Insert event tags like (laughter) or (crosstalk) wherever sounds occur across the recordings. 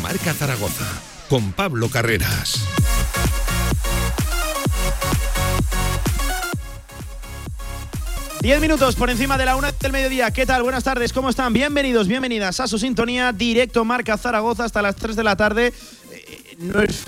Marca Zaragoza con Pablo Carreras. Diez minutos por encima de la una del mediodía. ¿Qué tal? Buenas tardes, ¿cómo están? Bienvenidos, bienvenidas a su sintonía. Directo Marca Zaragoza hasta las 3 de la tarde no es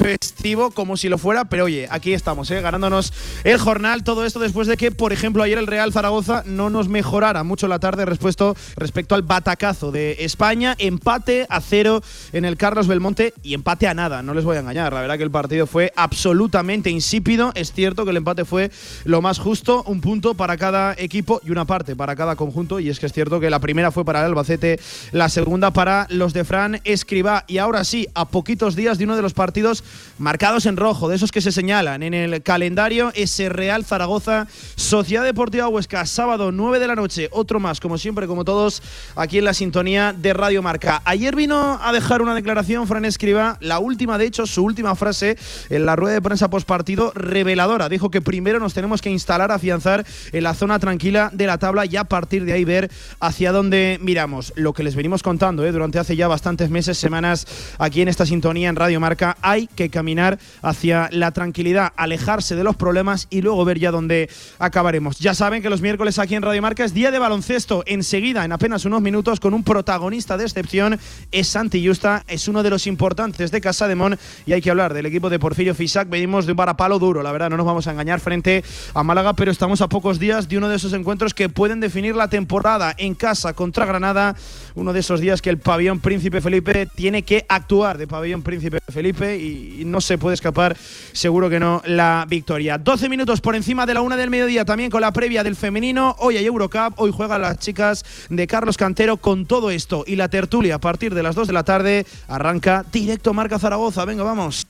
como si lo fuera, pero oye, aquí estamos, ¿eh? ganándonos el jornal. Todo esto después de que, por ejemplo, ayer el Real Zaragoza no nos mejorara mucho la tarde respecto, respecto al batacazo de España. Empate a cero en el Carlos Belmonte y empate a nada, no les voy a engañar. La verdad que el partido fue absolutamente insípido. Es cierto que el empate fue lo más justo, un punto para cada equipo y una parte para cada conjunto. Y es que es cierto que la primera fue para el Albacete, la segunda para los de Fran Escribá. Y ahora sí, a poquitos días de uno de los partidos marcados en rojo, de esos que se señalan en el calendario. Ese Real Zaragoza, Sociedad Deportiva Huesca, sábado 9 de la noche. Otro más, como siempre, como todos, aquí en la sintonía de Radio Marca. Ayer vino a dejar una declaración Fran Escriba, la última, de hecho, su última frase en la rueda de prensa postpartido, reveladora. Dijo que primero nos tenemos que instalar, afianzar en la zona tranquila de la tabla y a partir de ahí ver hacia dónde miramos. Lo que les venimos contando ¿eh? durante hace ya bastantes meses, semanas, aquí en esta sintonía en Radio Marca hay que caminar hacia la tranquilidad, alejarse de los problemas y luego ver ya dónde acabaremos. Ya saben que los miércoles aquí en Radio Marca es día de baloncesto. Enseguida, en apenas unos minutos, con un protagonista de excepción, es Santi Justa, es uno de los importantes de Casa de Mon y hay que hablar del equipo de Porfirio Fisac. Venimos de un parapalo duro, la verdad, no nos vamos a engañar frente a Málaga, pero estamos a pocos días de uno de esos encuentros que pueden definir la temporada en casa contra Granada, uno de esos días que el pabellón Príncipe Felipe tiene que actuar de pabellón Príncipe Felipe y, no se puede escapar, seguro que no, la victoria. 12 minutos por encima de la una del mediodía, también con la previa del femenino. Hoy hay Eurocup, hoy juegan las chicas de Carlos Cantero con todo esto y la tertulia a partir de las 2 de la tarde arranca directo Marca Zaragoza. Venga, vamos.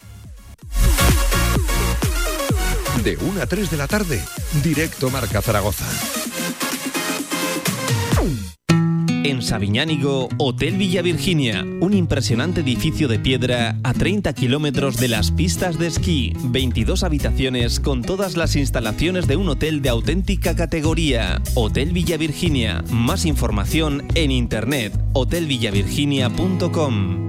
De 1 a 3 de la tarde, directo Marca Zaragoza. En Sabiñánigo, Hotel Villa Virginia, un impresionante edificio de piedra a 30 kilómetros de las pistas de esquí, 22 habitaciones con todas las instalaciones de un hotel de auténtica categoría. Hotel Villa Virginia, más información en internet, hotelvillavirginia.com.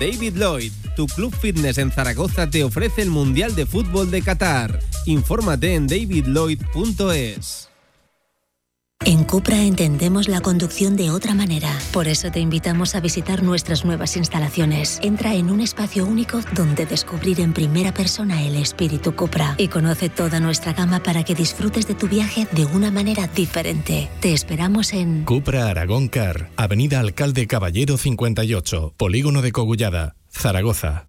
David Lloyd, tu club fitness en Zaragoza te ofrece el Mundial de Fútbol de Qatar. Infórmate en davidlloyd.es. En Cupra entendemos la conducción de otra manera. Por eso te invitamos a visitar nuestras nuevas instalaciones. Entra en un espacio único donde descubrir en primera persona el espíritu Cupra y conoce toda nuestra gama para que disfrutes de tu viaje de una manera diferente. Te esperamos en Cupra Aragón Car, Avenida Alcalde Caballero 58, Polígono de Cogullada, Zaragoza.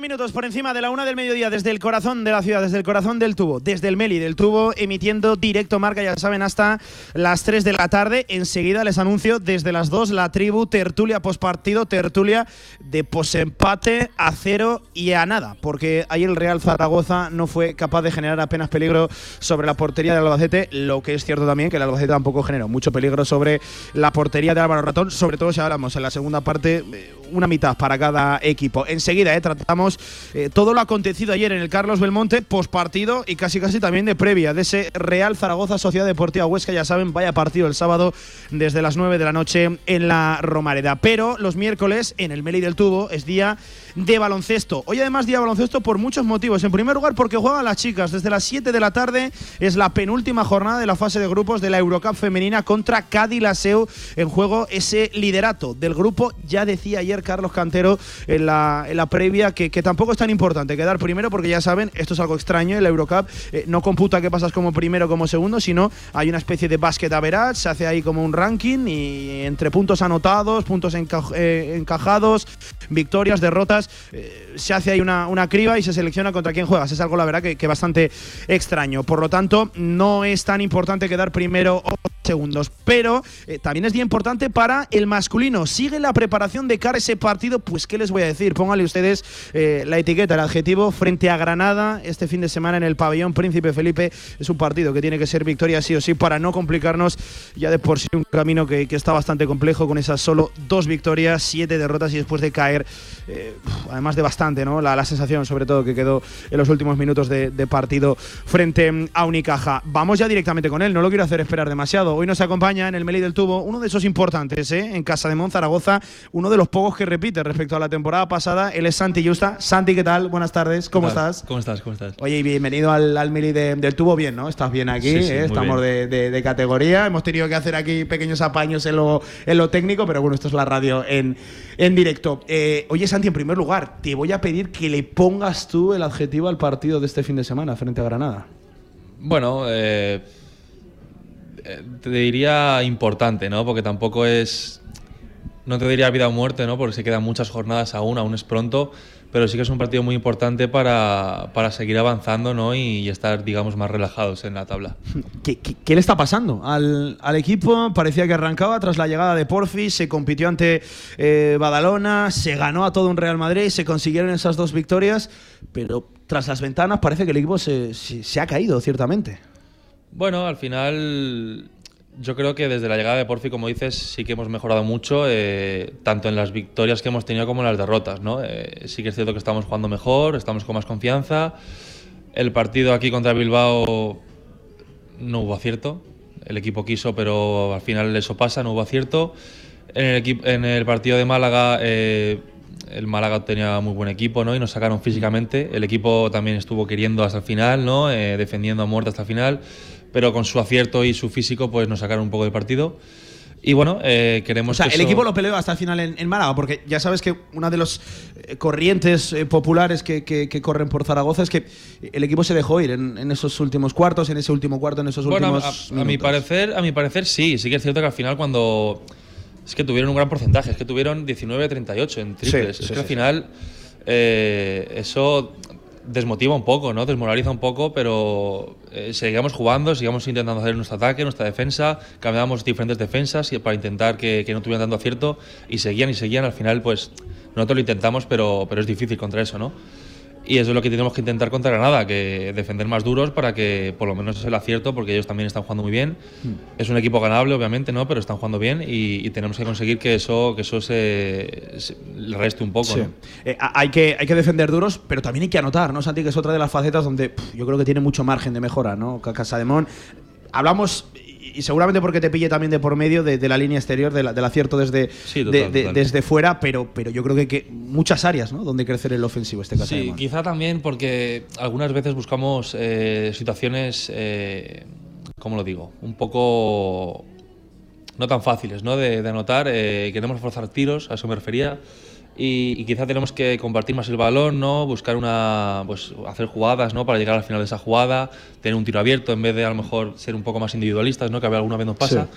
Minutos por encima de la una del mediodía desde el corazón de la ciudad, desde el corazón del tubo, desde el Meli del tubo, emitiendo directo marca, ya saben, hasta las 3 de la tarde. Enseguida les anuncio desde las 2 la tribu tertulia postpartido, tertulia de posempate a cero y a nada, porque ahí el Real Zaragoza no fue capaz de generar apenas peligro sobre la portería del Albacete, lo que es cierto también que el Albacete tampoco generó mucho peligro sobre la portería de Álvaro Ratón, sobre todo si hablamos en la segunda parte, una mitad para cada equipo. Enseguida, eh, tratamos eh, todo lo acontecido ayer en el Carlos Belmonte, partido y casi casi también de previa de ese Real Zaragoza Sociedad Deportiva Huesca. Ya saben, vaya partido el sábado desde las 9 de la noche en la Romareda. Pero los miércoles en el Meli del Tubo es día de baloncesto. Hoy además día de baloncesto por muchos motivos. En primer lugar porque juegan las chicas. Desde las 7 de la tarde es la penúltima jornada de la fase de grupos de la Eurocup femenina contra Cádiz Laseu en juego ese liderato del grupo. Ya decía ayer Carlos Cantero en la, en la previa que, que, tampoco es tan importante quedar primero porque ya saben, esto es algo extraño en la Eurocup. Eh, no computa que pasas como primero como segundo, sino hay una especie de basket average, se hace ahí como un ranking y entre puntos anotados, puntos eh, encajados, victorias, derrotas, eh, se hace ahí una, una, criba y se selecciona contra quién juegas. Es algo, la verdad, que, que bastante extraño. Por lo tanto, no es tan importante quedar primero o segundos. Pero eh, también es día importante para el masculino. Sigue la preparación de cara a ese partido. Pues, ¿qué les voy a decir? Pónganle ustedes eh, la etiqueta, el adjetivo, frente a Granada este fin de semana en el pabellón Príncipe Felipe. Es un partido que tiene que ser victoria sí o sí para no complicarnos ya de por sí un camino que, está bastante complejo con esas solo dos victorias, siete derrotas y después de caer, eh, además de bastante, ¿no? La, sensación, sobre todo, que quedó en los últimos minutos de partido frente a Unicaja. Vamos ya directamente con él, no lo quiero hacer esperar demasiado. Hoy nos acompaña en el Meli del Tubo uno de esos importantes, ¿eh? en Casa de Monzaragoza, uno de los pocos que repite respecto a la temporada pasada. Él es Santi Justa. Santi, ¿qué tal? Buenas tardes, ¿cómo estás? ¿Cómo estás? ¿Cómo estás? Oye, bienvenido al, al Meli del Tubo. Bien, ¿no? Estás bien aquí, ¿eh? estamos De, categoría. Hemos tenido que hacer aquí pequeños apaños en lo, en lo técnico, pero bueno, esto es la radio en, en directo. Eh, oye, Santi, en primer lugar, te voy a pedir que le pongas tú el adjetivo al partido de este fin de semana frente a Granada. Bueno, eh, te diría importante, ¿no? Porque tampoco es. No te diría vida o muerte, ¿no? Porque se quedan muchas jornadas aún, aún es pronto, pero sí que es un partido muy importante para, para seguir avanzando, ¿no? Y, estar, digamos, más relajados en la tabla. (laughs) ¿Qué, qué, le está pasando al, al, equipo? Parecía que arrancaba tras la llegada de Porfi, se compitió ante eh, Badalona, se ganó a todo un Real Madrid, se consiguieron esas dos victorias, pero tras las ventanas parece que el equipo se, se, se ha caído, ciertamente. Bueno, al final yo creo que desde la llegada de Porfi, como dices, sí que hemos mejorado mucho, eh, tanto en las victorias que hemos tenido como en las derrotas. ¿no? Eh, sí que es cierto que estamos jugando mejor, estamos con más confianza. El partido aquí contra Bilbao no hubo acierto. El equipo quiso, pero al final eso pasa, no hubo acierto. En el, partido de Málaga, eh, el Málaga tenía muy buen equipo ¿no? y nos sacaron físicamente. El equipo también estuvo queriendo hasta el final, ¿no? defendiendo a muerte hasta el final pero con su acierto y su físico pues nos sacaron un poco del partido. Y bueno, eh, queremos. O sea, el equipo lo peleó hasta el final en, Málaga, porque ya sabes que una de las eh, corrientes eh, populares que, que, corren por Zaragoza es que el equipo se dejó ir en, esos últimos cuartos, en ese último cuarto, en esos últimos. A, a, mi parecer, a mi parecer sí. Sí que es cierto que al final cuando. Es que tuvieron un gran porcentaje, es que tuvieron 19-38 en triples. es que al final. eso desmotiva un poco, ¿no? Desmoraliza un poco, pero eh, jugando, sigamos intentando hacer nuestro ataque, nuestra defensa, cambiamos diferentes defensas para intentar que, que no tuvieran tanto acierto y seguían y seguían. Al final, pues nosotros lo intentamos, pero, pero es difícil contra eso, ¿no? Y eso es lo que tenemos que intentar contra Granada, que defender más duros para que por lo menos es el acierto, porque ellos también están jugando muy bien. Hmm. Es un equipo ganable, obviamente, ¿no? Pero están jugando bien y, tenemos que conseguir que eso, que eso se, reste un poco. Eh, hay, que, hay que defender duros, pero también hay que anotar, ¿no, Santi? Que es otra de las facetas donde yo creo que tiene mucho margen de mejora, ¿no? Casademón. Hablamos y seguramente porque te pille también de por medio de, la línea exterior, del acierto desde, desde fuera, pero, pero yo creo que hay muchas áreas ¿no? donde crecer el ofensivo este caso. Sí, quizá también porque algunas veces buscamos eh, situaciones, eh, ¿cómo lo digo? Un poco no tan fáciles ¿no? de, anotar. Eh, queremos forzar tiros, a eso me refería y, quizá tenemos que compartir más el balón, ¿no? Buscar una, pues hacer jugadas, ¿no? Para llegar al final de esa jugada, tener un tiro abierto en vez de a lo mejor ser un poco más individualistas, ¿no? Que a alguna vez nos pasa.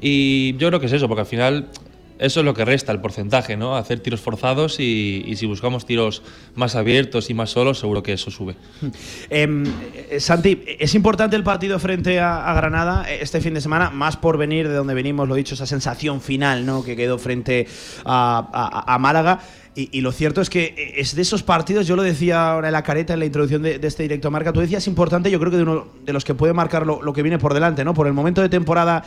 Y yo creo que es eso, porque al final eso es lo que resta el porcentaje, ¿no? Hacer tiros forzados y, si buscamos tiros más abiertos y más solos, seguro que eso sube. (laughs) Em, eh, Santi, es importante el partido frente a, Granada eh, este fin de semana, más por venir de donde venimos, lo dicho, esa sensación final, ¿no? Que quedó frente a, Málaga. Y, lo cierto es que eh, es de esos partidos, yo lo decía ahora en la careta, en la introducción de, este directo marca, tú decías importante, yo creo que de uno de los que puede marcar lo, lo que viene por delante, ¿no? Por el momento de temporada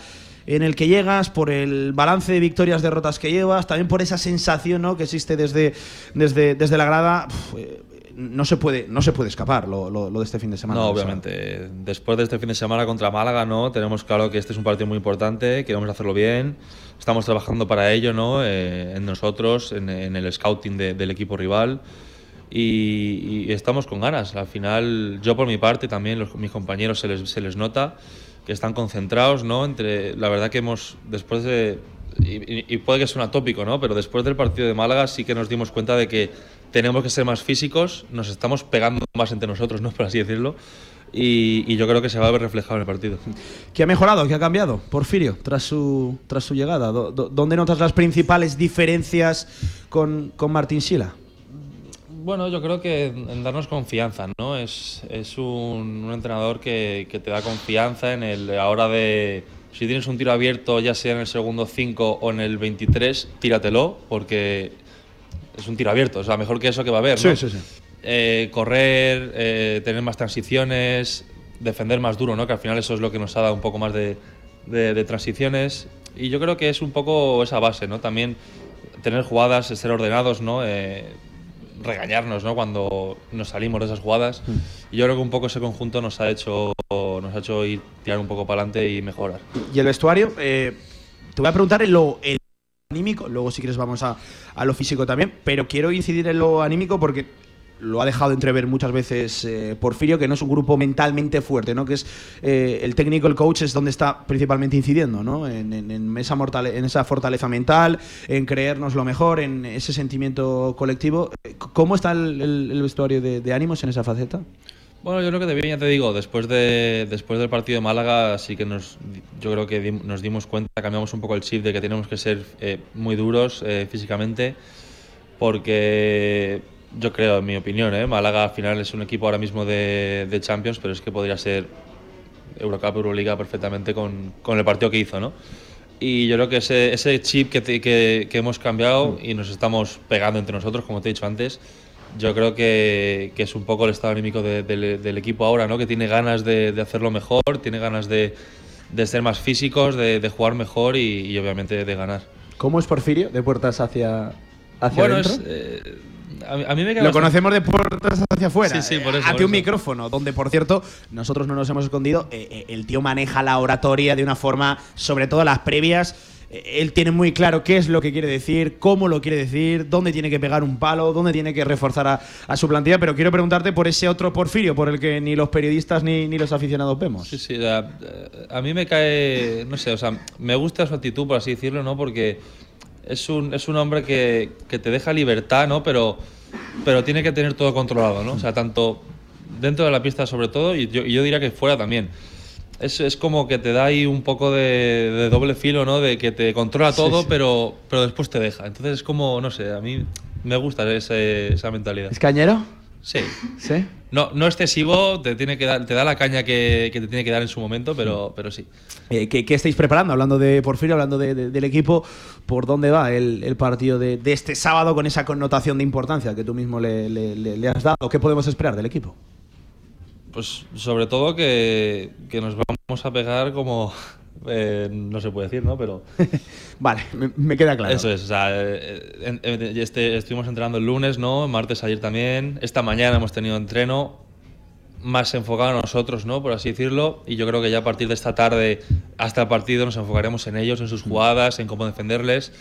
en el que llegas, por el balance de victorias, derrotas que llevas, también por esa sensación ¿no? que existe desde, desde, desde la grada. Eh, no se puede no se puede escapar lo, lo, de este fin de semana. No, obviamente. Después de este fin de semana contra Málaga, no tenemos claro que este es un partido muy importante, queremos hacerlo bien, estamos trabajando para ello, no, eh, en nosotros, en, el scouting del equipo rival. Y, estamos con ganas. Al final, yo por mi parte, también los, mis compañeros se les, se les nota que están concentrados, ¿no? Entre, la verdad que hemos, después de, y, puede que sea un atópico, ¿no? Pero después del partido de Málaga sí que nos dimos cuenta de que tenemos que ser más físicos, nos estamos pegando más entre nosotros, ¿no? (laughs) por así decirlo. Y, yo creo que se va a ver reflejado en el partido. ¿Qué ha mejorado? ¿Qué ha cambiado? Porfirio, tras su, tras su llegada. ¿Dónde notas las principales diferencias con, con Martín Sila? Bueno, yo creo que en darnos confianza, ¿no? Es, es un, un, entrenador que, que, te da confianza en el hora de. Si tienes un tiro abierto, ya sea en el segundo 5 o en el 23, tíratelo, porque es un tiro abierto, o sea, mejor que eso que va a haber, ¿no? Sí, sí, sí. Eh, correr, eh, tener más transiciones, defender más duro, ¿no? Que al final eso es lo que nos ha dado un poco más de, de, transiciones. Y yo creo que es un poco esa base, ¿no? También tener jugadas, ser ordenados, ¿no? Eh, regañarnos, ¿no? Cuando nos salimos de esas jugadas. Mm. Y yo creo que un poco ese conjunto nos ha hecho, nos ha hecho ir tirar un poco para adelante y mejorar. ¿Y el vestuario? te voy a preguntar en lo, anímico, luego si quieres vamos a, lo físico también, pero quiero incidir en lo anímico porque lo ha dejado entrever muchas veces eh, Porfirio, que no es un grupo mentalmente fuerte, ¿no? que es eh, el técnico, el coach es donde está principalmente incidiendo, ¿no? en, esa en esa fortaleza mental, en creernos lo mejor, en ese sentimiento colectivo. ¿Cómo está el, vestuario de ánimos en esa faceta? Bueno, yo creo que de ya te digo, después, de, después del partido de Málaga, sí que nos, yo creo que nos dimos cuenta, cambiamos un poco el chip de que tenemos que ser eh, muy duros eh, físicamente, porque yo creo, en mi opinión, eh, Málaga al final es un equipo ahora mismo de, de Champions, pero es que podría ser Eurocup, Euroliga perfectamente con, con, el partido que hizo, ¿no? Y yo creo que ese, ese chip que, que, que hemos cambiado y nos estamos pegando entre nosotros, como te he dicho antes, yo creo que, que, es un poco el estado anímico del equipo ahora, ¿no? que tiene ganas de, de hacerlo mejor, tiene ganas de, de ser más físicos, de, jugar mejor y, obviamente de ganar. ¿Cómo es Porfirio de puertas hacia, hacia bueno, adentro? Eh, a, mí me Lo conocemos de puertas hacia afuera. Sí, sí, por eso. Ante un micrófono, donde por cierto, nosotros no nos hemos escondido. Eh, eh, el tío maneja la oratoria de una forma, sobre todo las previas él tiene muy claro qué es lo que quiere decir, cómo lo quiere decir, dónde tiene que pegar un palo, dónde tiene que reforzar a, su plantilla, pero quiero preguntarte por ese otro Porfirio, por el que ni los periodistas ni, los aficionados vemos. Sí, sí, a, mí me cae, no sé, o sea, me gusta su actitud, por así decirlo, ¿no? Porque es un, es un hombre que, que te deja libertad, ¿no? Pero, pero tiene que tener todo controlado, ¿no? O sea, tanto dentro de la pista sobre todo y yo, y yo diría que fuera también es, es, como que te da ahí un poco de, doble filo, ¿no? De que te controla todo, Pero, pero después te deja. Entonces es como, no sé, a mí me gusta esa mentalidad. ¿Es cañero? Sí. ¿Sí? No, no excesivo, te, tiene que dar, te da la caña que, que te tiene que dar en su momento, pero, pero sí. Eh, ¿qué, ¿qué, estáis preparando? Hablando de Porfirio, hablando de, del equipo, ¿por dónde va el, el partido de, de, este sábado con esa connotación de importancia que tú mismo le, le, le has dado? ¿Qué podemos esperar del equipo? Pues sobre todo que, que nos vamos a pegar como... Eh, no se puede decir, ¿no? Pero... (laughs) vale, me, queda claro. Eso es, o sea, eh, este, estuvimos entrenando el lunes, ¿no? Martes ayer también. Esta mañana hemos tenido entreno más enfocado a nosotros, ¿no? Por así decirlo. Y yo creo que ya a partir de esta tarde hasta el partido nos enfocaremos en ellos, en sus jugadas, en cómo defenderles.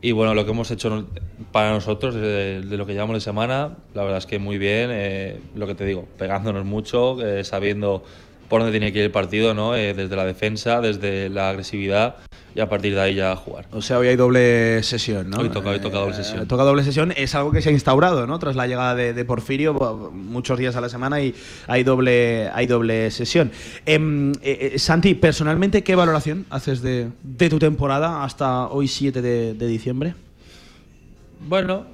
Y bueno, lo que hemos hecho para nosotros, de, lo que llevamos de semana, la verdad es que muy bien, eh, lo que te digo, pegándonos mucho, sabiendo por dónde tiene que ir el partido, ¿no? Eh, desde la defensa, desde la agresividad y a partir de ahí ya jugar. O sea, hoy hay doble sesión, ¿no? Hoy toca, hoy toca doble sesión. toca doble sesión, es algo que se ha instaurado, ¿no? Tras la llegada de, Porfirio, muchos días a la semana y hay doble, hay doble sesión. Em, eh, eh, Santi, personalmente, ¿qué valoración haces de, de tu temporada hasta hoy 7 de, diciembre? Bueno,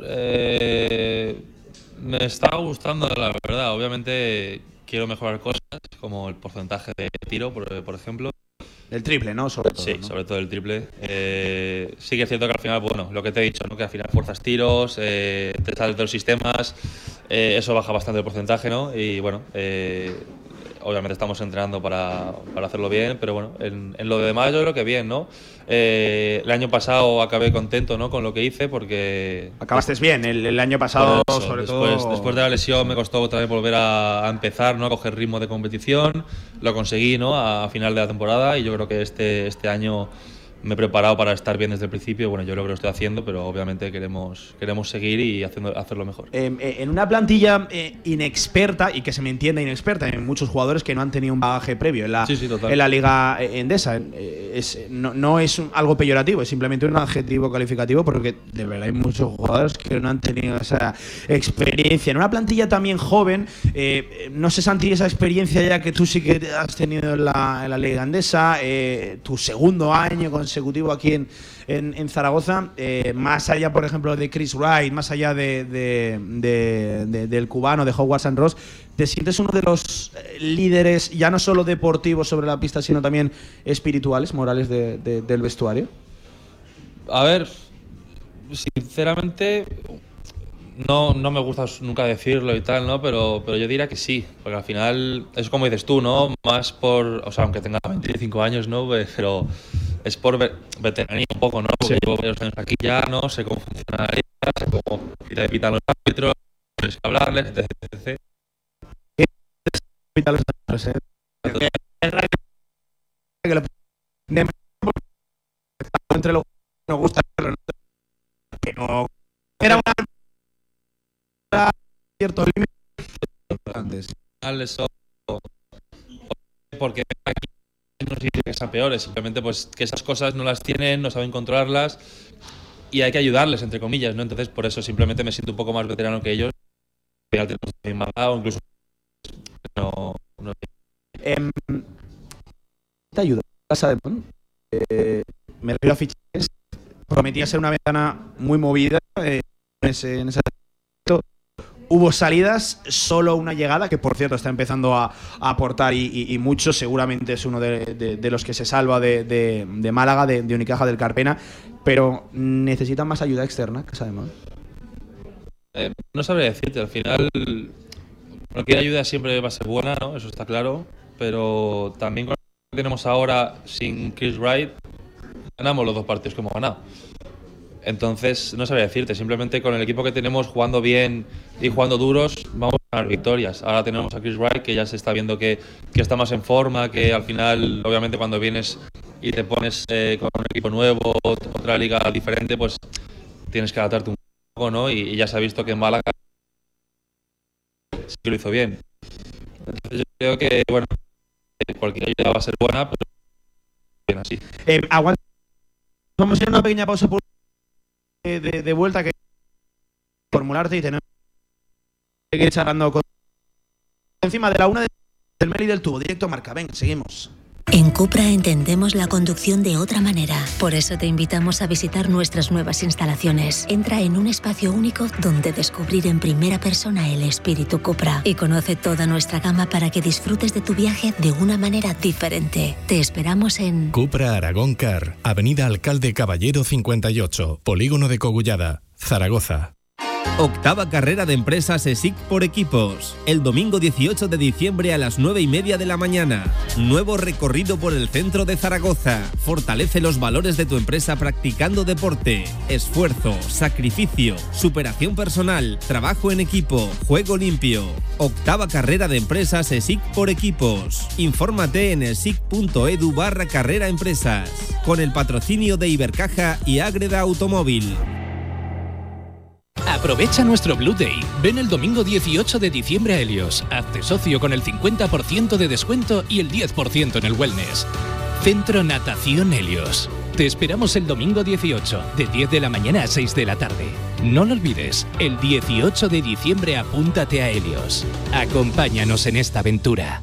eh, me está gustando, la verdad. Obviamente quiero mejorar cosas, como el porcentaje de tiro, por, por ejemplo. El triple, ¿no? Sobre todo, sí, sobre todo el triple. Eh, sí que es cierto que al final, bueno, lo que te he dicho, ¿no? que al final fuerzas tiros, eh, te sales de los sistemas, eh, eso baja bastante el porcentaje, ¿no? Y bueno, obviamente estamos entrenando para, para hacerlo bien, pero bueno, en, en, lo demás yo creo que bien, ¿no? Eh, el año pasado acabé contento ¿no? con lo que hice porque... Acabaste bien, el, el año pasado eso, sobre después, todo... después de la lesión me costó otra vez volver a, a, empezar, ¿no? a coger ritmo de competición, lo conseguí ¿no? a final de la temporada y yo creo que este, este año me he preparado para estar bien desde el principio. Bueno, yo creo que lo estoy haciendo, pero obviamente queremos, queremos seguir y haciendo, hacerlo mejor. Eh, en una plantilla eh, inexperta, y que se me entienda inexperta, hay muchos jugadores que no han tenido un bagaje previo en la, sí, sí, en la Liga Endesa. Eh, es, no, no, es algo peyorativo, es simplemente un adjetivo calificativo, porque de verdad hay muchos jugadores que no han tenido esa experiencia. En una plantilla también joven, eh, no sé, Santi, esa experiencia ya que tú sí que has tenido en la, en la Liga Endesa, tu segundo año con consecutivo aquí en, en, Zaragoza, eh, más allá, por ejemplo, de Chris Wright, más allá de, de, de, del cubano, de Howard San Ross, ¿te sientes uno de los líderes, ya no solo deportivos sobre la pista, sino también espirituales, morales del vestuario? A ver, sinceramente, no, no me gusta nunca decirlo y tal, ¿no? Pero, pero yo diría que sí, porque al final es como dices tú, ¿no? Más por, o sea, aunque tenga 25 años, ¿no? Pero es por veteranía un poco, ¿no? Porque sí. llevo varios años aquí ya, ¿no? Sé cómo funciona la liga, sé cómo te pitan los árbitros, tienes que hablarles, etc. etc. los árbitros, ¿eh? Entre los nos gusta que no era una cierto límite antes. Eso porque aquí no significa que sean peores, simplemente pues que esas cosas no las tienen, no saben controlarlas y hay que ayudarles, entre comillas, ¿no? Entonces, por eso simplemente me siento un poco más veterano que ellos. O incluso no, no. Eh, te ayuda eh, me refiero a fichajes prometía ser una ventana muy movida eh, en aspecto Hubo salidas, solo una llegada, que por cierto está empezando a, aportar y, mucho, seguramente es uno de, los que se salva de, de Málaga, de, Unicaja del Carpena, pero necesitan más ayuda externa, que sabemos. Eh, no sabría decirte, al final cualquier ayuda siempre va a ser buena, ¿no? eso está claro, pero también con lo que tenemos ahora sin Chris Wright, ganamos los dos partidos que hemos ganado. Entonces, no sabría decirte, simplemente con el equipo que tenemos jugando bien y jugando duros, vamos a ganar victorias. Ahora tenemos a Chris Wright, que ya se está viendo que, que está más en forma, que al final, obviamente, cuando vienes y te pones eh, con un equipo nuevo, otra liga diferente, pues tienes que adaptarte un poco, ¿no? Y, y ya se ha visto que en Málaga sí lo hizo bien. Entonces, yo creo que, bueno, cualquier ayuda va a ser buena, pero bien así. Eh, aguanta. Vamos a hacer una pequeña pausa por de, de, vuelta que formularte y tener seguir charlando con encima de la una del Meli del tubo, directo marca. Venga, seguimos. En Cupra entendemos la conducción de otra manera. Por eso te invitamos a visitar nuestras nuevas instalaciones. Entra en un espacio único donde descubrir en primera persona el espíritu Cupra y conoce toda nuestra gama para que disfrutes de tu viaje de una manera diferente. Te esperamos en Cupra Aragón Car, Avenida Alcalde Caballero 58, Polígono de Cogullada, Zaragoza. Octava carrera de empresas ESIC por equipos. El domingo 18 de diciembre a las 9 y media de la mañana. Nuevo recorrido por el centro de Zaragoza. Fortalece los valores de tu empresa practicando deporte, esfuerzo, sacrificio, superación personal, trabajo en equipo, juego limpio. Octava carrera de empresas ESIC por equipos. Infórmate en esic.edu barra carrera empresas. Con el patrocinio de Ibercaja y Ágreda Automóvil. Aprovecha nuestro Blue Day. Ven el domingo 18 de diciembre a Helios. Hazte socio con el 50% de descuento y el 10% en el wellness. Centro Natación Helios. Te esperamos el domingo 18, de 10 de la mañana a 6 de la tarde. No lo olvides, el 18 de diciembre apúntate a Helios. Acompáñanos en esta aventura.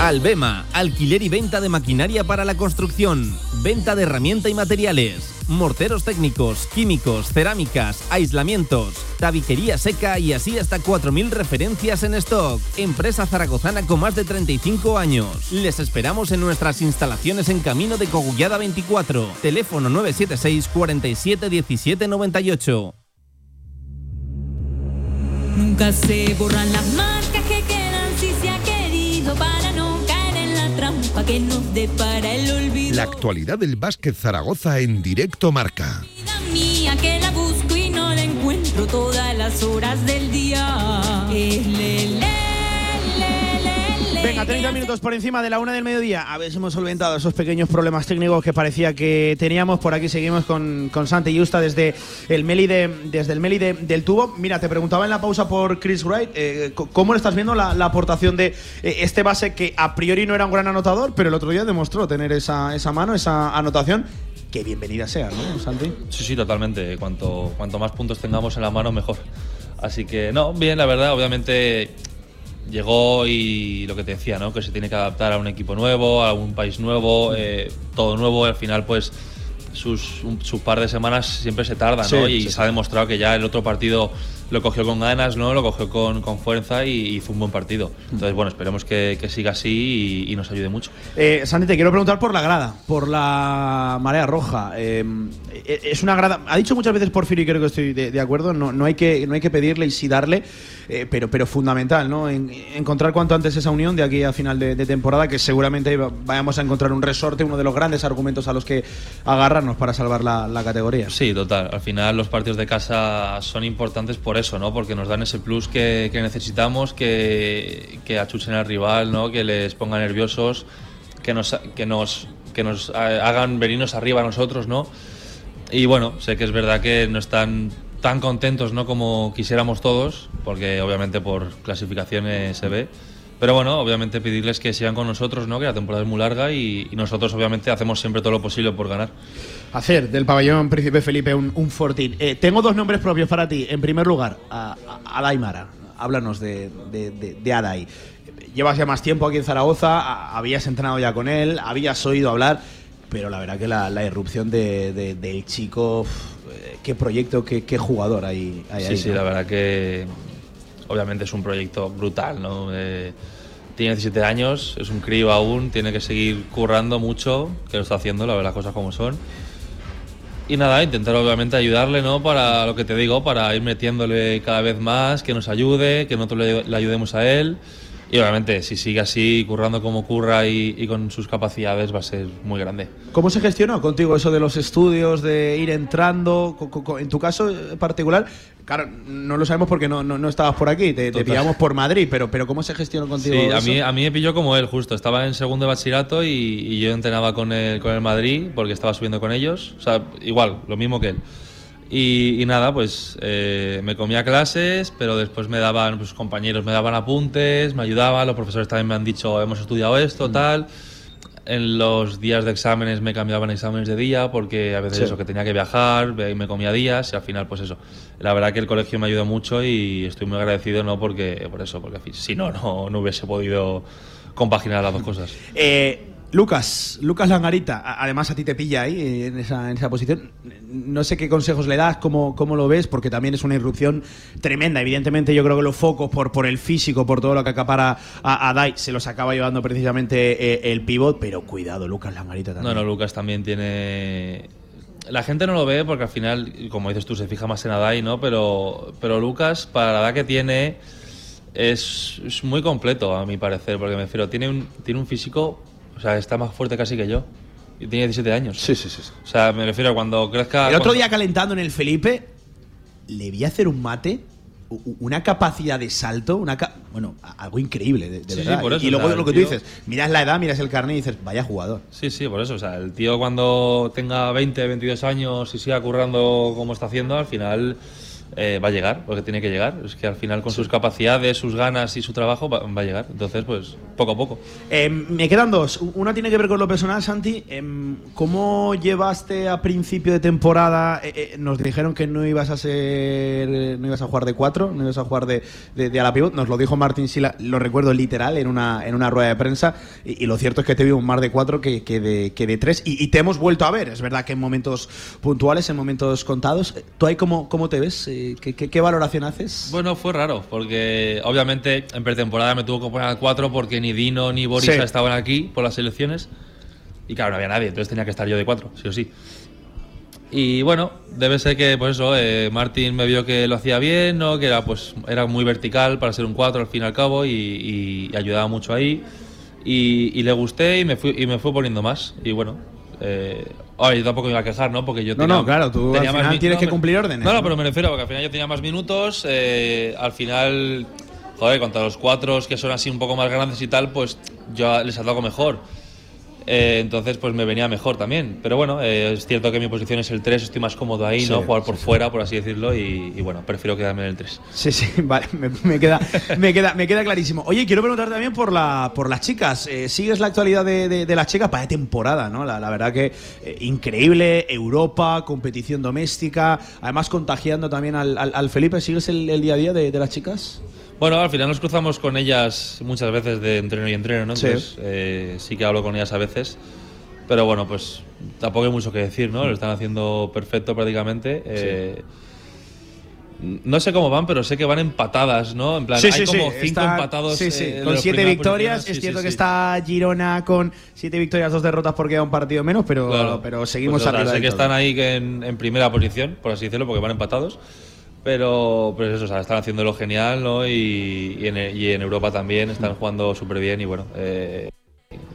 Albema, alquiler y venta de maquinaria para la construcción, venta de herramienta y materiales, morteros técnicos, químicos, cerámicas, aislamientos, tabiquería seca y así hasta 4.000 referencias en stock. Empresa zaragozana con más de 35 años. Les esperamos en nuestras instalaciones en Camino de Cogullada 24. Teléfono 976 47 17 98. Nunca se borran las marcas que quedan si se ha querido para que nos depara el olvido. La actualidad del básquet Zaragoza en directo marca. Vida mía que la busco y no la encuentro todas las horas del día. Es Venga, 30 le. minutos por encima de la una del mediodía. A ver si hemos solventado esos pequeños problemas técnicos que parecía que teníamos. Por aquí seguimos con, con Santi Justa desde el Meli, de- desde el Meli de- del tubo. Mira, te preguntaba en la pausa por Chris Wright, eh, ¿cómo le estás viendo la, la aportación de eh, este base que a priori no era un gran anotador, pero el otro día demostró tener esa, esa mano, esa anotación? Que bienvenida sea, ¿no, Santi? Sí, sí, totalmente. Cuanto, cuanto más puntos tengamos en la mano, mejor. Así que, no, bien, la verdad, obviamente llegó y lo que te decía, ¿no? Que se tiene que adaptar a un equipo nuevo, a un país nuevo, eh, todo nuevo, al final, pues, sus, un- sus par de semanas siempre se tarda, ¿no? Sí, y sí, se ha demostrado que ya el otro partido lo cogió con ganas, ¿no? Lo cogió con, con fuerza y hizo un buen partido. Entonces, bueno, esperemos que, que siga así y, y nos ayude mucho. Eh, Santi, te quiero preguntar por la grada, por la marea roja. Eh, eh, es una grada. Ha dicho muchas veces Porfirio y creo que estoy de, de acuerdo. No, no, hay que, no hay que pedirle y sí darle, eh, pero, pero fundamental, ¿no? En- encontrar cuanto antes esa unión de aquí a final de, de temporada, que seguramente va- vayamos a encontrar un resorte, uno de los grandes argumentos a los que agarrarnos para salvar la, la categoría. Sí, total. Al final los partidos de casa son importantes por eso, ¿no? Porque nos dan ese plus que, necesitamos, que, achuchen al rival, ¿no? Que les ponga nerviosos, que nos, que nos, que nos ha- hagan venirnos arriba a nosotros, ¿no? Y bueno, sé que es verdad que no están tan contentos, ¿no? Como quisiéramos todos, porque obviamente por clasificaciones se ve. Pero bueno, obviamente pedirles que sigan con nosotros, ¿no? Que la temporada es muy larga y nosotros obviamente hacemos siempre todo lo posible por ganar. Hacer del pabellón Príncipe Felipe un, un fortín. Eh, tengo dos nombres propios para ti. En primer lugar, a, a-. Háblanos de, de, de- de Adai. Llevas ya más tiempo aquí en Zaragoza, a- habías entrenado ya con él, habías oído hablar, pero la verdad que la, la irrupción de- de- del chico, eh, qué proyecto, qué, qué jugador hay, hay Sí, ahí. sí, ¿no? la verdad que obviamente es un proyecto brutal, ¿no? Eh, tiene 17 años, es un crío aún, tiene que seguir currando mucho, que lo está haciendo, la verdad, las cosas como son. Y nada, intentar obviamente ayudarle, ¿no? Para lo que te digo, para ir metiéndole cada vez más, que nos ayude, que nosotros le, le ayudemos a él. Y obviamente, si sigue así, currando como curra y, y con sus capacidades, va a ser muy grande. ¿Cómo se gestionó contigo eso de los estudios, de ir entrando? En tu caso en particular, claro, no lo sabemos porque no, no, no estabas por aquí, te, te pillamos por Madrid, pero, pero ¿cómo se gestionó contigo Sí, a eso? mí, a mí me pilló como él, justo. Estaba en segundo de bachillerato y, y yo entrenaba con el, con el Madrid porque estaba subiendo con ellos. O sea, igual, lo mismo que él. Y, y nada, pues eh, me comía clases, pero después me daban, pues compañeros me daban apuntes, me ayudaban, los profesores también me han dicho, hemos estudiado esto, Mm. tal. En los días de exámenes me cambiaban exámenes de día porque a veces Sí. eso, que tenía que viajar, me comía días y al final pues eso. La verdad que el colegio me ayudó mucho y estoy muy agradecido, no porque por eso, porque si no, no, no hubiese podido compaginar las dos cosas. (laughs) Eh, Lucas, Lucas Langarita, además a ti te pilla ahí eh, en esa, en esa posición. No sé qué consejos le das, cómo, cómo lo ves, porque también es una irrupción tremenda. Evidentemente, yo creo que los focos por, por el físico, por todo lo que acapara a, a Dai, se los acaba llevando precisamente eh, el pivot, pero cuidado, Lucas Langarita también. No, no, Lucas también tiene. La gente no lo ve porque al final, como dices tú, se fija más en Adai, ¿no? Pero, pero Lucas, para la edad que tiene, es, es muy completo, a mi parecer, porque me refiero, tiene un, tiene un físico, o sea, está más fuerte casi que yo. Y tiene 17 años. Sí, sí, sí. sí. O sea, me refiero, cuando crezca. El otro cuando- día calentando en el Felipe, le vi hacer un mate, una capacidad de salto, una ca- bueno, a- algo increíble, de, de Sí, sí, verdad. por eso, y luego o sea, lo que tú dices, miras la edad, miras el carnet y dices, vaya jugador. Sí, sí, por eso. O sea, el tío cuando tenga 20, 22 años y siga currando como está haciendo, al final eh, va a llegar, porque tiene que llegar. Es que al final con sus capacidades, sus ganas y su trabajo va, va a llegar. Entonces, pues poco a poco. Eh, me quedan dos. Una tiene que ver con lo personal, Santi. Em, ¿Cómo llevaste a principio de temporada? eh, eh, nos dijeron que no ibas a ser, no ibas a jugar de cuatro, no ibas a jugar de, de, de a la pivot. Nos lo dijo Martín Sila, lo recuerdo literal en una, en una rueda de prensa. Y, y lo cierto es que te vimos más de cuatro que, que de, que de tres. Y, y te hemos vuelto a ver. Es verdad que en momentos puntuales, en momentos contados. ¿Tú ahí cómo, cómo te ves? ¿Qué, qué, qué valoración haces? Bueno, fue raro, porque obviamente en pretemporada me tuvo que poner al 4 porque ni Dino ni Borisa Sí. estaban aquí por las selecciones. Y claro, no había nadie, entonces tenía que estar yo de 4, sí o sí. Y bueno, debe ser que, pues eso, eh, Martín me vio que lo hacía bien, ¿no? que era, pues, era muy vertical para ser un 4 al fin y al cabo y, y ayudaba mucho ahí. Y, y le gusté y me, fui, y me fue poniendo más. Y bueno, eh, ahora yo tampoco me iba a quejar, ¿no? Porque yo No, tenía- no, claro, tú al final tienes que me- cumplir órdenes, No, no, ¿no? pero me refiero porque al final yo tenía más minutos. eh, al final, joder, contra los cuatro que son así un poco más grandes y tal, pues yo les algo mejor. Eh, entonces, pues me venía mejor también. Pero bueno, eh, es cierto que mi posición es el 3, estoy más cómodo ahí, Sí, ¿no? Jugar por fuera, por así decirlo, y, y bueno, prefiero quedarme en el 3. Sí, sí, (laughs) vale, me, me queda, me, queda, me queda clarísimo. Oye, quiero preguntar también por, la, por las chicas. Eh, ¿Sigues la actualidad de, de- de las chicas? Para temporada, ¿no? La, la verdad que eh, increíble, Europa, competición doméstica, además contagiando también al, al- al Felipe. ¿Sigues el, el día a día de, de las chicas? Bueno, al final nos cruzamos con ellas muchas veces de entreno y entreno, ¿no? Sí. Entonces, eh, sí que hablo con ellas a veces. Pero bueno, pues tampoco hay mucho que decir, ¿no? Lo están haciendo perfecto prácticamente. Eh, No sé cómo van, pero sé que van empatadas, ¿no? En plan, hay como cinco Está- empatados. sí, sí, eh, con siete victorias. es Sí, cierto sí, que sí. está Girona con siete victorias, dos derrotas porque queda un partido menos, pero, Claro. pero seguimos Pues, o sea, arriba. Sé que todo. están ahí en, en primera posición, por así decirlo, porque van empatados. Pero, pues eso, o sea, están haciéndolo genial, ¿no? Y, y en, y en Europa también están jugando súper bien y bueno, eh,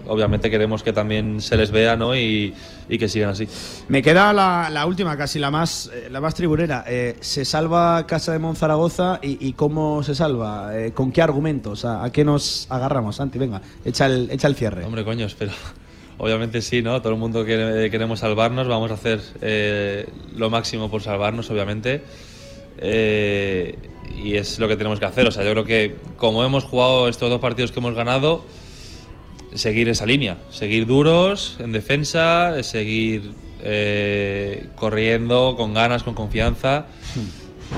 obviamente queremos que también se les vea, ¿no? Y, y que sigan así. Me queda la, la última, casi la más, eh, la más tribunera. Eh, ¿Se salva Casa de Monzaragoza y, cómo se salva? Eh, ¿Con qué argumentos? ¿A, a qué nos agarramos, Santi? Venga, echa el, echa el cierre. Hombre, coño, pero (laughs) obviamente sí, ¿no? Todo el mundo quiere- queremos salvarnos, vamos a hacer eh, lo máximo por salvarnos, obviamente. Eh, y es lo que tenemos que hacer. O sea, yo creo que como hemos jugado estos dos partidos que hemos ganado, seguir esa línea, seguir duros en defensa, seguir eh, corriendo con ganas, con confianza.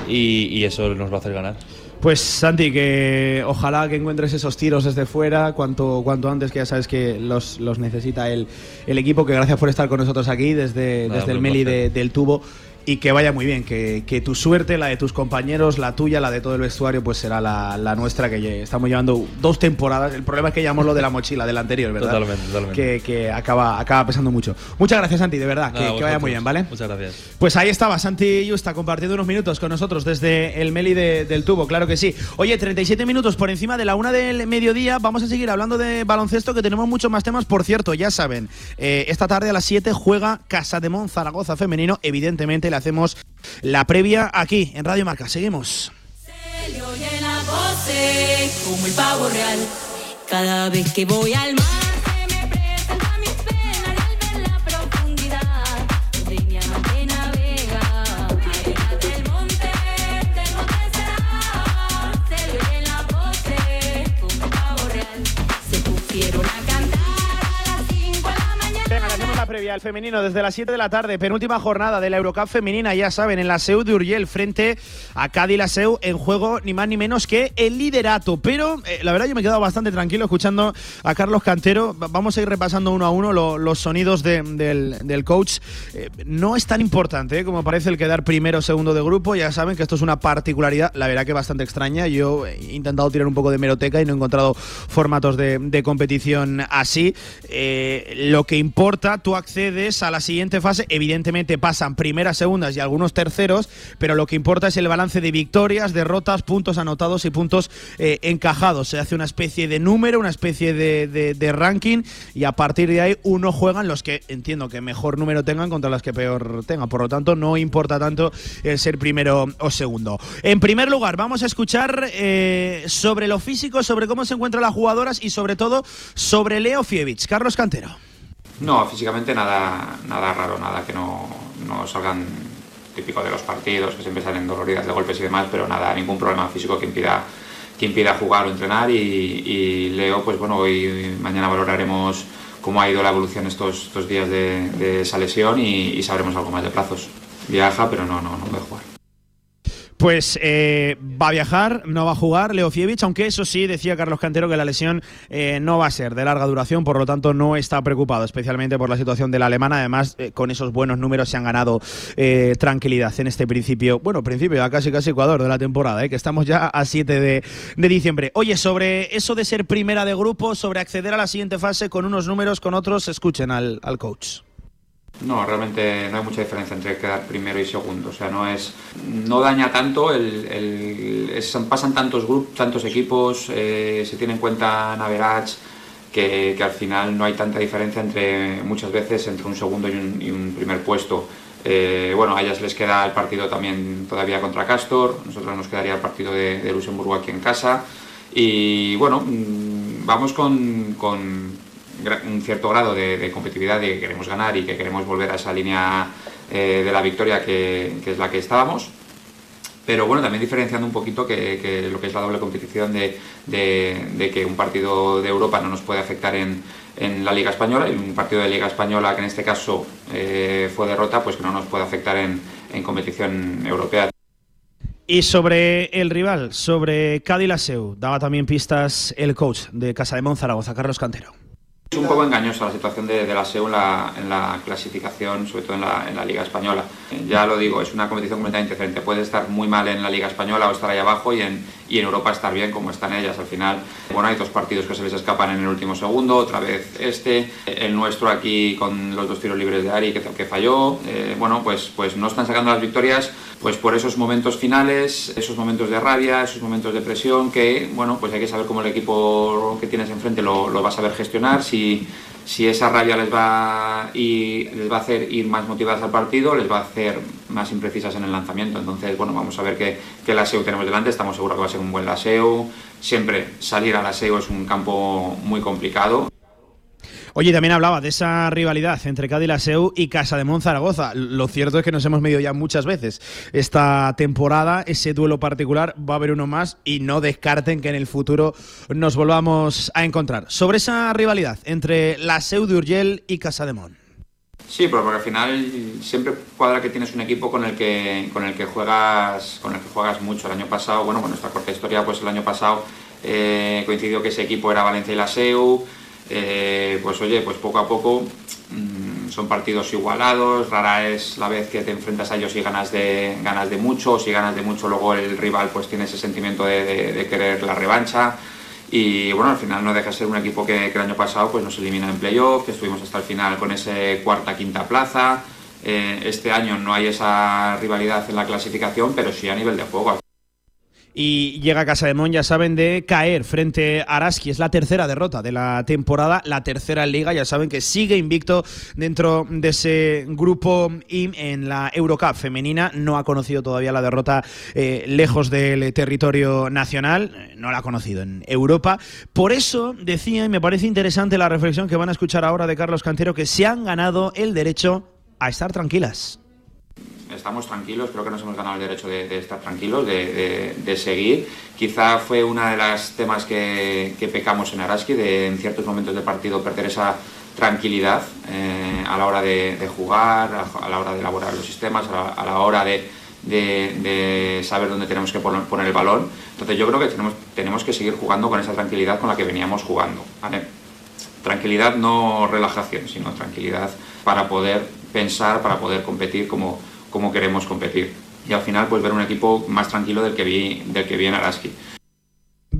Y, y eso nos va a hacer ganar. Pues Santi, que ojalá que encuentres esos tiros desde fuera cuanto, cuanto antes, que ya sabes que los, los necesita el, el equipo, que gracias por estar con nosotros aquí desde, Nada, desde el Meli de- del tubo y que vaya muy bien, que, que tu suerte, la de tus compañeros, la tuya, la de todo el vestuario, pues será la, la nuestra, que estamos llevando dos temporadas. El problema es que llevamos lo de la mochila del anterior, ¿verdad? Totalmente, totalmente. Que, que acaba, acaba pesando mucho. Muchas gracias, Santi, de verdad, Nada, que, que vaya muy bien, ¿vale? Muchas gracias. Pues ahí estaba Santi Yusta compartiendo unos minutos con nosotros desde el Meli de- del tubo, claro que sí. Oye, 37 minutos por encima de la una del mediodía. Vamos a seguir hablando de baloncesto, que tenemos muchos más temas. Por cierto, ya saben, eh, esta tarde a las 7 juega Casa de Mon Zaragoza femenino. Evidentemente le hacemos la previa aquí en Radio Marca. Seguimos. Se le oye la voz como el pavo real. Cada vez que voy al mar le hacemos la previa al femenino desde las 7 de la tarde, penúltima jornada de la Eurocup femenina, ya saben, en la SEU de Urgel frente a Cádiz la SEU en juego ni más ni menos que el liderato. Pero eh, la verdad yo me he quedado bastante tranquilo escuchando a Carlos Cantero. Va- Vamos a ir repasando uno a uno lo- los sonidos de- del, del coach. Eh, no es tan importante eh, como parece el quedar primero o segundo de grupo. Ya saben que esto es una particularidad, la verdad que bastante extraña. Yo he intentado tirar un poco de meroteca y no he encontrado formatos de, de competición así. Lo que importa, tú a la siguiente fase. Evidentemente pasan primeras, segundas y algunos terceros, pero lo que importa es el balance de victorias, derrotas, puntos anotados y puntos eh, encajados. Se hace una especie de número, una especie de ranking y a partir de ahí uno juegan los que entiendo que mejor número tengan contra los que peor tengan. Por lo tanto, no importa tanto el ser primero o segundo. En primer lugar, vamos a escuchar eh, sobre lo físico, sobre cómo se encuentran las jugadoras y sobre todo sobre Leo Fievich. Carlos Cantero. No, físicamente nada, nada raro, nada que no, no salgan típico de los partidos, que siempre salen doloridas de golpes y demás, pero nada, ningún problema físico que impida que impida jugar o entrenar y, Leo, pues bueno, hoy mañana valoraremos cómo ha ido la evolución estos, estos días de, de esa lesión y, y sabremos algo más de plazos. Viaja, pero no, no, no puede jugar. Pues eh, va a viajar, no va a jugar Leo Fievich, aunque eso sí, decía Carlos Cantero que la lesión eh, no va a ser de larga duración, por lo tanto no está preocupado, especialmente por la situación de la alemana. Además, eh, con esos buenos números se han ganado eh, tranquilidad en este principio, bueno, principio ya casi casi Ecuador de la temporada, eh, que estamos ya a 7 de, de diciembre. Oye, sobre eso de ser primera de grupo, sobre acceder a la siguiente fase con unos números, con otros, escuchen al, al coach. No, realmente no hay mucha diferencia entre quedar primero y segundo. O sea, no es, no daña tanto. El, el- pasan tantos grupos, tantos equipos, eh, se tiene en cuenta Naverage que, al final no hay tanta diferencia entre muchas veces entre un segundo y un, y un primer puesto. Eh, bueno, a ellas les queda el partido también todavía contra Castor. Nosotros nos quedaría el partido de, de Luxemburgo aquí en casa. Y bueno, mm, vamos con, un cierto grado de, competitividad de que queremos ganar y que queremos volver a esa línea eh, de la victoria que, es la que estábamos. Pero bueno, también diferenciando un poquito que, lo que es la doble competición de, que un partido de Europa no nos puede afectar en, la Liga Española y un partido de Liga Española que en este caso eh, fue derrota, pues que no nos puede afectar en, competición europea. Y sobre el rival, sobre Cádiz Laseu, daba también pistas el coach de Casa de Zaragoza, Carlos Cantero. Es un poco engañosa la situación de, la SEU en la, clasificación, sobre todo en la, Liga Española. Ya lo digo, es una competición completamente diferente. Puede estar muy mal en la Liga Española o estar ahí abajo y en, Europa estar bien como están ellas. Al final, bueno, hay dos partidos que se les escapan en el último segundo, otra vez este, el nuestro aquí con los dos tiros libres de Ari que, que falló. Eh, bueno, pues, pues no están sacando las victorias pues por esos momentos finales, esos momentos de rabia, esos momentos de presión que, bueno, pues hay que saber cómo el equipo que tienes enfrente lo, va a saber gestionar, si, esa rabia les va, les va a hacer ir más motivadas al partido, les va a hacer más imprecisas en el lanzamiento. Entonces, bueno, vamos a ver qué, qué laseo tenemos delante, estamos seguros que va a ser un buen laseo. Siempre salir al laseo es un campo muy complicado. Oye, también hablaba de esa rivalidad entre Cádiz Laseu y Casa de Zaragoza. Lo cierto es que nos hemos medido ya muchas veces esta temporada, ese duelo particular, va a haber uno más y no descarten que en el futuro nos volvamos a encontrar. Sobre esa rivalidad entre Laseu de Urgell y Casa de Mon. Sí, pero porque al final siempre cuadra que tienes un equipo con el que con el que juegas con el que juegas mucho. El año pasado, bueno, con nuestra corta historia, pues el año pasado eh, coincidió que ese equipo era Valencia y la SEU. Eh, pues oye, pues poco a poco mm, son partidos igualados. Rara es la vez que te enfrentas a ellos y ganas de ganas de mucho. O si ganas de mucho, luego el rival pues tiene ese sentimiento de, querer la revancha. Y bueno, al final no deja de ser un equipo que, el año pasado pues, nos elimina en playoff, que estuvimos hasta el final con ese cuarta, quinta plaza. Eh, este año no hay esa rivalidad en la clasificación, pero sí a nivel de juego. Y llega a Casa de Mon, ya saben, de caer frente a Araski. Es la tercera derrota de la temporada, la tercera en Liga. Ya saben que sigue invicto dentro de ese grupo IM en la Eurocup femenina. No ha conocido todavía la derrota eh, lejos del territorio nacional. No la ha conocido en Europa. Por eso decía, y me parece interesante la reflexión que van a escuchar ahora de Carlos Cantero, que se han ganado el derecho a estar tranquilas. Estamos tranquilos, creo que nos hemos ganado el derecho de, de estar tranquilos, de, de- de seguir. Quizá fue una de las temas que, que pecamos en Araski, de en ciertos momentos del partido perder esa tranquilidad eh, a la hora de, jugar, a, a la hora de elaborar los sistemas, a la, a la hora de, de- de saber dónde tenemos que poner, poner el balón. Entonces yo creo que tenemos, tenemos que seguir jugando con esa tranquilidad con la que veníamos jugando. ¿vale? Tranquilidad no relajación, sino tranquilidad para poder pensar, para poder competir como, como queremos competir. Y al final, pues ver un equipo más tranquilo del que vi, del que vi en Araski.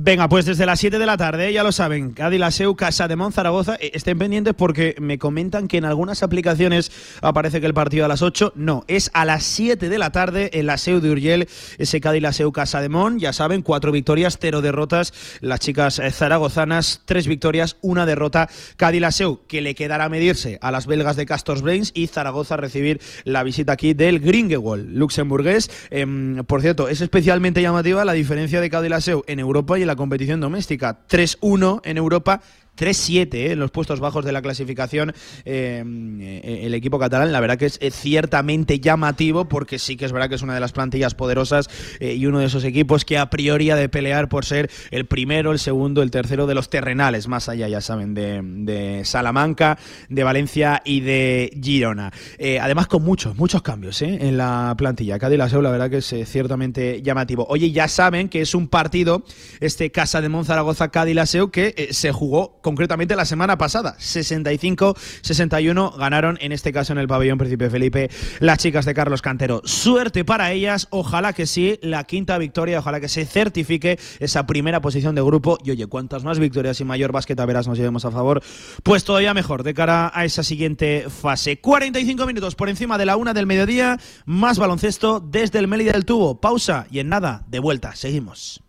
Venga, pues desde las 7 de la tarde, ya lo saben, Cádiz Laseu, Casa de Mon, Zaragoza. Eh, Estén pendientes porque me comentan que en algunas aplicaciones aparece que el partido a las 8. No, es a las 7 de la tarde en la Seu de Urgell, ese Cádiz Laseu, Casa de Mon. Ya saben, cuatro victorias, cero derrotas. Las chicas eh, zaragozanas, tres victorias, una derrota. Cádiz Laseu, que le quedará medirse a las belgas de Castors Brains y Zaragoza recibir la visita aquí del Grindelwald, luxemburgués. Em, por cierto, es especialmente llamativa la diferencia de Cádiz Laseu en Europa y en la competición doméstica. 3-1 en Europa, 3-7 eh, en los puestos bajos de la clasificación eh, eh, el equipo catalán. La verdad que es eh, ciertamente llamativo porque sí que es verdad que es una de las plantillas poderosas y uno de esos equipos que a priori ha de pelear por ser el primero, el segundo, el tercero de los terrenales, más allá, ya saben, de, de Salamanca, de Valencia y de Girona. Además con muchos, muchos cambios en la plantilla. Cádiz Laseu, la verdad que es ciertamente llamativo. Oye, ya saben que es un partido, este Casa de Monzaragoza Cádiz Laseu, que se jugó concretamente la semana pasada. 65-61 ganaron, en este caso en el pabellón Príncipe Felipe, las chicas de Carlos Cantero. Suerte para ellas, ojalá que sí, la quinta victoria, ojalá que se certifique esa primera posición de grupo. Y oye, cuantas más victorias y mayor básquet a veras nos llevemos a favor, pues todavía mejor de cara a esa siguiente fase. 45 minutos por encima de la una del mediodía, más baloncesto desde el Mélida del Tubo. Pausa y en nada, de vuelta, seguimos.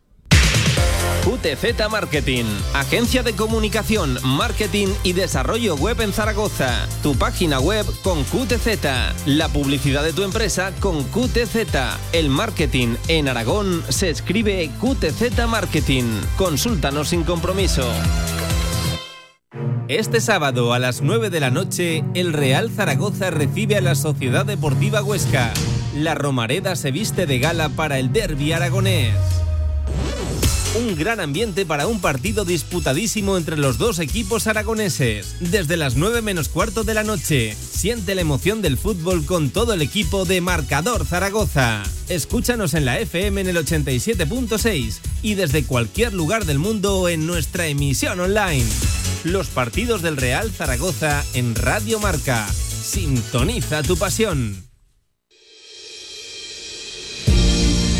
QTZ Marketing, agencia de comunicación, marketing y desarrollo web en Zaragoza. Tu página web con QTZ, la publicidad de tu empresa con QTZ. El marketing en Aragón se escribe QTZ Marketing. Consúltanos sin compromiso. Este sábado a las 9 de la noche, el Real Zaragoza recibe a la Sociedad Deportiva Huesca. La Romareda se viste de gala para el derby aragonés. Un gran ambiente para un partido disputadísimo entre los dos equipos aragoneses. Desde las 9 menos cuarto de la noche, siente la emoción del fútbol con todo el equipo de Marcador Zaragoza. Escúchanos en la FM en el 87.6 y desde cualquier lugar del mundo en nuestra emisión online. Los partidos del Real Zaragoza en Radio Marca. Sintoniza tu pasión.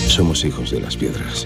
Somos hijos de las piedras,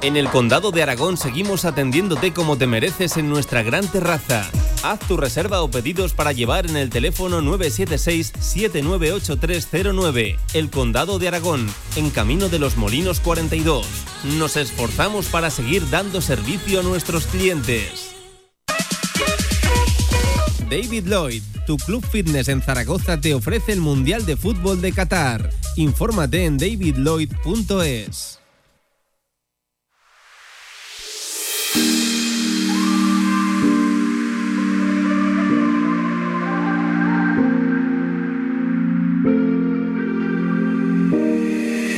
En el Condado de Aragón seguimos atendiéndote como te mereces en nuestra gran terraza. Haz tu reserva o pedidos para llevar en el teléfono 976-798309. El Condado de Aragón, en Camino de los Molinos 42. Nos esforzamos para seguir dando servicio a nuestros clientes. David Lloyd, tu club fitness en Zaragoza te ofrece el Mundial de Fútbol de Qatar. Infórmate en davidlloyd.es.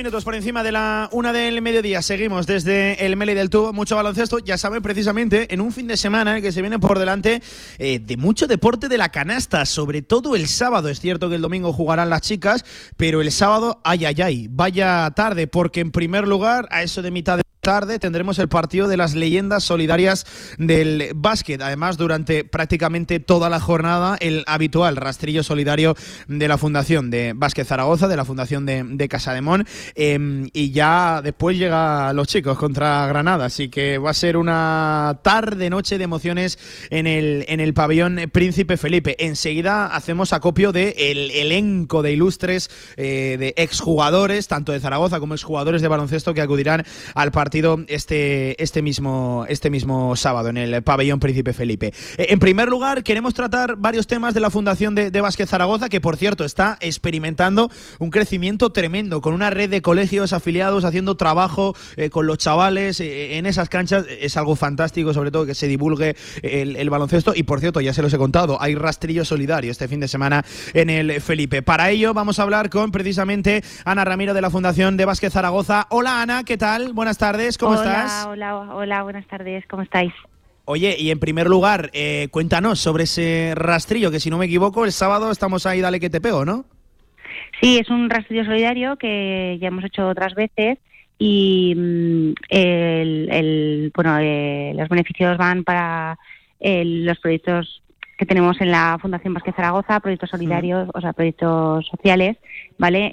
Minutos por encima de la una del mediodía. Seguimos desde el Meli del Tubo. Mucho baloncesto, ya saben, precisamente en un fin de semana que se viene por delante eh, de mucho deporte de la canasta, sobre todo el sábado. Es cierto que el domingo jugarán las chicas, pero el sábado, ay, ay, ay, vaya tarde, porque en primer lugar, a eso de mitad de tarde tendremos el partido de las leyendas solidarias del básquet. Además, durante prácticamente toda la jornada, el habitual rastrillo solidario de la Fundación de Básquet Zaragoza, de la Fundación de, de Casademón. Eh, y ya después llega los chicos contra Granada. Así que va a ser una tarde-noche de emociones en el, en el pabellón Príncipe Felipe. Enseguida hacemos acopio del el elenco de ilustres, eh, de exjugadores, tanto de Zaragoza como exjugadores de baloncesto que acudirán al partido este, este, mismo, este mismo sábado en el pabellón Príncipe Felipe. Eh, en primer lugar, queremos tratar varios temas de la Fundación de, de Vázquez Zaragoza, que por cierto está experimentando un crecimiento tremendo, con una red de colegios afiliados haciendo trabajo eh, con los chavales eh, en esas canchas. Es algo fantástico, sobre todo que se divulgue el, el baloncesto. Y por cierto, ya se los he contado, hay rastrillo solidario este fin de semana en el Felipe. Para ello vamos a hablar con precisamente Ana Ramiro de la Fundación de Vázquez Zaragoza. Hola Ana, ¿qué tal? Buenas tardes, ¿cómo hola, estás? Hola, hola, buenas tardes, ¿cómo estáis? Oye, y en primer lugar, eh, cuéntanos sobre ese rastrillo, que si no me equivoco, el sábado estamos ahí, dale que te pego, ¿no? Sí, es un rastrillo solidario que ya hemos hecho otras veces y mm, el, el- bueno, eh, los beneficios van para eh, los proyectos que tenemos en la Fundación Vázquez Zaragoza, proyectos solidarios, o sea, proyectos sociales, ¿vale?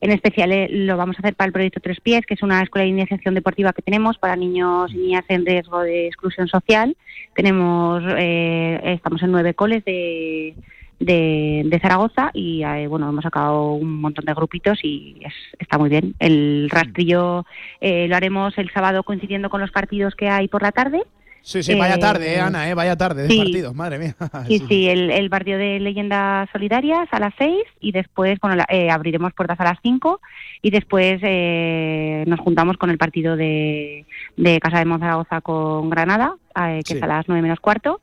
En especial eh, lo vamos a hacer para el proyecto Tres Pies, que es una escuela de iniciación deportiva que tenemos para niños y niñas en riesgo de exclusión social. Tenemos, eh, estamos en nueve coles de, de, de Zaragoza y eh, bueno, hemos sacado un montón de grupitos y es- está muy bien. El rastrillo eh, lo haremos el sábado coincidiendo con los partidos que hay por la tarde. Sí, sí, vaya Eh, tarde, eh, Ana, eh, vaya tarde de partidos, madre mía. (laughs) Sí, sí, el, el partido de Leyendas Solidarias a las 6 y después, bueno, la- eh, abriremos puertas a las 5 y después eh, nos juntamos con el partido de, de Casa de Monzaragoza con Granada, que Sí. es a las 9 menos cuarto.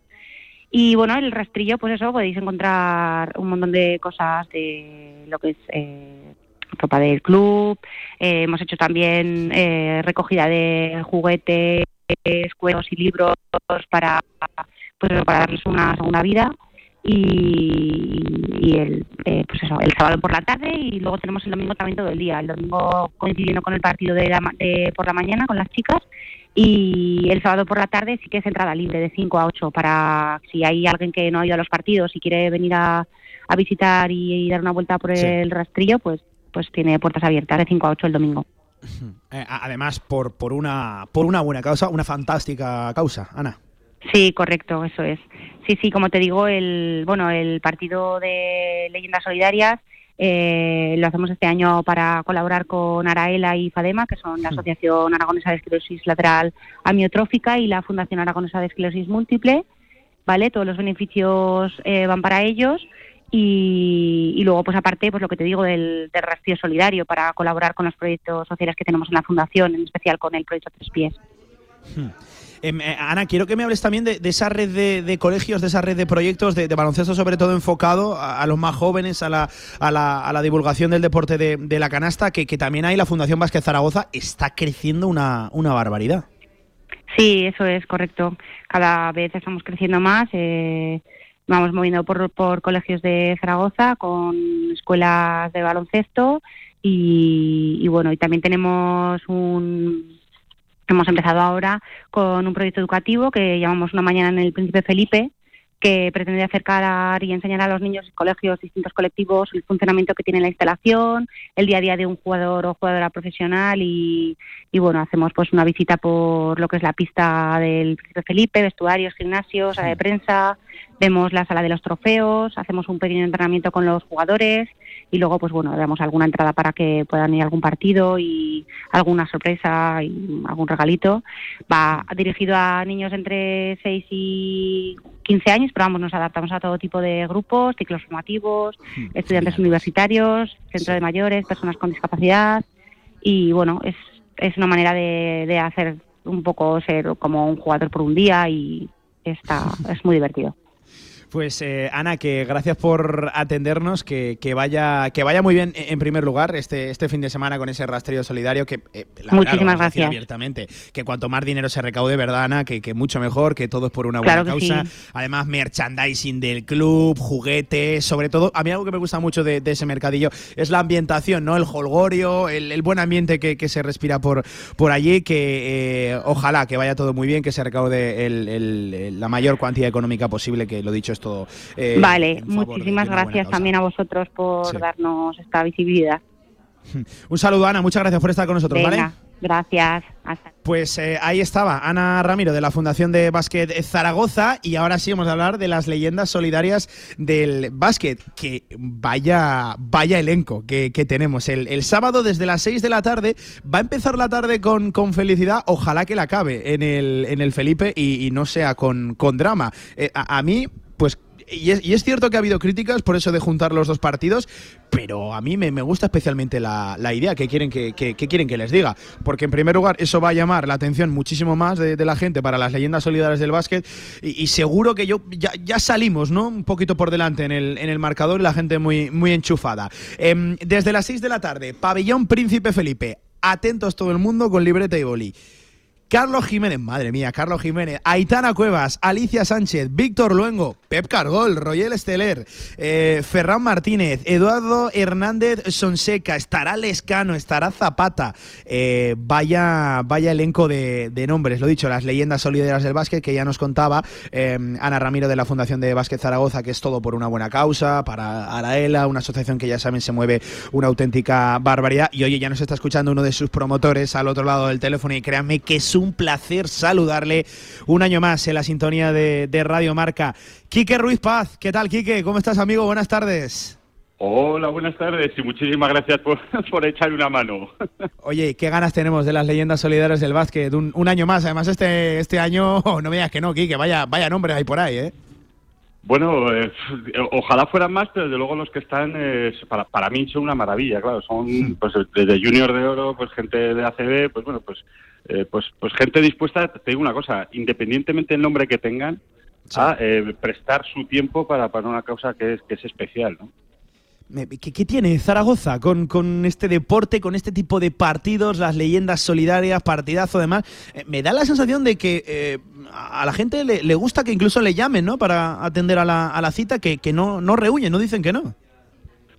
Y bueno, el rastrillo, pues eso, podéis encontrar un montón de cosas de lo que es eh, ropa del club. Eh, hemos hecho también eh, recogida de juguetes, cueros y libros para, pues, para darles una segunda vida. Y, y el, eh, pues eso, el sábado por la tarde y luego tenemos el domingo también todo el día. El domingo coincidiendo con el partido de, la de por la mañana con las chicas y el sábado por la tarde sí que es entrada libre de 5 a 8 para si hay alguien que no ha ido a los partidos y quiere venir a, a visitar y, dar una vuelta por Sí. el rastrillo, pues pues tiene puertas abiertas de 5 a 8 el domingo. (clears throat) Eh, además, por, por, una, por una buena causa, una fantástica causa, Ana. Sí, correcto, eso es. Sí, sí, como te digo, el bueno, el partido de Leyendas Solidarias eh, lo hacemos este año para colaborar con Araela y Fadema, que son la Asociación Aragonesa de Esclerosis Lateral Amiotrófica y la Fundación Aragonesa de Esclerosis Múltiple, ¿vale? Todos los beneficios eh, van para ellos y, y luego, pues aparte, pues lo que te digo del, del rastrillo solidario para colaborar con los proyectos sociales que tenemos en la Fundación, en especial con el proyecto Tres Pies. Em, eh, Ana, quiero que me hables también de, de esa red de, de colegios, de esa red de proyectos de, de baloncesto, sobre todo enfocado a, a los más jóvenes, a la, a la, a la divulgación del deporte de, de la canasta, que, que también hay la Fundación Vázquez Zaragoza, está creciendo una, una barbaridad. Sí, eso es correcto. Cada vez estamos creciendo más. eh, vamos moviendo por, por colegios de Zaragoza con escuelas de baloncesto y, y bueno, y también tenemos un hemos empezado ahora con un proyecto educativo que llamamos Una mañana en el Príncipe Felipe que pretende acercar y enseñar a los niños y colegios distintos colectivos el funcionamiento que tiene la instalación, el día a día de un jugador o jugadora profesional y, y bueno, hacemos pues una visita por lo que es la pista del Príncipe Felipe, vestuarios, gimnasios, sala de prensa, vemos la sala de los trofeos, hacemos un pequeño entrenamiento con los jugadores y luego pues bueno, damos alguna entrada para que puedan ir a algún partido y alguna sorpresa y algún regalito. Va dirigido a niños entre 6 y 15 años, pero vamos, nos adaptamos a todo tipo de grupos, ciclos formativos, estudiantes universitarios, centro de mayores, personas con discapacidad y bueno, es, es una manera de, de hacer un poco ser como un jugador por un día y está, es muy divertido. Pues eh, Ana, que gracias por atendernos, que, que vaya que vaya muy bien en primer lugar este, este fin de semana con ese rastrillo solidario que eh, la verdad, lo Muchísimas decir gracias. abiertamente que cuanto más dinero se recaude, verdad Ana, que, que mucho mejor, que todo es por una buena causa. sí. Además merchandising del club, juguetes, sobre todo a mí algo que me gusta mucho de, de ese mercadillo es la ambientación, no el holgorio, el, el buen ambiente que, que se respira por por allí, que eh, ojalá que vaya todo muy bien, que se recaude el- la mayor cuantía económica posible, que lo dicho es todo. eh, vale, muchísimas gracias también a vosotros por Sí. darnos esta visibilidad. (laughs) Un saludo, Ana. Muchas gracias por estar con nosotros, Venga, ¿vale? Gracias. Hasta Pues eh, ahí estaba Ana Ramiro de la Fundación de Básquet Zaragoza y ahora sí vamos a hablar de las leyendas solidarias del básquet, que vaya, vaya elenco que, que tenemos. El, el sábado desde las 6 de la tarde va a empezar la tarde con, con felicidad, ojalá que la acabe en el, en el Felipe y, y no sea con, con drama. Eh, a, a mí, y es, y es cierto que ha habido críticas por eso de juntar los dos partidos, pero a mí me, gusta especialmente la, idea que quieren que, quieren que les diga. Porque en primer lugar eso va a llamar la atención muchísimo más de, la gente para las leyendas solidarias del básquet y, seguro que yo ya, salimos ¿no? un poquito por delante en el, en el marcador y la gente muy, muy enchufada. Em, desde las 6 de la tarde, pabellón Príncipe Felipe. Atentos todo el mundo con libreta y boli. Carlos Jiménez, madre mía, Carlos Jiménez, Aitana Cuevas, Alicia Sánchez, Víctor Luengo, Pep Cargol, Royel Esteler, eh, Ferran Martínez, Eduardo Hernández Sonseca, estará Lescano, estará Zapata. Eh, vaya, vaya elenco de, de nombres, lo dicho, las leyendas solidarias del básquet que ya nos contaba eh, Ana Ramiro de la Fundación de Básquet Zaragoza, que es todo por una buena causa, para Araela, una asociación que ya saben se mueve una auténtica barbaridad. Y oye, ya nos está escuchando uno de sus promotores al otro lado del teléfono y créanme que un placer saludarle un año más en la sintonía de, de Radio Marca. Quique Ruiz Paz, ¿qué tal Quique? ¿Cómo estás amigo? Buenas tardes. Hola, buenas tardes y muchísimas gracias por, (laughs) por echar una mano. (laughs) Oye, qué ganas tenemos de las leyendas solidarias del básquet. Un, un año más. Además, este, este año, (laughs) no me digas que no, Quique. Vaya, vaya nombres hay por ahí, ¿eh? Bueno, eh, ojalá fueran más, pero desde luego los que están, eh, para, para mí son una maravilla, claro. Son pues desde Junior de Oro, pues gente de ACB, pues bueno, pues, eh, pues, pues gente dispuesta, te digo una cosa, independientemente del nombre que tengan, a eh, prestar su tiempo para, para una causa que es, que es especial, ¿no? ¿Qué, qué tiene Zaragoza con, con este deporte, con este tipo de partidos, las leyendas solidarias, partidazo además? Eh, me da la sensación de que eh, a la gente le, le gusta que incluso le llamen, ¿no? Para atender a la, a la cita, que, que no, no rehuyen, no dicen que no.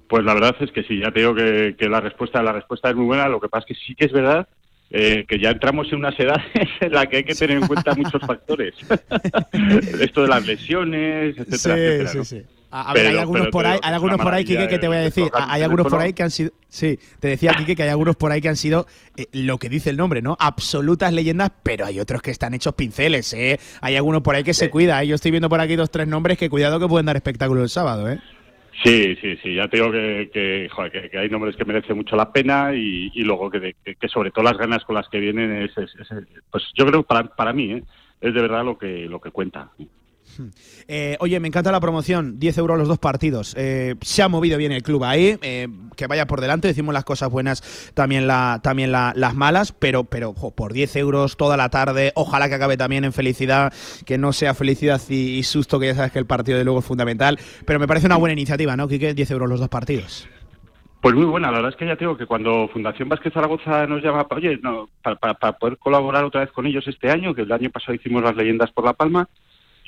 Pues la verdad es que sí, ya te digo que, que la respuesta la respuesta es muy buena. Lo que pasa es que sí que es verdad eh, que ya entramos en unas edades en las que hay que tener en cuenta muchos factores. (laughs) Esto de las lesiones, etcétera, Sí, etcétera. sí, ¿no? sí. A, a ver, hay algunos pero por ahí, hay algunos por ahí, maravilla que te voy a decir. Hay algunos por ahí que han sido. Sí, te decía, Kike, que hay algunos por ahí que han sido eh, lo que dice el nombre, ¿no? Absolutas leyendas, pero hay otros que están hechos pinceles, ¿eh? Hay algunos por ahí que se cuida. ¿eh? Yo estoy viendo por aquí dos, tres nombres que cuidado que pueden dar espectáculo el sábado, ¿eh? Sí, sí, sí, ya te digo que, que, joder, que- que hay nombres que merecen mucho la pena y, y luego que, que- sobre todo las ganas con las que vienen es, es- es- pues yo creo que para, para mí ¿eh? es de verdad lo que lo que cuenta. Eh, oye, me encanta la promoción, 10 euros los dos partidos. Eh, se ha movido bien el club ahí, eh, que vaya por delante, decimos las cosas buenas, también, la, también la- las malas, pero, pero por 10 euros toda la tarde, ojalá que acabe también en felicidad, que no sea felicidad y, susto, que ya sabes que el partido de luego es fundamental, pero me parece una buena iniciativa, ¿no, Quique? 10 euros los dos partidos. Pues muy buena, la verdad es que ya te digo que cuando Fundación Vázquez Zaragoza nos llama, oye, para poder colaborar otra vez con ellos este año, que el año pasado hicimos las leyendas por La Palma,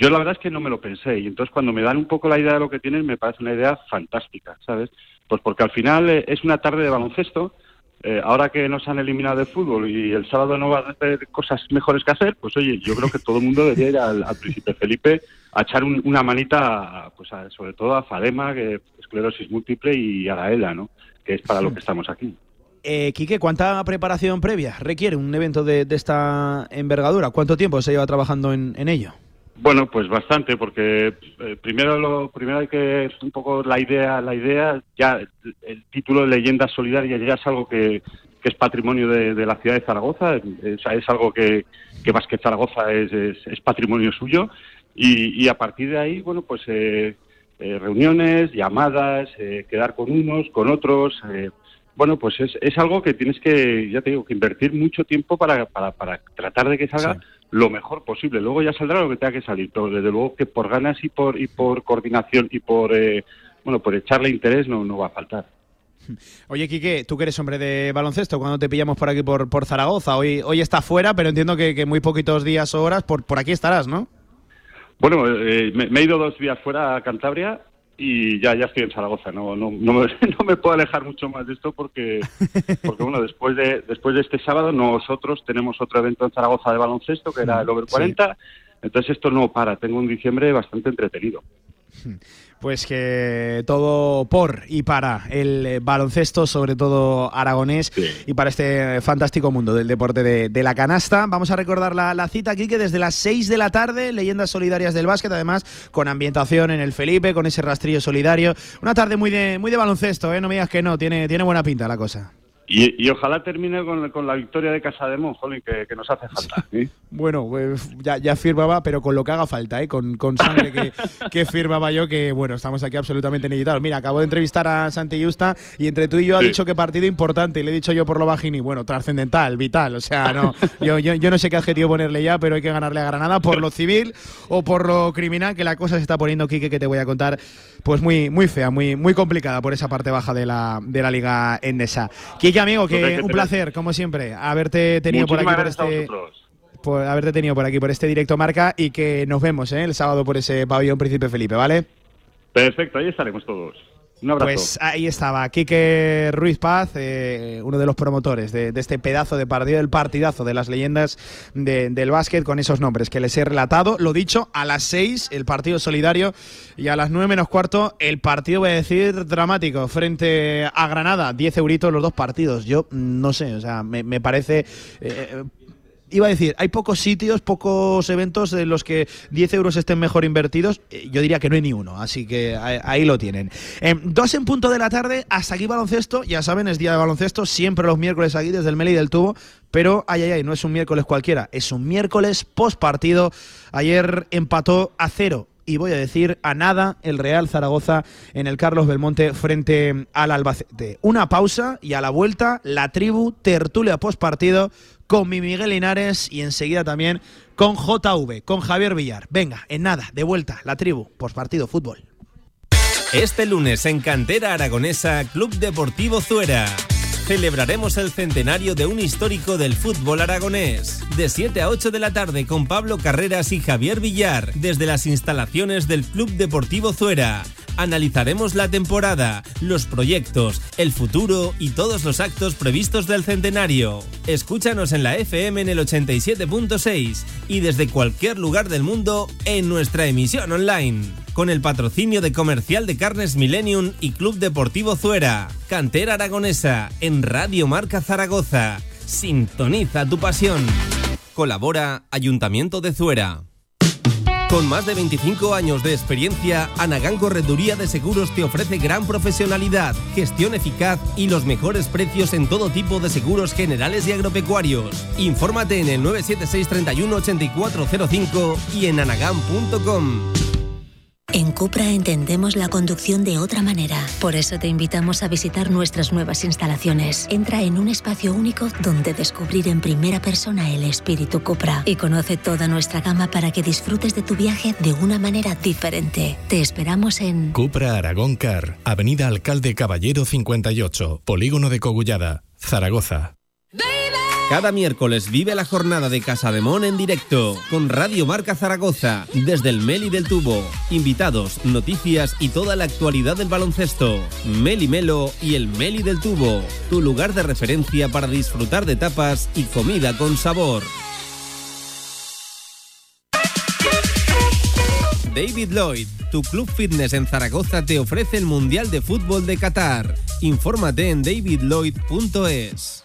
yo la verdad es que no me lo pensé y entonces cuando me dan un poco la idea de lo que tienen me parece una idea fantástica, ¿sabes? Pues porque al final eh, es una tarde de baloncesto, eh, ahora que nos han eliminado del fútbol y el sábado no va a hacer cosas mejores que hacer, pues oye, yo creo que todo el mundo debería ir al, Príncipe Felipe a echar un- una manita, pues a- sobre todo a Fadema, que esclerosis múltiple y a la ELA, ¿no? Que es para lo que estamos aquí. Eh, Quique, ¿cuánta preparación previa requiere un evento de, de esta envergadura? ¿Cuánto tiempo se lleva trabajando en, en ello? Bueno, pues bastante, porque eh, primero lo primero hay que un poco la idea, la idea ya el, título de leyendas solidarias ya es algo que, que es patrimonio de, la ciudad de Zaragoza, es, es algo que que Básquet Zaragoza es, es, patrimonio suyo y, y a partir de ahí, bueno, pues eh, eh, reuniones, llamadas, eh, quedar con unos, con otros. bueno, pues es, es algo que tienes que, ya te digo, que invertir mucho tiempo para, para, para tratar de que salga lo mejor posible. Luego ya saldrá lo que tenga que salir, pero desde luego que por ganas y por, y por coordinación y por, eh, bueno, por echarle interés no, no va a faltar. Oye, Quique, tú que eres hombre de baloncesto, cuando te pillamos por aquí por, por Zaragoza, hoy, hoy está fuera, pero entiendo que, que muy poquitos días o horas por, por aquí estarás, ¿no? Bueno, eh, me, me he ido dos días fuera a Cantabria y ya, ya estoy en Zaragoza. No, no, no, me, (laughs) no me puedo alejar mucho más de esto porque, (laughs) porque bueno, después de, después de este sábado nosotros tenemos otro evento en Zaragoza de baloncesto que era el Over Sí. 40. Entonces esto no para. Tengo un diciembre bastante entretenido. (laughs) pues que todo por y para el eh, baloncesto, sobre todo aragonés, y para este fantástico mundo del deporte de, de la canasta. Vamos a recordar la, la cita aquí, que desde las 6 de la tarde, leyendas solidarias del básquet, además con ambientación en el Felipe, con ese rastrillo solidario. Una tarde muy de, muy de baloncesto, ¿eh? no me digas que no, tiene, tiene buena pinta la cosa. Y, y ojalá termine con, con la victoria de Casademón, jolín, que, que nos hace falta. ¿sí? (laughs) Bueno, pues ya, ya firmaba, pero con lo que haga falta, ¿eh? con, con sangre que, (laughs) que firmaba yo, que bueno, estamos aquí absolutamente necesitados. Mira, acabo de entrevistar a Santi Justa y entre tú y yo ha Sí. dicho que partido importante, y le he dicho yo por lo bajini, bueno, trascendental, vital, o sea, no, (laughs) yo, yo, yo no sé qué adjetivo ponerle ya, pero hay que ganarle a Granada por lo civil o por lo criminal, que la cosa se está poniendo, Quique, que te voy a contar, pues muy, muy fea, muy, muy complicada por esa parte baja de la, de la Liga Endesa. Quique, amigo, que un placer, como siempre, haberte tenido por aquí por este por haberte tenido por aquí, por este directo marca y que nos vemos ¿eh? el sábado por ese pabellón Príncipe Felipe, ¿vale? Perfecto, ahí estaremos todos. Pues ahí estaba, Quique Ruiz Paz, eh, uno de los promotores de, este pedazo de partido, del partidazo de las leyendas de- del básquet, con esos nombres que les he relatado. Lo dicho, a las 6 el partido solidario y a las 9 menos cuarto el partido, voy a decir, dramático, frente a Granada. 10 euritos los dos partidos. Yo no sé, o sea, me, parece... eh, Iba a decir, hay pocos sitios, pocos eventos en los que 10 euros estén mejor invertidos. Eh, Yo diría que no hay ni uno, así que ahí, lo tienen. Eh, dos en punto de la tarde, hasta aquí baloncesto. Ya saben, es día de baloncesto, siempre los miércoles aquí desde el Meli del Tubo. Pero, ay, ay, ay, no es un miércoles cualquiera, es un miércoles post partido. Ayer empató a cero y voy a decir a nada el Real Zaragoza en el Carlos Belmonte frente al Albacete. Una pausa y a la vuelta la tribu tertulia post partido con mi Miguel Linares y enseguida también con JV, con Javier Villar. Venga, en nada, de vuelta, la tribu partido fútbol. Este lunes en Cantera Aragonesa, Club Deportivo Zuera. Celebraremos el centenario de un histórico del fútbol aragonés. De 7 a 8 de la tarde con Pablo Carreras y Javier Villar, desde las instalaciones del Club Deportivo Zuera. Analizaremos la temporada, los proyectos, el futuro y todos los actos previstos del centenario. Escúchanos en la FM en el 87.6 y desde cualquier lugar del mundo en nuestra emisión online. Con el patrocinio de Comercial de Carnes Millennium y Club Deportivo Zuera. Cantera Aragonesa en Radio Marca Zaragoza. Sintoniza tu pasión. Colabora Ayuntamiento de Zuera. Con más de 25 años de experiencia, Anagán Correduría de Seguros te ofrece gran profesionalidad, gestión eficaz y los mejores precios en todo tipo de seguros generales y agropecuarios. Infórmate en el 976 31 8405 y en anagán.com. En Cupra entendemos la conducción de otra manera. Por eso te invitamos a visitar nuestras nuevas instalaciones. Entra en un espacio único donde descubrir en primera persona el espíritu Cupra y conoce toda nuestra gama para que disfrutes de tu viaje de una manera diferente. Te esperamos en Cupra Aragón Car, Avenida Alcalde Caballero 58, Polígono de Cogullada, Zaragoza. Cada miércoles vive la jornada de Casademón en directo con Radio Marca Zaragoza desde el Meli del Tubo. Invitados, noticias y toda la actualidad del baloncesto. Meli Melo y el Meli del Tubo, tu lugar de referencia para disfrutar de tapas y comida con sabor. David Lloyd, tu club fitness en Zaragoza te ofrece el Mundial de Fútbol de Qatar. Infórmate en davidlloyd.es.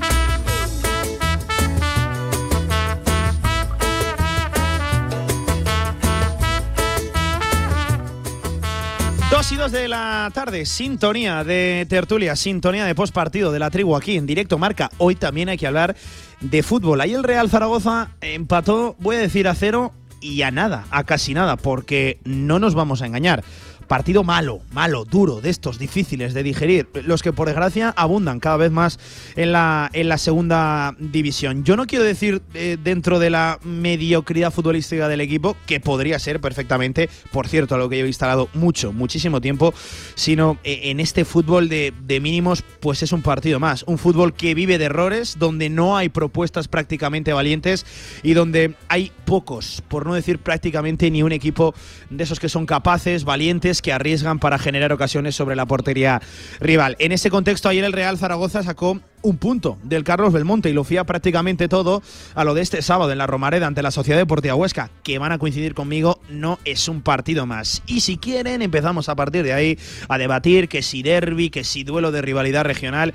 Dos y dos de la tarde, sintonía de tertulia, sintonía de postpartido de la tribu aquí en directo marca. Hoy también hay que hablar de fútbol. Ahí el Real Zaragoza empató, voy a decir a cero y a nada, a casi nada, porque no nos vamos a engañar. Partido malo, malo, duro, de estos difíciles de digerir, los que por desgracia abundan cada vez más en la, en la segunda división. Yo no quiero decir eh, dentro de la mediocridad futbolística del equipo, que podría ser perfectamente, por cierto, a lo que yo he instalado mucho, muchísimo tiempo, sino eh, en este fútbol de, de mínimos, pues es un partido más. Un fútbol que vive de errores, donde no hay propuestas prácticamente valientes y donde hay pocos, por no decir prácticamente ni un equipo de esos que son capaces, valientes, que arriesgan para generar ocasiones sobre la portería rival. En ese contexto, ayer el Real Zaragoza sacó un punto del Carlos Belmonte y lo fía prácticamente todo a lo de este sábado en la Romareda ante la Sociedad Deportiva Huesca, que van a coincidir conmigo, no es un partido más. Y si quieren, empezamos a partir de ahí a debatir que si derby, que si duelo de rivalidad regional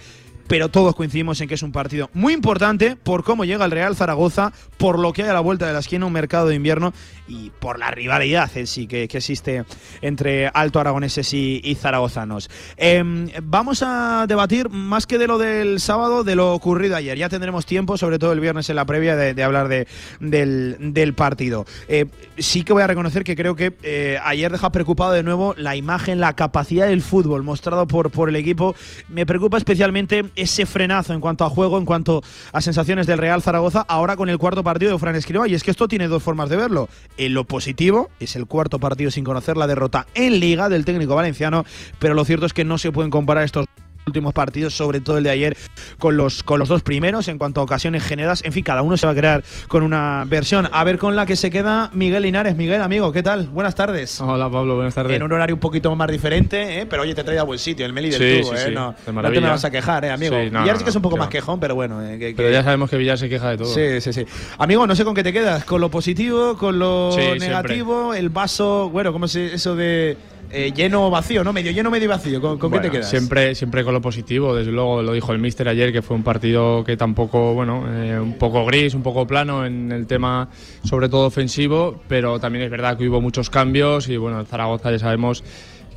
pero todos coincidimos en que es un partido muy importante por cómo llega el Real Zaragoza, por lo que hay a la vuelta de la esquina, un mercado de invierno y por la rivalidad en sí que, existe entre alto aragoneses y, zaragozanos. Em, vamos a debatir más que de lo del sábado, de lo ocurrido ayer. Ya tendremos tiempo, sobre todo el viernes en la previa, de, hablar de, del, partido. Eh, sí que voy a reconocer que creo que eh, ayer deja preocupado de nuevo la imagen, la capacidad del fútbol mostrado por, por el equipo. Me preocupa especialmente ese frenazo en cuanto a juego, en cuanto a sensaciones del Real Zaragoza, ahora con el cuarto partido de Fran Escribá. Y es que esto tiene dos formas de verlo. En lo positivo, es el cuarto partido sin conocer la derrota en Liga del técnico valenciano, pero lo cierto es que no se pueden comparar estos últimos partidos, sobre todo el de ayer, con los, con los dos primeros en cuanto a ocasiones generadas. En fin, cada uno se va a crear con una versión. A ver con la que se queda Miguel Linares. Miguel, amigo, ¿qué tal? Buenas tardes. Hola Pablo, buenas tardes. En un horario un poquito más diferente, ¿eh? pero oye, te trae a buen sitio, el Meli del Sí, tubo, sí, ¿eh? sí, No, de no te me vas a quejar, ¿eh, amigo? No, Villar sí que es un poco más quejón, pero bueno. eh, que- Pero ya sabemos que Villar se queja de todo. Sí, sí, sí. Amigo, no sé con qué te quedas, con lo positivo, con lo siempre. negativo, el vaso, bueno, ¿cómo es eso de eh, lleno o vacío, no? Medio lleno, medio vacío. ¿Con, con Bueno, qué te quedas? Siempre, siempre con lo positivo, desde luego lo dijo el míster ayer, que fue un partido que tampoco, bueno, eh, un poco gris, un poco plano en el tema sobre todo ofensivo, pero también es verdad que hubo muchos cambios y bueno, el Zaragoza ya sabemos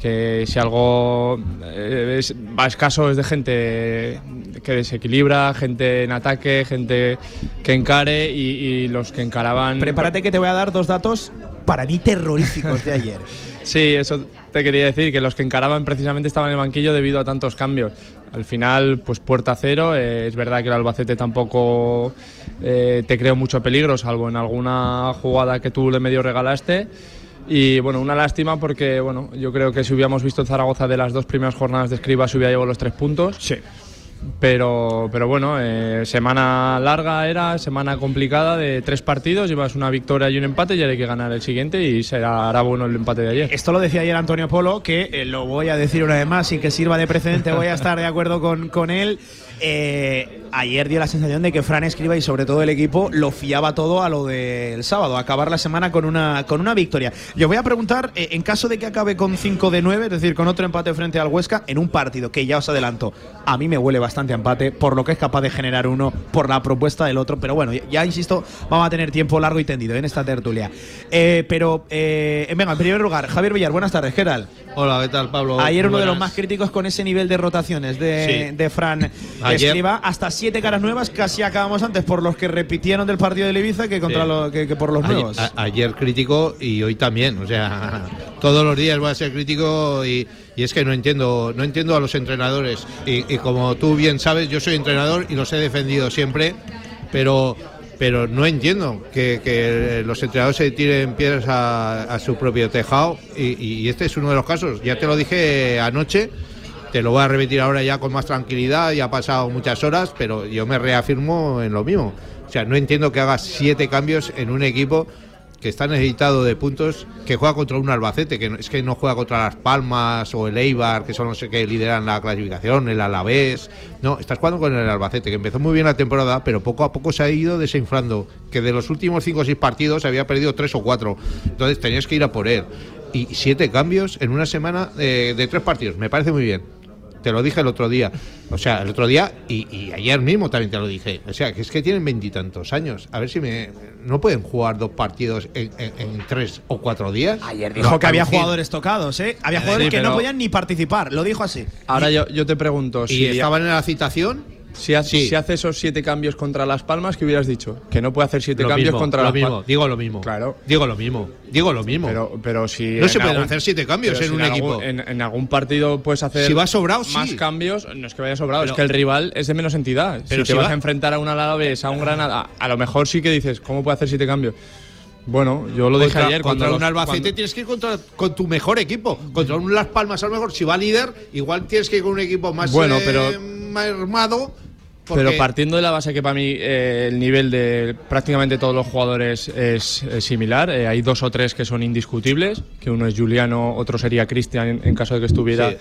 que si algo eh, es- va escaso es de gente que desequilibra, gente en ataque, gente que encare y, y los que encaraban... Prepárate que te voy a dar dos datos para mí terroríficos de ayer. (laughs) Sí, eso te quería decir, que los que encaraban precisamente estaban en el banquillo debido a tantos cambios. Al final, pues puerta cero, eh, es verdad que el Albacete tampoco eh, te creó mucho peligro, salvo en alguna jugada que tú le medio regalaste. Y bueno, una lástima porque bueno, yo creo que si hubiéramos visto en Zaragoza de las dos primeras jornadas de escriba se hubiera llevado los tres puntos. Sí. Pero, pero bueno, eh, semana larga era, semana complicada de tres partidos, llevas una victoria y un empate y ahora hay que ganar el siguiente y será hará bueno el empate de ayer. Esto lo decía ayer Antonio Polo, que eh, lo voy a decir una vez más sin que sirva de precedente, voy a estar de acuerdo con, con él. Eh, ayer dio la sensación de que Fran Escriba y sobre todo el equipo lo fiaba todo a lo del sábado, acabar la semana con una, con una victoria. Yo voy a preguntar, eh, en caso de que acabe con 5 de 9, es decir, con otro empate frente al Huesca, en un partido que ya os adelanto, a mí me huele bastante empate por lo que es capaz de generar uno, por la propuesta del otro, pero bueno, ya, insisto, vamos a tener tiempo largo y tendido en esta tertulia. Eh, pero, eh, venga, en primer lugar, Javier Villar, buenas tardes, ¿qué? Hola, ¿qué tal, Pablo? Ayer uno de los más críticos con ese nivel de rotaciones de, Sí. de Fran Ayer- Escriba. Hasta siete caras nuevas, casi acabamos antes por los que repitieron del partido de Ibiza que, contra Sí. lo- que, que por los Ayer, nuevos. a- ayer crítico y hoy también, o sea, todos los días voy a ser crítico y, y es que no entiendo, no entiendo a los entrenadores y, y como tú bien sabes, yo soy entrenador y los he defendido siempre, pero pero no entiendo que, los entrenadores se tiren piedras a, a su propio tejado y, y este es uno de los casos. Ya te lo dije anoche. Te lo voy a repetir ahora ya con más tranquilidad, ya ha pasado muchas horas, pero yo me reafirmo en lo mismo. O sea, no entiendo que hagas siete cambios en un equipo que está necesitado de puntos, que juega contra un Albacete, que no- es que no juega contra Las Palmas o el Eibar, que son los que lideran la clasificación, el Alavés. No, estás jugando con el Albacete, que empezó muy bien la temporada, pero poco a poco se ha ido desinflando, que de los últimos cinco o seis partidos había perdido tres o cuatro. Entonces tenías que ir a por él. Y siete cambios en una semana eh, de tres partidos, me parece muy bien. Te lo dije el otro día. O sea, el otro día y, y ayer mismo también te lo dije. O sea, que es que tienen veintitantos años. A ver si me. No pueden jugar dos partidos en, en- en tres o cuatro días. Ayer dijo que había jugadores tocados, ¿eh? Había Sí, jugadores que no podían ni participar, lo dijo así. Ahora yo, yo te pregunto Y si estaban en la citación. Si hace, Sí. si hace esos siete cambios contra Las Palmas, ¿qué hubieras dicho? Que no puede hacer siete Lo cambios mismo, contra Las Palmas. digo lo mismo. Claro. Digo lo mismo. Digo lo mismo. Pero, pero si. No se pueden algún- hacer siete cambios en si un algún- equipo. En, en algún partido puedes hacer. Si va sobrado, más sí. cambios, no es que vaya sobrado, Pero- es que el rival es de menos entidad. Pero si si te vas va- a enfrentar a un Alavés, a un Granada, a lo mejor sí que dices, ¿cómo puede hacer siete cambios? Bueno, yo lo dije contra, ayer. contra cuando un Albacete cuando- tienes que ir contra, con tu mejor equipo. Contra un Las Palmas, a lo mejor, si va líder, igual tienes que ir con un equipo más, Bueno, eh, pero- más armado. Porque- Pero partiendo de la base que para mí eh, el nivel de prácticamente todos los jugadores es, es similar, eh, hay dos o tres que son indiscutibles, que uno es Juliano, otro sería Cristian en, en caso de que estuviera. Sí.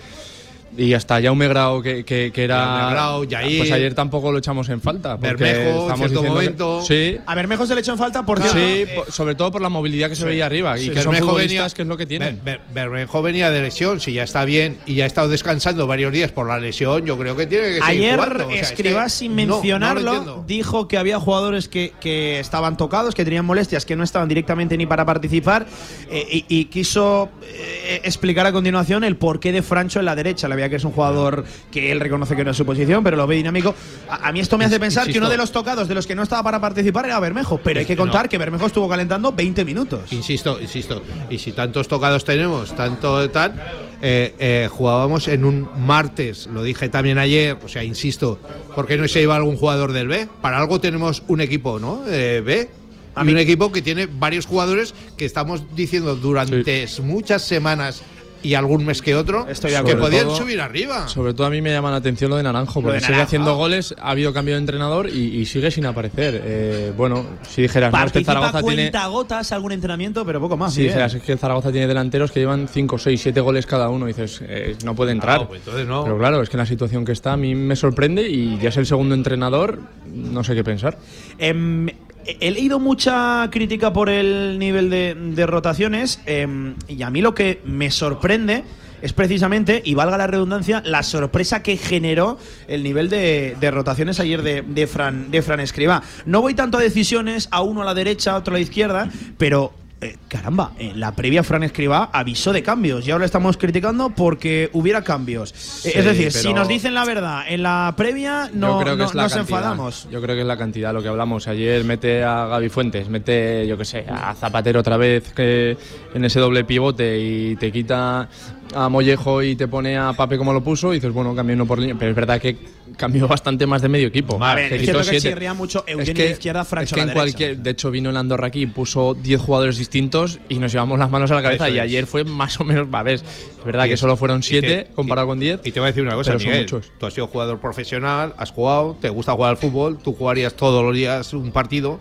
Y hasta Jaume Grau, que, que, que era. Jaume Grau, Yair. Pues ayer tampoco lo echamos en falta. Bermejo, en estamos cierto que- momento. sí. A Bermejo se le echó en falta por cierto. Sí, eh, sobre todo por la movilidad que se veía arriba y Sí, que son Bermejo futbolistas venía- que es lo que tienen. Ber- Ber- Bermejo venía de lesión, si ya está bien y ya ha estado descansando varios días por la lesión, yo creo que tiene que Ayer jugando. O sea, es que Escribá, sin no, no lo mencionarlo, dijo que había jugadores que, que estaban tocados, que tenían molestias, que no estaban directamente ni para participar, eh, y, y quiso eh, explicar a continuación el porqué de Francho en la derecha. Veía que es un jugador que él reconoce que no es su posición, pero lo ve dinámico. A, a mí esto me hace pensar que insisto. uno de los tocados, de los que no estaba para participar, era Bermejo, pero hay que No. contar que Bermejo estuvo calentando 20 minutos. Insisto, insisto. Y si tantos tocados tenemos, tanto tal, eh, eh, jugábamos en un martes, lo dije también ayer, o sea, insisto, ¿por qué no se iba algún jugador del B? Para algo tenemos un equipo, ¿no? Eh, B. A Y mí- un equipo que tiene varios jugadores que estamos diciendo durante muchas semanas y algún mes que otro Estoy que podían Todo- subir arriba. Sobre todo a mí me llama la atención lo de Naranjo, porque de sigue Naranjo. haciendo goles, ha habido cambio de entrenador y, y sigue sin aparecer. Eh, bueno, si dijeras, no, es que Participa Zaragoza tiene. gotas algún entrenamiento, pero poco más. Si dijeras es que el Zaragoza tiene delanteros que llevan 5, 6, 7 goles cada uno, y dices, eh, no puede entrar. No, pues entonces no. Pero claro, es que en la situación que está a mí me sorprende y ya es el segundo entrenador, no sé qué pensar. Em, he leído mucha crítica por el nivel de, rotaciones em, y a mí lo que me sorprende es precisamente, y valga la redundancia, la sorpresa que generó el nivel de, rotaciones ayer de, de Fran, de Fran Escribá. No voy tanto a decisiones, a uno a la derecha, a otro a la izquierda, pero eh, caramba, en la previa Fran Escribá avisó de cambios y ahora estamos criticando porque hubiera cambios. Eh, es decir, si nos dicen la verdad en la previa, no, creo que no- es la nos cantidad. enfadamos. Yo creo que es la cantidad, lo que hablamos. Ayer mete a Gaby Fuentes, mete, yo qué sé, a Zapatero otra vez que en ese doble pivote y te quita a Mollejo y te pone a Pape como lo puso y dices, bueno, cambio uno por línea. Pero es verdad que cambió bastante más de medio equipo. A ver, es que chirría mucho Es Eugenio que- la izquierda, Francho es que a en la derecha. cualquier, de hecho vino el Andorra aquí y puso 10 jugadores distintos y nos llevamos las manos a la cabeza Eso y es. ayer fue más o menos, a ver, es verdad que solo fueron y 7 te- comparado con 10. Y te voy a decir una cosa, Miguel. muchos. Tú has sido jugador profesional, has jugado, te gusta jugar al fútbol, tú jugarías todos los días un partido.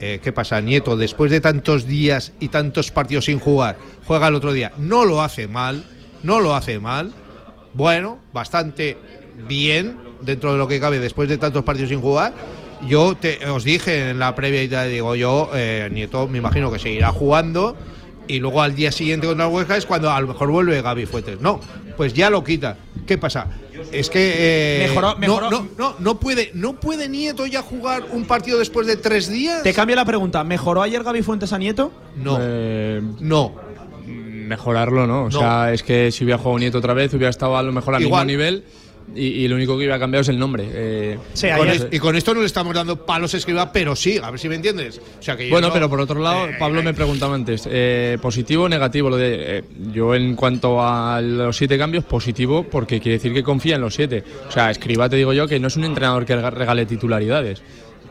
Eh, ¿Qué pasa, Nieto? Después de tantos días y tantos partidos sin jugar, juega el otro día. No lo hace mal, no lo hace mal. Bueno, bastante bien dentro de lo que cabe después de tantos partidos sin jugar. Yo te, os dije en la previa y tal, digo yo, eh, Nieto me imagino que seguirá jugando y luego al día siguiente contra el Huesca es cuando a lo mejor vuelve Gaby Fuentes. No, pues ya lo quita. ¿Qué pasa? Es que eh, Mejoró- no- mejoró. No, no, no puede, no puede Nieto ya jugar un partido después de tres días. Te cambio la pregunta. ¿Mejoró ayer Gaby Fuentes a Nieto? No, Eh, no. mejorarlo, ¿no? O No. sea, es que si hubiera jugado Nieto otra vez, hubiera estado a lo mejor al Igual. mismo nivel y, y lo único que hubiera cambiado es el nombre. Eh, Sí, Con ayer- es- y con esto no le estamos dando palos a escriba, pero sí, a ver si me entiendes. O sea que yo bueno, no- pero por otro lado, Eh, Pablo me preguntaba antes, eh, ¿positivo o negativo? Lo de, eh, yo en cuanto a los siete cambios, positivo, porque quiere decir que confía en los siete. O sea, Escriba te digo yo que no es un entrenador que rega- regale titularidades.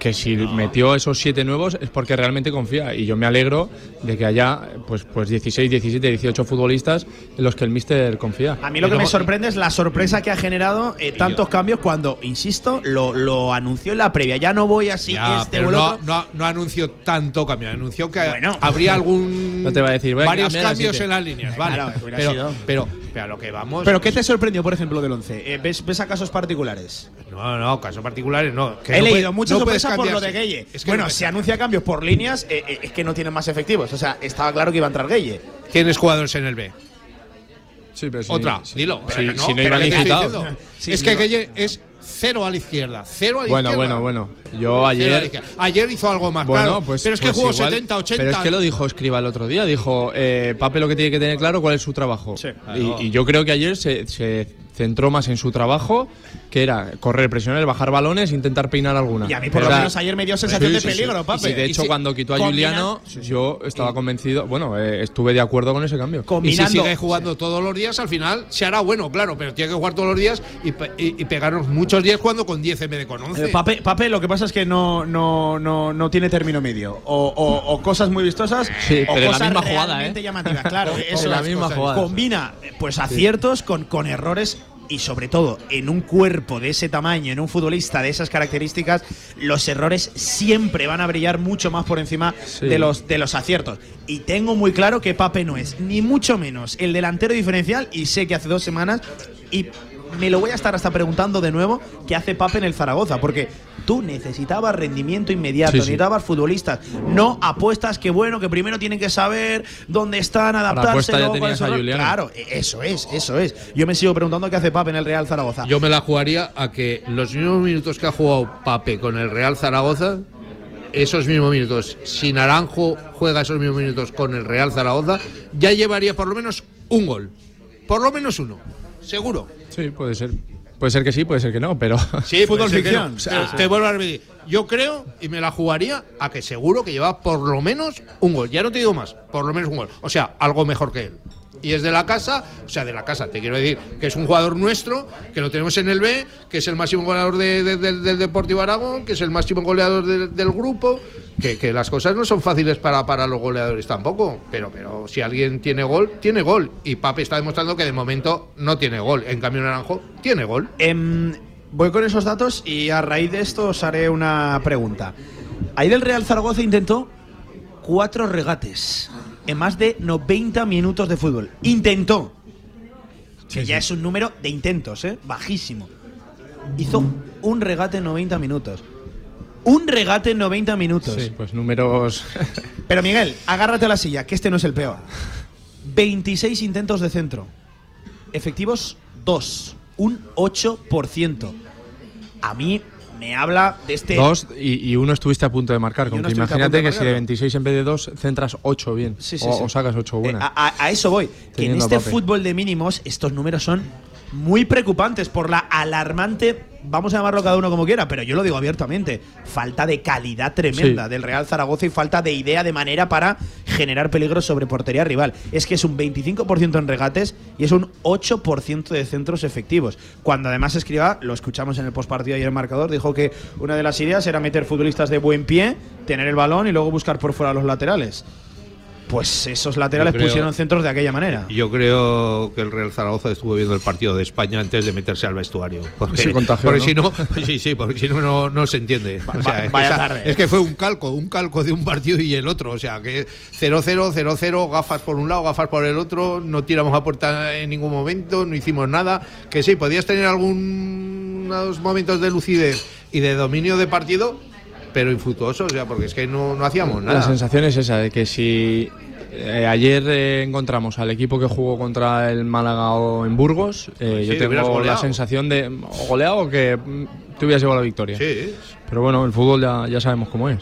Que si metió esos siete nuevos es porque realmente confía. Y yo me alegro de que haya pues, pues 16, 17, 18 futbolistas en los que el míster confía. A mí lo Y que me sorprende es la sorpresa que ha generado eh, tantos cambios cuando, insisto, lo, lo anunció en la previa. Ya no voy así, Ya, este pero no, no, no anunció tanto cambio, anunció que Bueno. habría algún (laughs) No te va a decir, voy a varios cambios en las líneas, vale. Claro, pero, sido. pero, pero a lo que vamos. ¿Pero qué te sorprendió, por ejemplo, del 11? ¿ves, ¿Ves a casos particulares? No, no, casos particulares no. que He no leído muchas no sorpresas por lo de Gueye. Es que bueno, no si anuncia cambios por líneas, eh, eh, es que no tienen más efectivos. O sea, estaba claro que iba a entrar Gueye. ¿Tienes jugadores en el B? Sí, pero si- Otra, si- dilo. si- Pero si no iban. Sí, es que no. Gueye es cero a la izquierda. Cero a la Bueno, izquierda. bueno, bueno. Yo a la ayer. Ayer hizo algo más Bueno, claro. pues. pero es que pues jugó igual- 70, 80. Pero es que lo dijo Escriba el otro día. Dijo, eh, Pape lo que tiene que tener claro cuál es su trabajo. Y, y yo creo que ayer se, se centró más en su trabajo, que era correr, presionar, bajar balones, intentar peinar alguna. Y a mí por lo menos ayer me dio sensación Sí, de sí, sí. peligro, Y de hecho, Y si- cuando quitó a Juliano, yo estaba convencido, bueno, eh, estuve de acuerdo con ese cambio. Y si sigue jugando todos los días, al final se hará bueno, claro, pero tiene que jugar todos los días y, y- y pegarnos muchos días jugando con 10 en vez de con 11. Eh, Pape, Pape, lo que pasa es que no, no, no, no tiene término medio. O, o- o cosas muy vistosas Sí, o pero en la cosas misma jugada, ¿eh? llamativas. Claro, (laughs) eso la misma jugada. Combina pues aciertos con, con errores y sobre todo en un cuerpo de ese tamaño, en un futbolista de esas características, los errores siempre van a brillar mucho más por encima Sí. de, los, de los aciertos. Y tengo muy claro que Pape no es ni mucho menos el delantero diferencial y sé que hace dos semanas y me lo voy a estar hasta preguntando de nuevo qué hace Pape en el Zaragoza, porque tú necesitabas rendimiento inmediato, Sí, sí. necesitabas futbolistas, no apuestas que bueno, que primero tienen que saber dónde están, adaptarse. ya luego tenías cuáles son a los- Juliano. Claro, e- eso es, eso es. Yo me sigo preguntando qué hace Pape en el Real Zaragoza. Yo me la jugaría a que los mismos minutos que ha jugado Pape con el Real Zaragoza, esos mismos minutos, si Naranjo juega esos mismos minutos con el Real Zaragoza, ya llevaría por lo menos un gol. Por lo menos uno. Seguro. Sí, puede ser. Puede ser que sí, puede ser que no, pero. (laughs) Sí, Fútbol ficción. no. O sea, Te vuelvo a repetir. Yo creo y me la jugaría a que seguro que lleva por lo menos un gol. Ya no te digo más, por lo menos un gol. O sea, algo mejor que él. Y es de la casa, o sea, de la casa, te quiero decir, que es un jugador nuestro, que lo tenemos en el B, que es el máximo goleador de- de- del- del Deportivo Aragón, que es el máximo goleador del- del grupo, que, las cosas no son fáciles para, los goleadores tampoco, pero, pero si alguien tiene gol, tiene gol. Y Pape está demostrando que de momento no tiene gol. En cambio, Naranjo tiene gol. Em, voy con esos datos y a raíz de esto os haré una pregunta. Ayer el Real Zaragoza intentó cuatro regates en más de 90 minutos de fútbol. Intentó. Que ya es un número de intentos, ¿eh? Bajísimo. Hizo un regate en 90 minutos. Un regate en 90 minutos. Sí, pues números. (laughs) Pero Miguel, agárrate a la silla, que este no es el peor. 26 intentos de centro. Efectivos 2. Un 8%. A mí me habla de este. Dos y, y uno estuviste a punto de marcar. Con que imagínate que si de marcarlo. 26 en vez de dos centras 8 bien. Sí, sí, o, sí. o sacas 8 buenas. Eh, a, eso voy. Que en este fútbol de mínimos, estos números son muy preocupantes por la alarmante, vamos a llamarlo cada uno como quiera, pero yo lo digo abiertamente, falta de calidad tremenda Sí. del Real Zaragoza y falta de idea de manera para generar peligro sobre portería rival. Es que es un 25% en regates y es un 8% de centros efectivos. Cuando además escriba, lo escuchamos en el postpartido y el marcador, dijo que una de las ideas era meter futbolistas de buen pie, tener el balón y luego buscar por fuera los laterales. Pues esos laterales creo- pusieron centros de aquella manera. Yo creo que el Real Zaragoza estuvo viendo el partido de España antes de meterse al vestuario. Porque, Se contagió, porque ¿no? si no, sí, sí, porque si no, no, no se entiende. O sea, vaya esa- tarde. es que fue un calco, un calco de un partido y el otro. O sea, que 0-0, 0-0, gafas por un lado, gafas por el otro, no tiramos a puerta en ningún momento, no hicimos nada. Que sí, podías tener algunos momentos de lucidez y de dominio de partido, pero infructuosos, o sea, porque es que no, no hacíamos nada. La sensación es esa, de que si eh, ayer eh, encontramos al equipo que jugó contra el Málaga o en Burgos, eh, Sí, yo tengo la sensación de o goleado o que te hubieras llevado la victoria. Sí. Pero bueno, el fútbol ya, ya sabemos cómo es.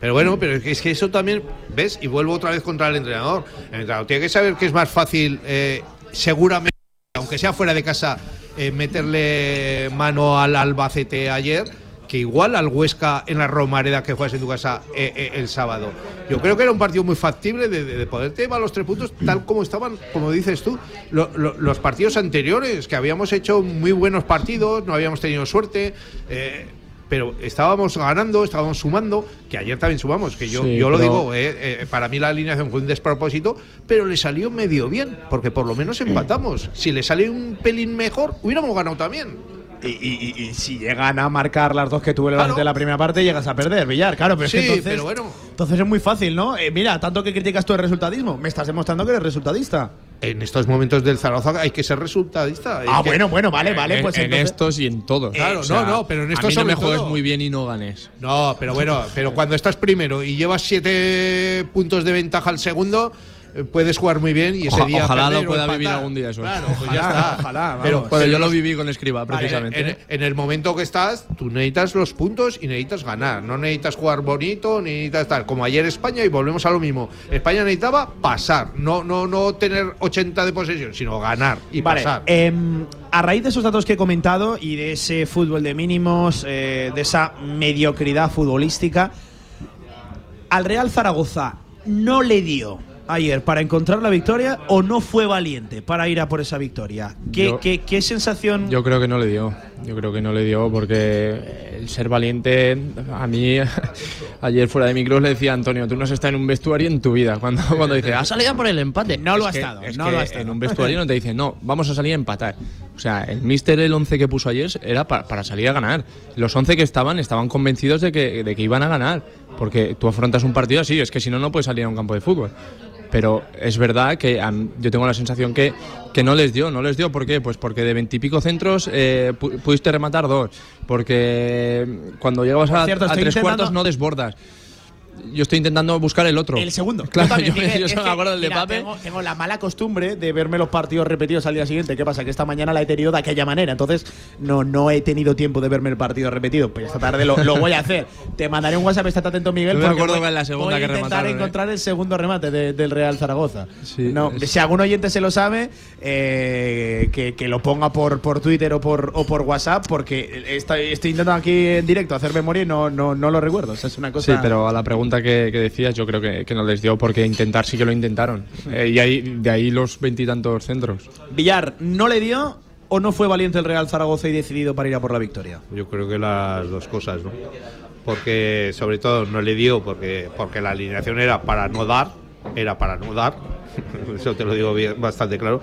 Pero bueno, pero es que, es que eso también, ¿ves? Y vuelvo otra vez contra el entrenador. El entrenador tiene que saber que es más fácil, eh, seguramente, aunque sea fuera de casa, eh, meterle mano al Albacete ayer, que igual al Huesca en la Romareda que juegas en tu casa eh, eh, el sábado. Yo creo que era un partido muy factible de, de, de poderte llevar los tres puntos tal como estaban, como dices tú, lo- lo- los partidos anteriores, que habíamos hecho muy buenos partidos, no habíamos tenido suerte. eh, pero estábamos ganando, estábamos sumando, que ayer también sumamos, que yo, Sí, yo lo pero- digo, eh, eh, para mí la alineación fue un despropósito, pero le salió medio bien, porque por lo menos empatamos. Si le sale un pelín mejor, hubiéramos ganado también. Y, y- y- y si llegan a marcar las dos que tuve el Claro. En la primera parte, llegas a perder, Villar. Claro, pero es que Sí, entonces, pero bueno. entonces es muy fácil, ¿no? Eh, mira, tanto que criticas tú el resultadismo, me estás demostrando que eres resultadista. En estos momentos del Zaragoza hay que ser resultadista. Ah, que- bueno, bueno, vale, vale, en, pues en entonces- estos y en todos. Claro, no, no, pero en estos a mí no me juegues todo. muy bien y no ganes. No, pero bueno, pero cuando estás primero y llevas siete puntos de ventaja al segundo, puedes jugar muy bien y ese día ojalá lo pueda vivir algún día eso. Claro, pues ya Ojalá, está. ojalá, pero, yo lo viví con escriba, precisamente. en, en el momento que estás, tú necesitas los puntos y necesitas ganar. No necesitas jugar bonito, ni necesitas estar como ayer España y volvemos a lo mismo. España necesitaba pasar, no, no, no tener 80 de posesión, sino ganar y Vale, pasar. em, a raíz de esos datos que he comentado y de ese fútbol de mínimos, eh, de esa mediocridad futbolística, al Real Zaragoza no le dio ayer para encontrar la victoria o no fue valiente para ir a por esa victoria. ¿Qué, Yo- qué- qué sensación? Yo creo que no le dio. Yo creo que no le dio porque el ser valiente, a mí (laughs) ayer fuera de micros le decía Antonio, tú no has estado en un vestuario en tu vida. Cuando, cuando dice, has salido por el empate. No lo ha estado, es no que lo ha estado. En un vestuario no te dicen, no, vamos a salir a empatar. O sea, el míster, el 11 que puso ayer, era pa- para salir a ganar. Los 11 que estaban, estaban convencidos de que, de que iban a ganar. Porque tú afrontas un partido así, es que si no, no puedes salir a un campo de fútbol. Pero es verdad que yo tengo la sensación que, que no les dio, no les dio. ¿Por qué? Pues porque de veintipico centros eh, pu- pudiste rematar dos. Porque cuando llegabas a, cierto, a estoy tres cuartos no desbordas. Yo estoy intentando buscar el otro. El segundo. Claro, también, yo, Miguel, yo solo me acuerdo del de mira, Pape. Tengo, tengo la mala costumbre de verme los partidos repetidos al día siguiente. ¿Qué pasa? Que esta mañana la he tenido de aquella manera. Entonces, no, no he tenido tiempo de verme el partido repetido. Pues esta tarde lo, lo voy a hacer. Te mandaré un WhatsApp, estate atento, Miguel. Yo me acuerdo voy- que en la segunda voy a que intentar remataron, ¿eh? encontrar el segundo remate de- del Real Zaragoza. Sí, no, es- Si algún oyente se lo sabe, eh, que, que lo ponga por, por Twitter o por, o por WhatsApp, porque estoy, estoy intentando aquí en directo hacer memoria y no, no, no lo recuerdo. O sea, es una cosa. Sí, pero a la pregunta que, que decías, yo creo que, que no les dio porque intentar sí que lo intentaron. Eh, y ahí, de ahí los veintitantos centros. Villar, ¿no le dio o no fue valiente el Real Zaragoza y decidido para ir a por la victoria? Yo creo que las dos cosas, ¿no? Porque sobre todo no le dio porque, porque la alineación era para no dar, era para no dar, (laughs) eso te lo digo bien, bastante claro.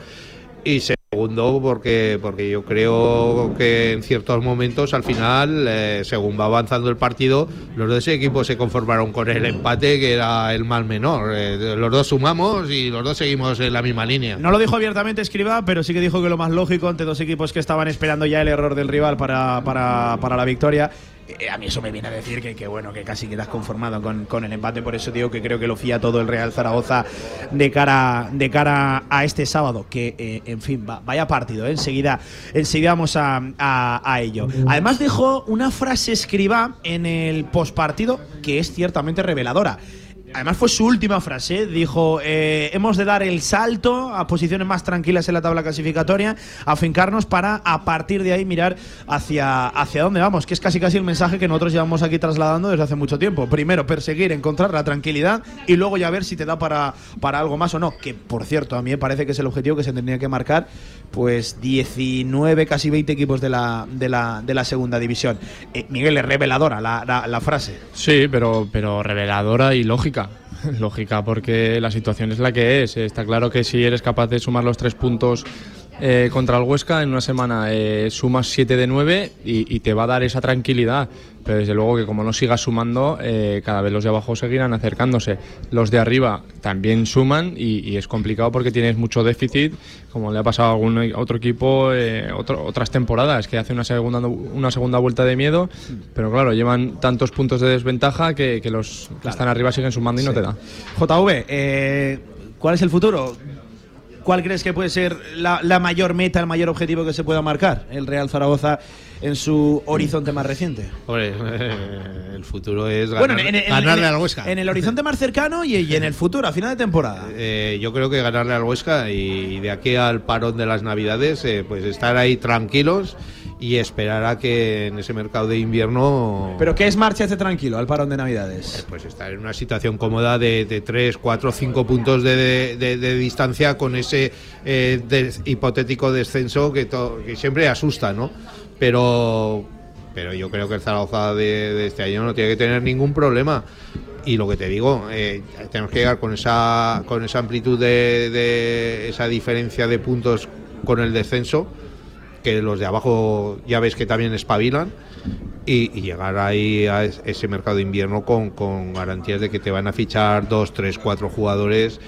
Y segundo, porque, porque yo creo que en ciertos momentos, al final, eh, según va avanzando el partido, los dos equipos se conformaron con el empate, que era el mal menor. Eh, los dos sumamos y los dos seguimos en la misma línea. No lo dijo abiertamente Escriba, pero sí que dijo que lo más lógico ante dos equipos que estaban esperando ya el error del rival para, para, para la victoria. Eh, a mí eso me viene a decir que, que, bueno, que casi quedas conformado con, con el empate, por eso digo que creo que lo fía todo el Real Zaragoza de cara, de cara a este sábado, que eh, en fin, va- vaya partido, ¿eh? enseguida, enseguida vamos a, a- ello. Además dejó una frase escriba en el postpartido que es ciertamente reveladora. Además fue su última frase, dijo, eh, hemos de dar el salto a posiciones más tranquilas en la tabla clasificatoria, afincarnos para a partir de ahí mirar hacia, hacia dónde vamos, que es casi casi el mensaje que nosotros llevamos aquí trasladando desde hace mucho tiempo. Primero perseguir, encontrar la tranquilidad y luego ya ver si te da para, para algo más o no, que por cierto a mí me parece que es el objetivo que se tendría que marcar, pues 19, casi 20 equipos de la, de la, de la segunda división. Eh, Miguel, es reveladora la, la- frase. Sí, pero, pero reveladora y lógica. (laughs) Lógica, porque la situación es la que es. Está claro que si eres capaz de sumar los tres puntos eh, contra el Huesca en una semana, eh, sumas 7 de 9 y, y te va a dar esa tranquilidad. Pero desde luego que como no sigas sumando, eh, cada vez los de abajo seguirán acercándose. Los de arriba también suman y, y es complicado porque tienes mucho déficit, como le ha pasado a algún otro equipo eh, otro- otras temporadas, que hace una segunda, una segunda vuelta de miedo, pero claro, llevan tantos puntos de desventaja que, que los que están arriba siguen sumando y no Sí. te da. JV, eh, ¿cuál es el futuro? ¿Cuál crees que puede ser la, la mayor meta, el mayor objetivo que se pueda marcar el Real Zaragoza en su horizonte más reciente? Hombre, (laughs) el futuro es ganar- Bueno, en, en- ganarle en- al Huesca. En el horizonte más cercano y, y en el futuro, a final de temporada. Eh, yo creo que ganarle al Huesca y de aquí al parón de las Navidades, eh, pues estar ahí tranquilos y esperar a que en ese mercado de invierno Pero ¿qué es marcha hace tranquilo al parón de Navidades? pues estar en una situación cómoda de, de 3, 4, 5 puntos de, de- de distancia con ese eh, hipotético descenso que, to- que siempre asusta, ¿no? Pero, pero yo creo que el Zaragoza de, este año no tiene que tener ningún problema. Y lo que te digo, eh, tenemos que llegar con esa, con esa amplitud de, esa diferencia de puntos con el descenso, que los de abajo ya ves que también espabilan, y, llegar ahí a es- ese mercado de invierno con, con garantías de que te van a fichar dos, tres, cuatro jugadores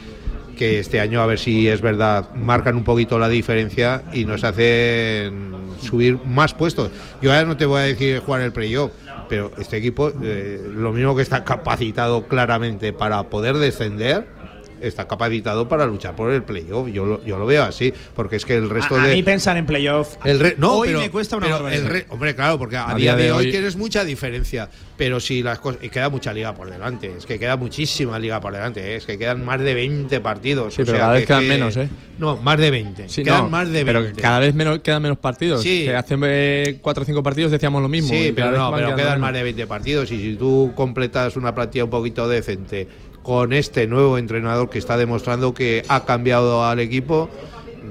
que este año a ver si es verdad marcan un poquito la diferencia y nos hacen subir más puestos. Yo ahora no te voy a decir jugar el playoff, pero este equipo eh, lo mismo que está capacitado claramente para poder descender está capacitado para luchar por el playoff. Yo lo, yo lo veo así, porque es que el resto a, a de. mí pensar en playoff El re- no, hoy pero- me cuesta una barbaridad. re- hombre, claro, porque a, A día, día de, de hoy hoy- tienes mucha diferencia. Pero si las cosas. Y queda mucha liga por delante. Es que queda muchísima liga por delante. ¿eh? Es que quedan más de 20 partidos. Sí, o pero sea cada vez que- quedan que- menos, ¿eh? No, más de 20. Sí, quedan no, más de 20. Pero cada vez menos, quedan menos partidos. Sí. Que hace eh, cuatro o cinco partidos decíamos lo mismo. Sí, pero no, pero quedan menos. más de 20 partidos y si tú completas una plantilla un poquito decente con este nuevo entrenador que está demostrando que ha cambiado al equipo,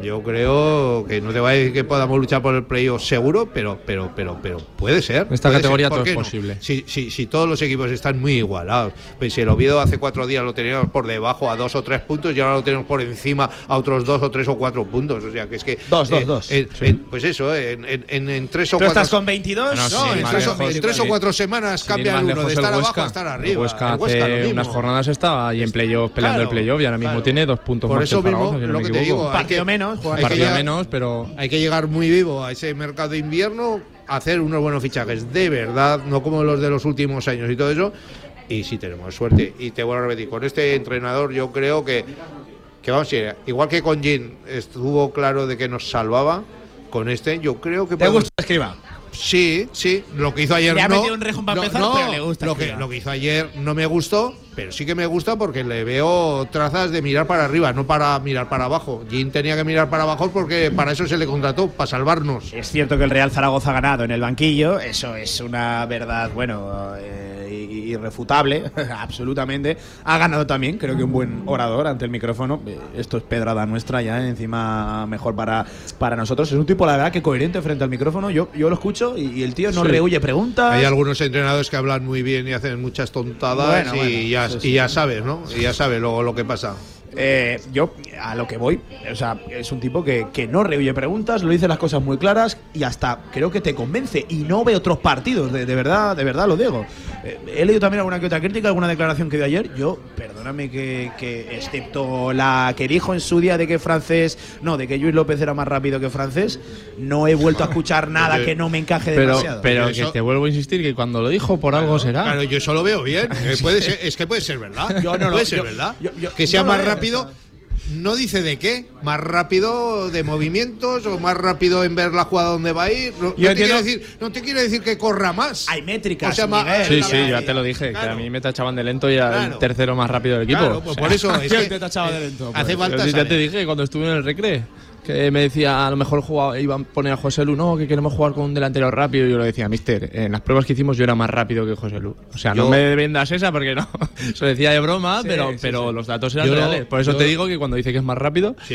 yo creo que no te voy a decir que podamos luchar por el playoff seguro, pero pero pero pero puede ser. En esta puede categoría ser, ¿por todo es no? posible. Si, si, si todos los equipos están muy igualados. Pues si el Oviedo hace cuatro días lo teníamos por debajo a dos o tres puntos y ahora lo tenemos por encima a otros dos o tres o cuatro puntos. O sea que es que. Dos, dos, eh, dos. en- en- pues eso, en, en, en- en tres o ¿Tú cuatro. estás con 22? No, No, en, sí, tres, o- lejos, en tres o sí. cuatro semanas ir cambia uno de el estar abajo a estar El arriba. Huesca El Huesca hace lo mismo. unas jornadas estaba ahí en playoff peleando Claro, el playoff y ahora mismo claro. tiene dos puntos Por más eso que el mismo, si lo me que te digo, Partido que- menos, Partido llegar- pero Hay que llegar muy vivo a ese mercado de invierno, hacer unos buenos fichajes de verdad, no como los de los últimos años y todo eso. Y si tenemos suerte, y te vuelvo a repetir, con este entrenador yo creo que, que vamos a ir, igual que con Jin estuvo claro de que nos salvaba, con este yo creo que ¿Te podemos- gusta escriba? Sí, sí, lo que hizo ayer Le ha no. metido un rejón para no, empezar, no, pero le gusta Lo que, lo que hizo ayer no me gustó, pero sí que me gusta porque le veo trazas de mirar para arriba, no para mirar para abajo. Jim tenía que mirar para abajo porque para eso se le contrató, para salvarnos. Es cierto que el Real Zaragoza ha ganado en el banquillo, eso es una verdad, bueno, eh, irrefutable, (laughs) absolutamente. Ha ganado también, creo que un buen orador ante el micrófono. Eh, Esto es pedrada nuestra ya, encima mejor para, para nosotros. Es un tipo, la verdad, que coherente frente al micrófono. Yo, yo lo escucho y, y el tío no Sí. rehuye preguntas. Hay algunos entrenadores que hablan muy bien y hacen muchas tontadas Bueno, y, bueno, ya, y ya sabes, ¿no? Y ya sabes luego lo que pasa. Eh, yo, a lo que voy, o sea, es un tipo que, que no rehuye preguntas, lo dice las cosas muy claras y hasta creo que te convence. Y no ve otros partidos, de, de verdad, de verdad lo digo. Eh, he leído también alguna que otra crítica, alguna declaración que dio ayer. Yo, perdóname que, que, excepto la que dijo en su día de que francés, no, de que Luis López era más rápido que francés, no he vuelto a escuchar (laughs) nada que no me encaje pero, demasiado. pero que te vuelvo a insistir que cuando lo dijo por algo será. Claro, yo eso lo veo bien. Eh, (laughs) puede ser, es que puede ser verdad. Yo no lo- puede ser yo- verdad. yo- yo- que sea no más veo, rápido. No dice de qué, más rápido de movimientos o más rápido en ver la jugada donde va a ir. No, te, quiere entiendo- decir, no te quiere decir que corra más. Hay métricas, O sea, ma- Miguel. Sí, sí, ya te lo dije, que a mí me tachaban de lento y era Claro. el tercero más rápido del equipo. Claro, pues O sea, por eso es (laughs) ¿Quién que te tachaba de lento? hace Pues, falta ya te dije cuando estuve en el recreo que me decía a lo mejor jugaba, iban a poner a José Lu, no, que queremos jugar con un delantero rápido. Y yo le decía, mister, en las pruebas que hicimos yo era más rápido que José Lu. O sea, no me vendas esa porque no. (laughs) Se decía de broma, Sí, pero, sí, pero sí. los datos eran Yo- reales. Por eso yo- te digo que cuando dice que es más rápido, Pues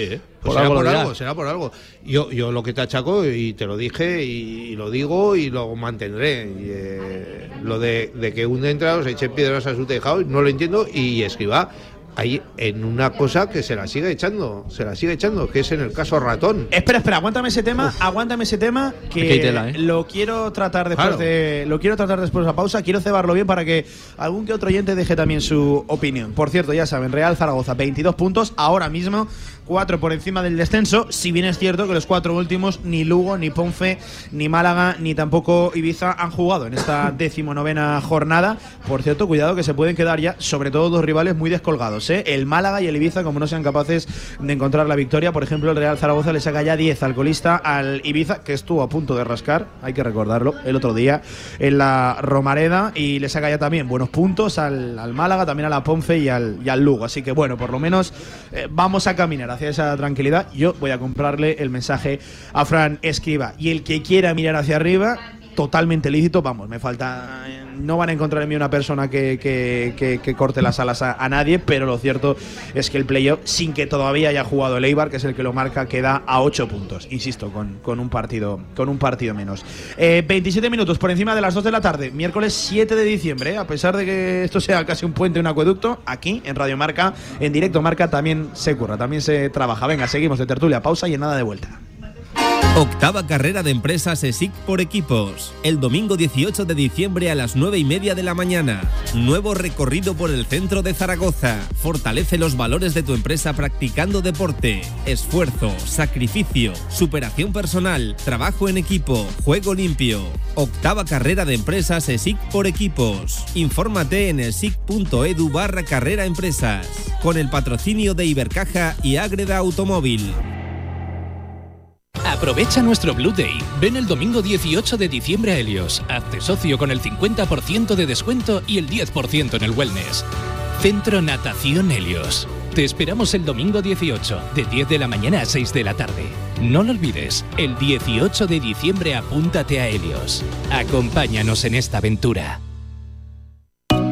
será algo por algo, será por algo. Yo, yo lo que te achaco, y te lo dije, y, lo digo, y lo mantendré. Y, eh, lo de, de que un entrenador se eche piedras a su tejado, no lo entiendo, y escriba ahí en una cosa que se la sigue echando, se la sigue echando, que es en el caso ratón. Espera, espera, aguántame ese tema, aguántame ese tema que tela, ¿eh? lo quiero tratar después Claro. de lo quiero tratar después de la pausa, quiero cebarlo bien para que algún que otro oyente deje también su opinión. Por cierto, ya saben, Real Zaragoza 22 puntos ahora mismo, 4 por encima del descenso, si bien es cierto que los cuatro últimos ni Lugo, ni Ponfe, ni Málaga, ni tampoco Ibiza han jugado en esta (laughs) decimonovena jornada. Por cierto, cuidado que se pueden quedar ya, sobre todo dos rivales muy descolgados, ¿eh? el Málaga y el Ibiza, como no sean capaces de encontrar la victoria. Por ejemplo, el Real Zaragoza le saca ya 10 al colista al Ibiza, que estuvo a punto de rascar, hay que recordarlo, el otro día en la Romareda, y le saca ya también buenos puntos al, Málaga, también a la Ponce y al, y al Lugo. Así que bueno, por lo menos eh, vamos a caminar hacia esa tranquilidad. Yo voy a comprarle el mensaje a Fran Escriba. Y el que quiera mirar hacia arriba, totalmente lícito. Vamos, me falta. No van a encontrar en mí una persona que, que- corte las alas a, a nadie, pero lo cierto es que el playoff, sin que todavía haya jugado el Eibar, que es el que lo marca, queda a 8 puntos. Insisto, con, con un partido con un partido menos. Eh, 27 minutos por encima de las 2 de la tarde, miércoles 7 de diciembre. eh, A pesar de que esto sea casi un puente, un acueducto, aquí en Radio Marca, en directo Marca, también se curra, también se trabaja. Venga, seguimos de tertulia, pausa y en nada de vuelta. Octava carrera de empresas ESIC por equipos. El domingo 18 de diciembre a las 9 y media de la mañana. Nuevo recorrido por el centro de Zaragoza. Fortalece los valores de tu empresa practicando deporte, esfuerzo, sacrificio, superación personal, trabajo en equipo, juego limpio. Octava carrera de empresas ESIC por equipos. Infórmate en esic.edu barra carrera empresas. Con el patrocinio de Ibercaja y Ágreda Automóvil. Aprovecha nuestro Blue Day. Ven el domingo 18 de diciembre a Helios. Hazte socio con el 50% de descuento y el 10% en el wellness. Centro Natación Helios. Te esperamos el domingo 18, de 10 de la mañana a 6 de la tarde. No lo olvides, el 18 de diciembre apúntate a Helios. Acompáñanos en esta aventura.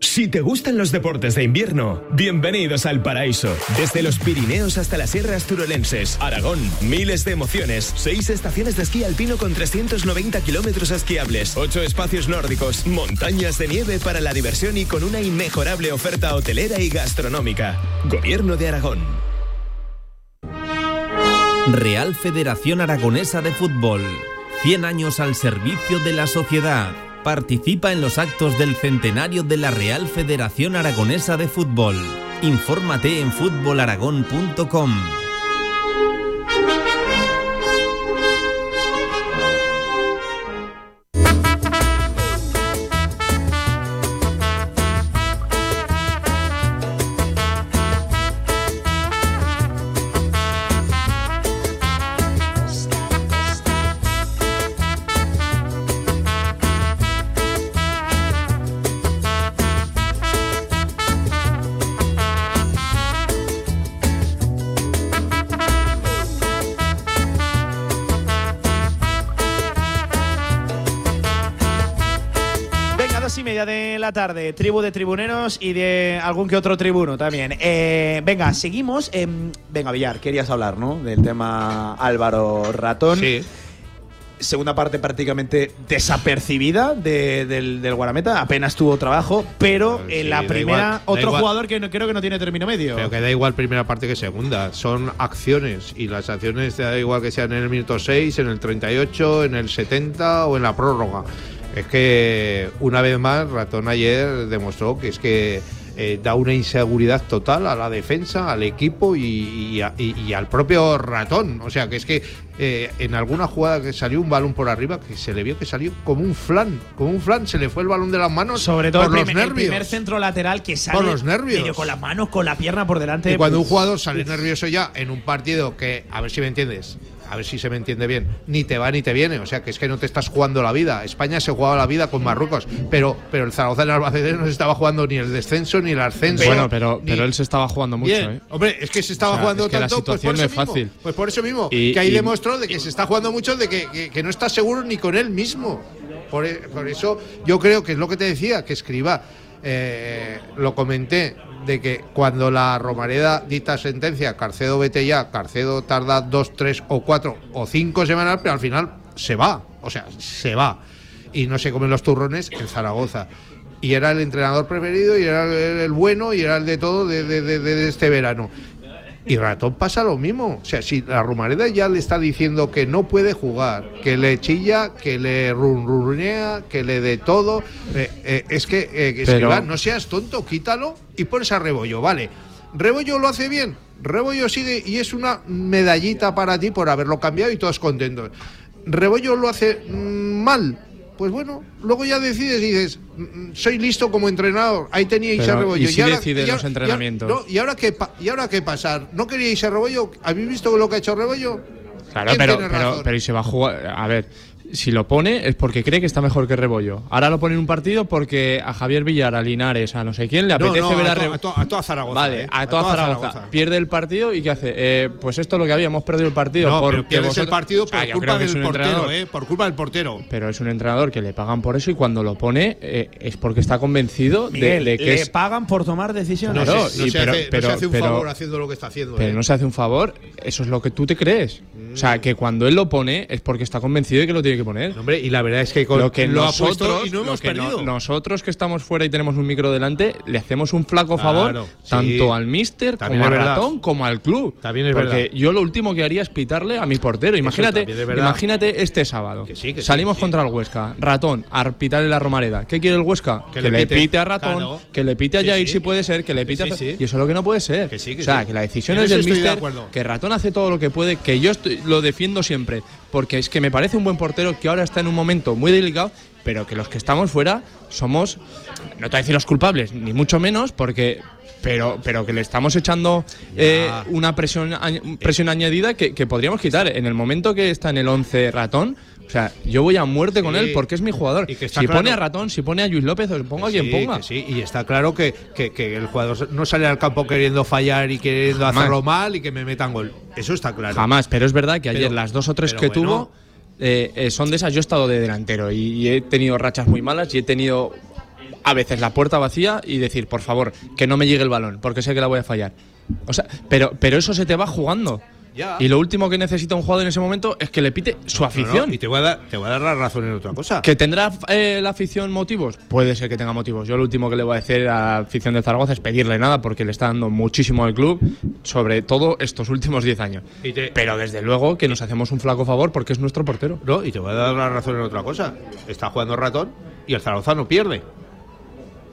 Si te gustan los deportes de invierno, bienvenidos al paraíso. Desde los Pirineos hasta las sierras turolenses, Aragón, miles de emociones, seis estaciones de esquí alpino con 390 kilómetros esquiables, ocho espacios nórdicos, montañas de nieve para la diversión y con una inmejorable oferta hotelera y gastronómica. Gobierno de Aragón. Real Federación Aragonesa de Fútbol. 100 años al servicio de la sociedad. Participa en los actos del centenario de la Real Federación Aragonesa de Fútbol. Infórmate en fútbolaragón.com. la tarde, tribu de tribuneros y de algún que otro tribuno también. Eh, venga, seguimos. Em, venga, Villar, querías hablar, ¿no? Del tema Álvaro Ratón. Sí. Segunda parte prácticamente desapercibida de- del, del Guarameta, apenas tuvo trabajo, pero en sí, la primera, igual, otro jugador que no, creo que no tiene término medio. Pero que da igual primera parte que segunda. Son acciones. Y las acciones te da igual que sean en el minuto 6, en el 38, en el 70 o en la prórroga. Es que una vez más, Ratón ayer demostró que es que eh, da una inseguridad total a la defensa, al equipo y, y a- y- y al propio Ratón. O sea, que es que eh, en alguna jugada que salió un balón por arriba, que se le vio que salió como un flan. Como un flan, se le fue el balón de las manos. Sobre todo por el, los primer, el nervios. primer centro lateral que sale Por los nervios. con las manos, con la pierna por delante. Y cuando un jugador sale nervioso ya en un partido que, a ver si me entiendes, a ver si se me entiende bien, ni te va ni te viene, o sea que es que no te estás jugando la vida. España se jugaba la vida con Marruecos, pero, pero el Zaragoza en Albacete no se estaba jugando ni el descenso ni el ascenso. Bueno, pero, ni- pero él se estaba jugando mucho, Bien. ¿eh? Hombre, es que se estaba O sea, jugando es que la tanto, pues situación por no mismo. fácil. Pues por eso mismo, Y- que ahí y- demostró de que se está jugando mucho, de que, que- que no está seguro ni con él mismo. Por, e- por eso yo creo que es lo que te decía, que escriba, eh, lo comenté, de que cuando la Romareda dicta sentencia, Carcedo vete ya, Carcedo tarda dos, tres o cuatro o cinco semanas, pero al final se va, o sea, se va. Y no se comen los turrones en Zaragoza. Y era el entrenador preferido, y era el, el bueno, y era el de todo de, de- de- de este verano. Y Ratón pasa lo mismo. O sea, si la Romareda ya le está diciendo que no puede jugar, que le chilla, que le runrunea, que le de todo, eh, eh, es que, eh, Pero- no seas tonto, quítalo y pones a Rebollo, vale. Rebollo lo hace bien, Rebollo sigue y es una medallita para ti por haberlo cambiado y todos contentos. Rebollo lo hace mm, mal. Pues bueno, luego ya decides y dices, "Mm, soy listo como entrenador. Ahí teníais a Rebollo. ¿y si ahora- decide y ahora- los y ahora- entrenamientos? no, ¿Y ahora qué, ¿y ahora qué pasar? ¿No queríais a Rebollo? ¿Habéis visto lo que ha hecho Rebollo? Claro, ¿Quién pero, pero, pero y se va a jugar. A ver, si lo pone es porque cree que está mejor que Rebollo. Ahora lo pone en un partido porque a Javier Villar, a Linares, a no sé quién le apetece no, ver a, a to- a to- a toda Zaragoza, Vale, eh. a, A toda toda Zaragoza. Zaragoza. Pierde el partido y ¿qué hace? Eh, pues esto es lo que había, hemos perdido el partido. No, pero porque pierdes el partido por Ah, culpa del portero. ¿eh? Por culpa del portero. Pero es un entrenador que le pagan por eso y cuando lo pone eh, es porque está convencido de- Miguel, de, que le es. pagan por tomar decisiones. Claro, no se, y pero- hace, pero- se hace un pero- favor haciendo lo que está haciendo. Pero ¿eh? no se hace un favor, eso es lo que tú te crees. O sea, que cuando él lo pone es porque está convencido de que lo tiene que poner. Hombre, y la verdad es que con- lo que lo nosotros, y no hemos que no- nosotros que estamos fuera y tenemos un micro delante, le hacemos un flaco Claro, favor sí. tanto al mister También como al ratón como al club. También es Porque verdad. yo lo último que haría es pitarle a mi portero. Imagínate, es imagínate este sábado. sí, que sí, Salimos que sí. contra el Huesca, ratón, a pitarle la Romareda. ¿Qué quiere el Huesca? Que le le pite. pite, a ratón, Claro. que le pite a Jair si puede ser, que le pite a. Y eso es lo que no puede ser. Que o sea, que la decisión es del de mister, que Ratón hace todo lo que puede, que yo estoy- lo defiendo siempre, porque es que me parece un buen portero que ahora está en un momento muy delicado, pero que los que estamos fuera somos, no te voy a decir los culpables, ni mucho menos, porque... Pero, pero que le estamos echando eh, una presión, presión añadida que, que podríamos quitar. En el momento que está en el 11 ratón, o sea, yo voy a muerte con Sí. él porque es mi jugador. Y que Si pone a ratón, si pone a Luis López, o ponga a quien Sí, ponga. que sí, y está claro que, que- que el jugador no sale al campo queriendo fallar y queriendo Jamás. hacerlo mal y que me metan gol. Eso está claro. Jamás, pero es verdad que ayer Pero- las dos o tres que bueno. tuvo eh, eh, son de esas. Yo he estado de delantero y, y he tenido rachas muy malas y he tenido a veces la puerta vacía y decir, por favor, que no me llegue el balón, porque sé que la voy a fallar. O sea, pero, pero eso se te va jugando. Ya. Y lo último que necesita un jugador en ese momento es que le pite su No, no, afición. y te voy, a dar, te voy a dar la razón en otra cosa. ¿Que tendrá eh, la afición motivos? Puede ser que tenga motivos. Yo lo último que le voy a decir a la afición de Zaragoza es pedirle nada porque le está dando muchísimo al club, sobre todo estos últimos 10 años. Y te- Pero desde luego que nos hacemos un flaco favor porque es nuestro portero. No, y te voy a dar la razón en otra cosa. Está jugando ratón y el Zaragoza no pierde.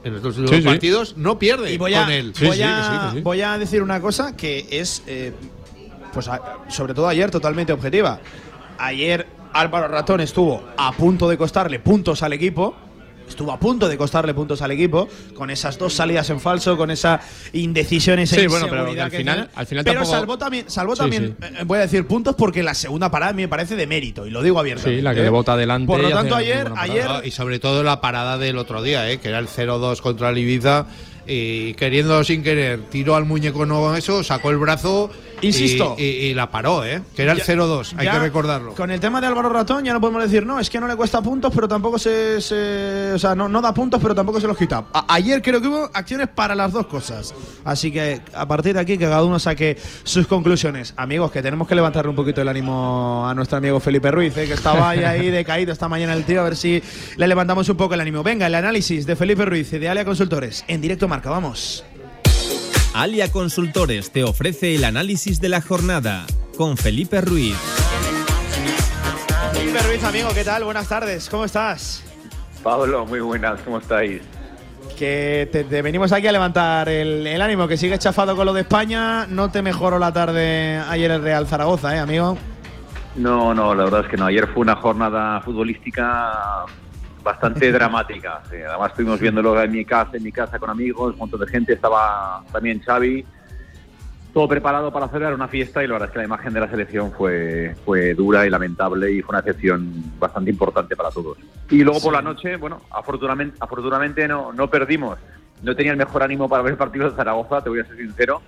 En estos sí. partidos no pierde Y voy a, con él. voy, a, voy a decir una cosa que es, eh, pues a- sobre todo ayer, totalmente objetiva. Ayer Álvaro Ratón estuvo a punto de costarle puntos al equipo. Estuvo a punto de costarle puntos al equipo con esas dos salidas en falso, con esa indecisión, esa Sí, bueno, pero al final- tiene. al final pero tampoco- salvó también, salvó Sí, también eh, voy a decir puntos porque la segunda parada me parece de mérito y lo digo abiertamente. Sí, la que ¿eh? le bota adelante Por lo tanto ayer, ayer y sobre todo la parada del otro día, ¿eh? que era el 0-2 contra el Ibiza. Y queriendo sin querer, tiró al muñeco no eso, sacó el brazo Insisto. y, y la paró, ¿eh? que era el Ya- 0-2, hay que recordarlo. Con el tema de Álvaro Ratón ya no podemos decir, no, es que no le cuesta puntos, pero tampoco se. se- o sea, no, no da puntos, pero tampoco se los quita. A- ayer creo que hubo acciones para las dos cosas. Así que a partir de aquí, que cada uno saque sus conclusiones. Amigos, que tenemos que levantarle un poquito el ánimo a nuestro amigo Felipe Ruiz, ¿eh? que estaba ahí, ahí (laughs) decaído esta mañana el tío, a ver si le levantamos un poco el ánimo. Venga, el análisis de Felipe Ruiz de Alia Consultores en directo marca, vamos. Alia Consultores te ofrece el análisis de la jornada con Felipe Ruiz. Felipe Ruiz, amigo, ¿qué tal? Buenas tardes, ¿cómo estás? Pablo, muy buenas, ¿cómo estáis? Que te, te venimos aquí a levantar el, el ánimo, que sigues chafado con lo de España. No te mejoró la tarde ayer el Real Zaragoza, ¿eh, amigo? No, no, la verdad es que no. Ayer fue una jornada futbolística bastante (laughs) dramática. Sí, además estuvimos viéndolo en mi casa, en mi casa con amigos, un montón de gente. Estaba también Xavi. Todo preparado para celebrar una fiesta y la verdad es que la imagen de la selección fue, fue dura y lamentable y fue una excepción bastante importante para todos. Y luego por la noche, bueno, afortunadamente, afortunadamente no, no perdimos. No tenía el mejor ánimo para ver el partido de Zaragoza, te voy a ser sincero.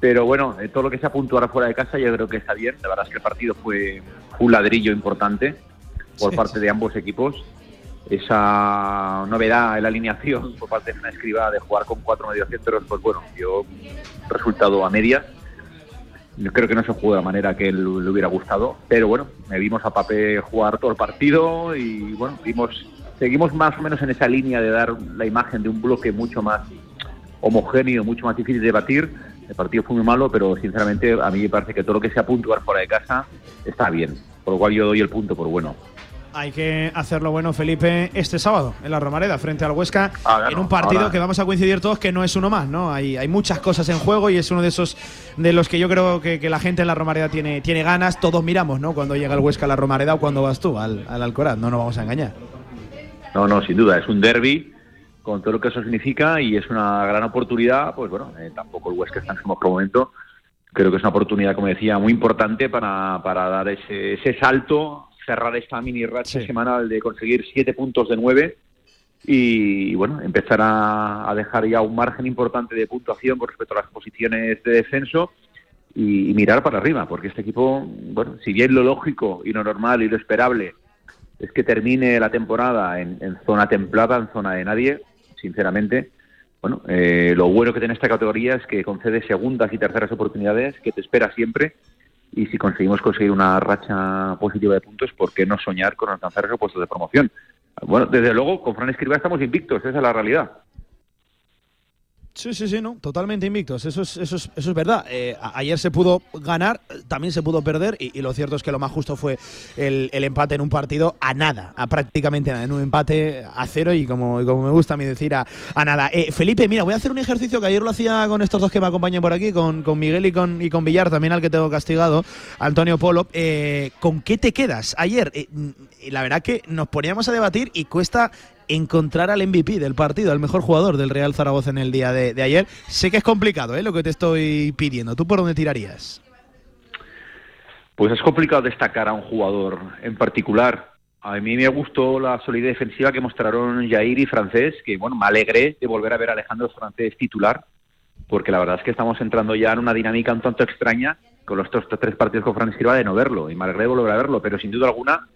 Pero bueno, eh, todo lo que sea puntuar fuera de casa yo creo que está bien. La verdad es que el partido fue un ladrillo importante por Sí, parte de ambos equipos. Esa novedad en la alineación por parte de una escriba de jugar con cuatro mediocentros, pues bueno, dio resultado a medias. Creo que no se jugó de la manera que le hubiera gustado, pero bueno, me vimos a Pape jugar todo el partido y bueno, vimos, seguimos más o menos en esa línea de dar la imagen de un bloque mucho más homogéneo, mucho más difícil de batir. El partido fue muy malo, pero sinceramente a mí me parece que todo lo que sea puntuar fuera de casa está bien, por lo cual yo doy el punto por bueno. Hay que hacerlo bueno, Felipe, este sábado en la Romareda frente al Huesca, Ah, en un partido ahora- que vamos a coincidir todos que no es uno más, ¿no? Hay, hay muchas cosas en juego y es uno de esos de los que yo creo que, que la gente en la Romareda tiene, tiene ganas. Todos miramos, ¿no? Cuando llega el Huesca a la Romareda o cuando vas tú al, al Alcoraz, no nos vamos a engañar. No, no, sin duda, es un derby con todo lo que eso significa y es una gran oportunidad, pues bueno, eh, tampoco el Huesca está en su mejor momento. Creo que es una oportunidad, como decía, muy importante para, para dar ese, ese salto cerrar esta mini racha semanal de conseguir siete puntos de nueve y, bueno, empezar a, a dejar ya un margen importante de puntuación con respecto a las posiciones de descenso y, y mirar para arriba, porque este equipo, bueno, si bien lo lógico y lo normal y lo esperable es que termine la temporada en, en zona templada, en zona de nadie, sinceramente, bueno, eh, lo bueno que tiene esta categoría es que concede segundas y terceras oportunidades, que te espera siempre, y si conseguimos conseguir una racha positiva de puntos, ¿por qué no soñar con alcanzar esos puestos de promoción? Bueno, desde luego, con Fran Escribá estamos invictos, esa es la realidad. Sí, sí, sí, no, totalmente invictos. Eso es, eso es, eso es verdad. Eh, ayer se pudo ganar, también se pudo perder, y, lo cierto es que lo más justo fue el, el empate en un partido a nada, a prácticamente nada, en un empate a cero y como, como me gusta a mí decir, a, a nada. Eh, Felipe, mira, voy a hacer un ejercicio que ayer lo hacía con estos dos que me acompañan por aquí, con, con Miguel y con, y con Villar, también al que tengo castigado, Antonio Polo. Eh, ¿Con qué te quedas? Ayer, mm, la verdad que nos poníamos a debatir y cuesta encontrar al MVP del partido, al mejor jugador del Real Zaragoza en el día de, ayer. Sé que es complicado ¿eh? lo que te estoy pidiendo. ¿Tú por dónde tirarías? Pues es complicado destacar a un jugador en particular. A mí me gustó la solidez defensiva que mostraron Jair y Francés, que bueno, me alegré de volver a ver a Alejandro Francés titular, porque la verdad es que estamos entrando ya en una dinámica un tanto extraña con los tres partidos con Fran Escribá de no verlo, y me alegré de volver a verlo, pero sin duda alguna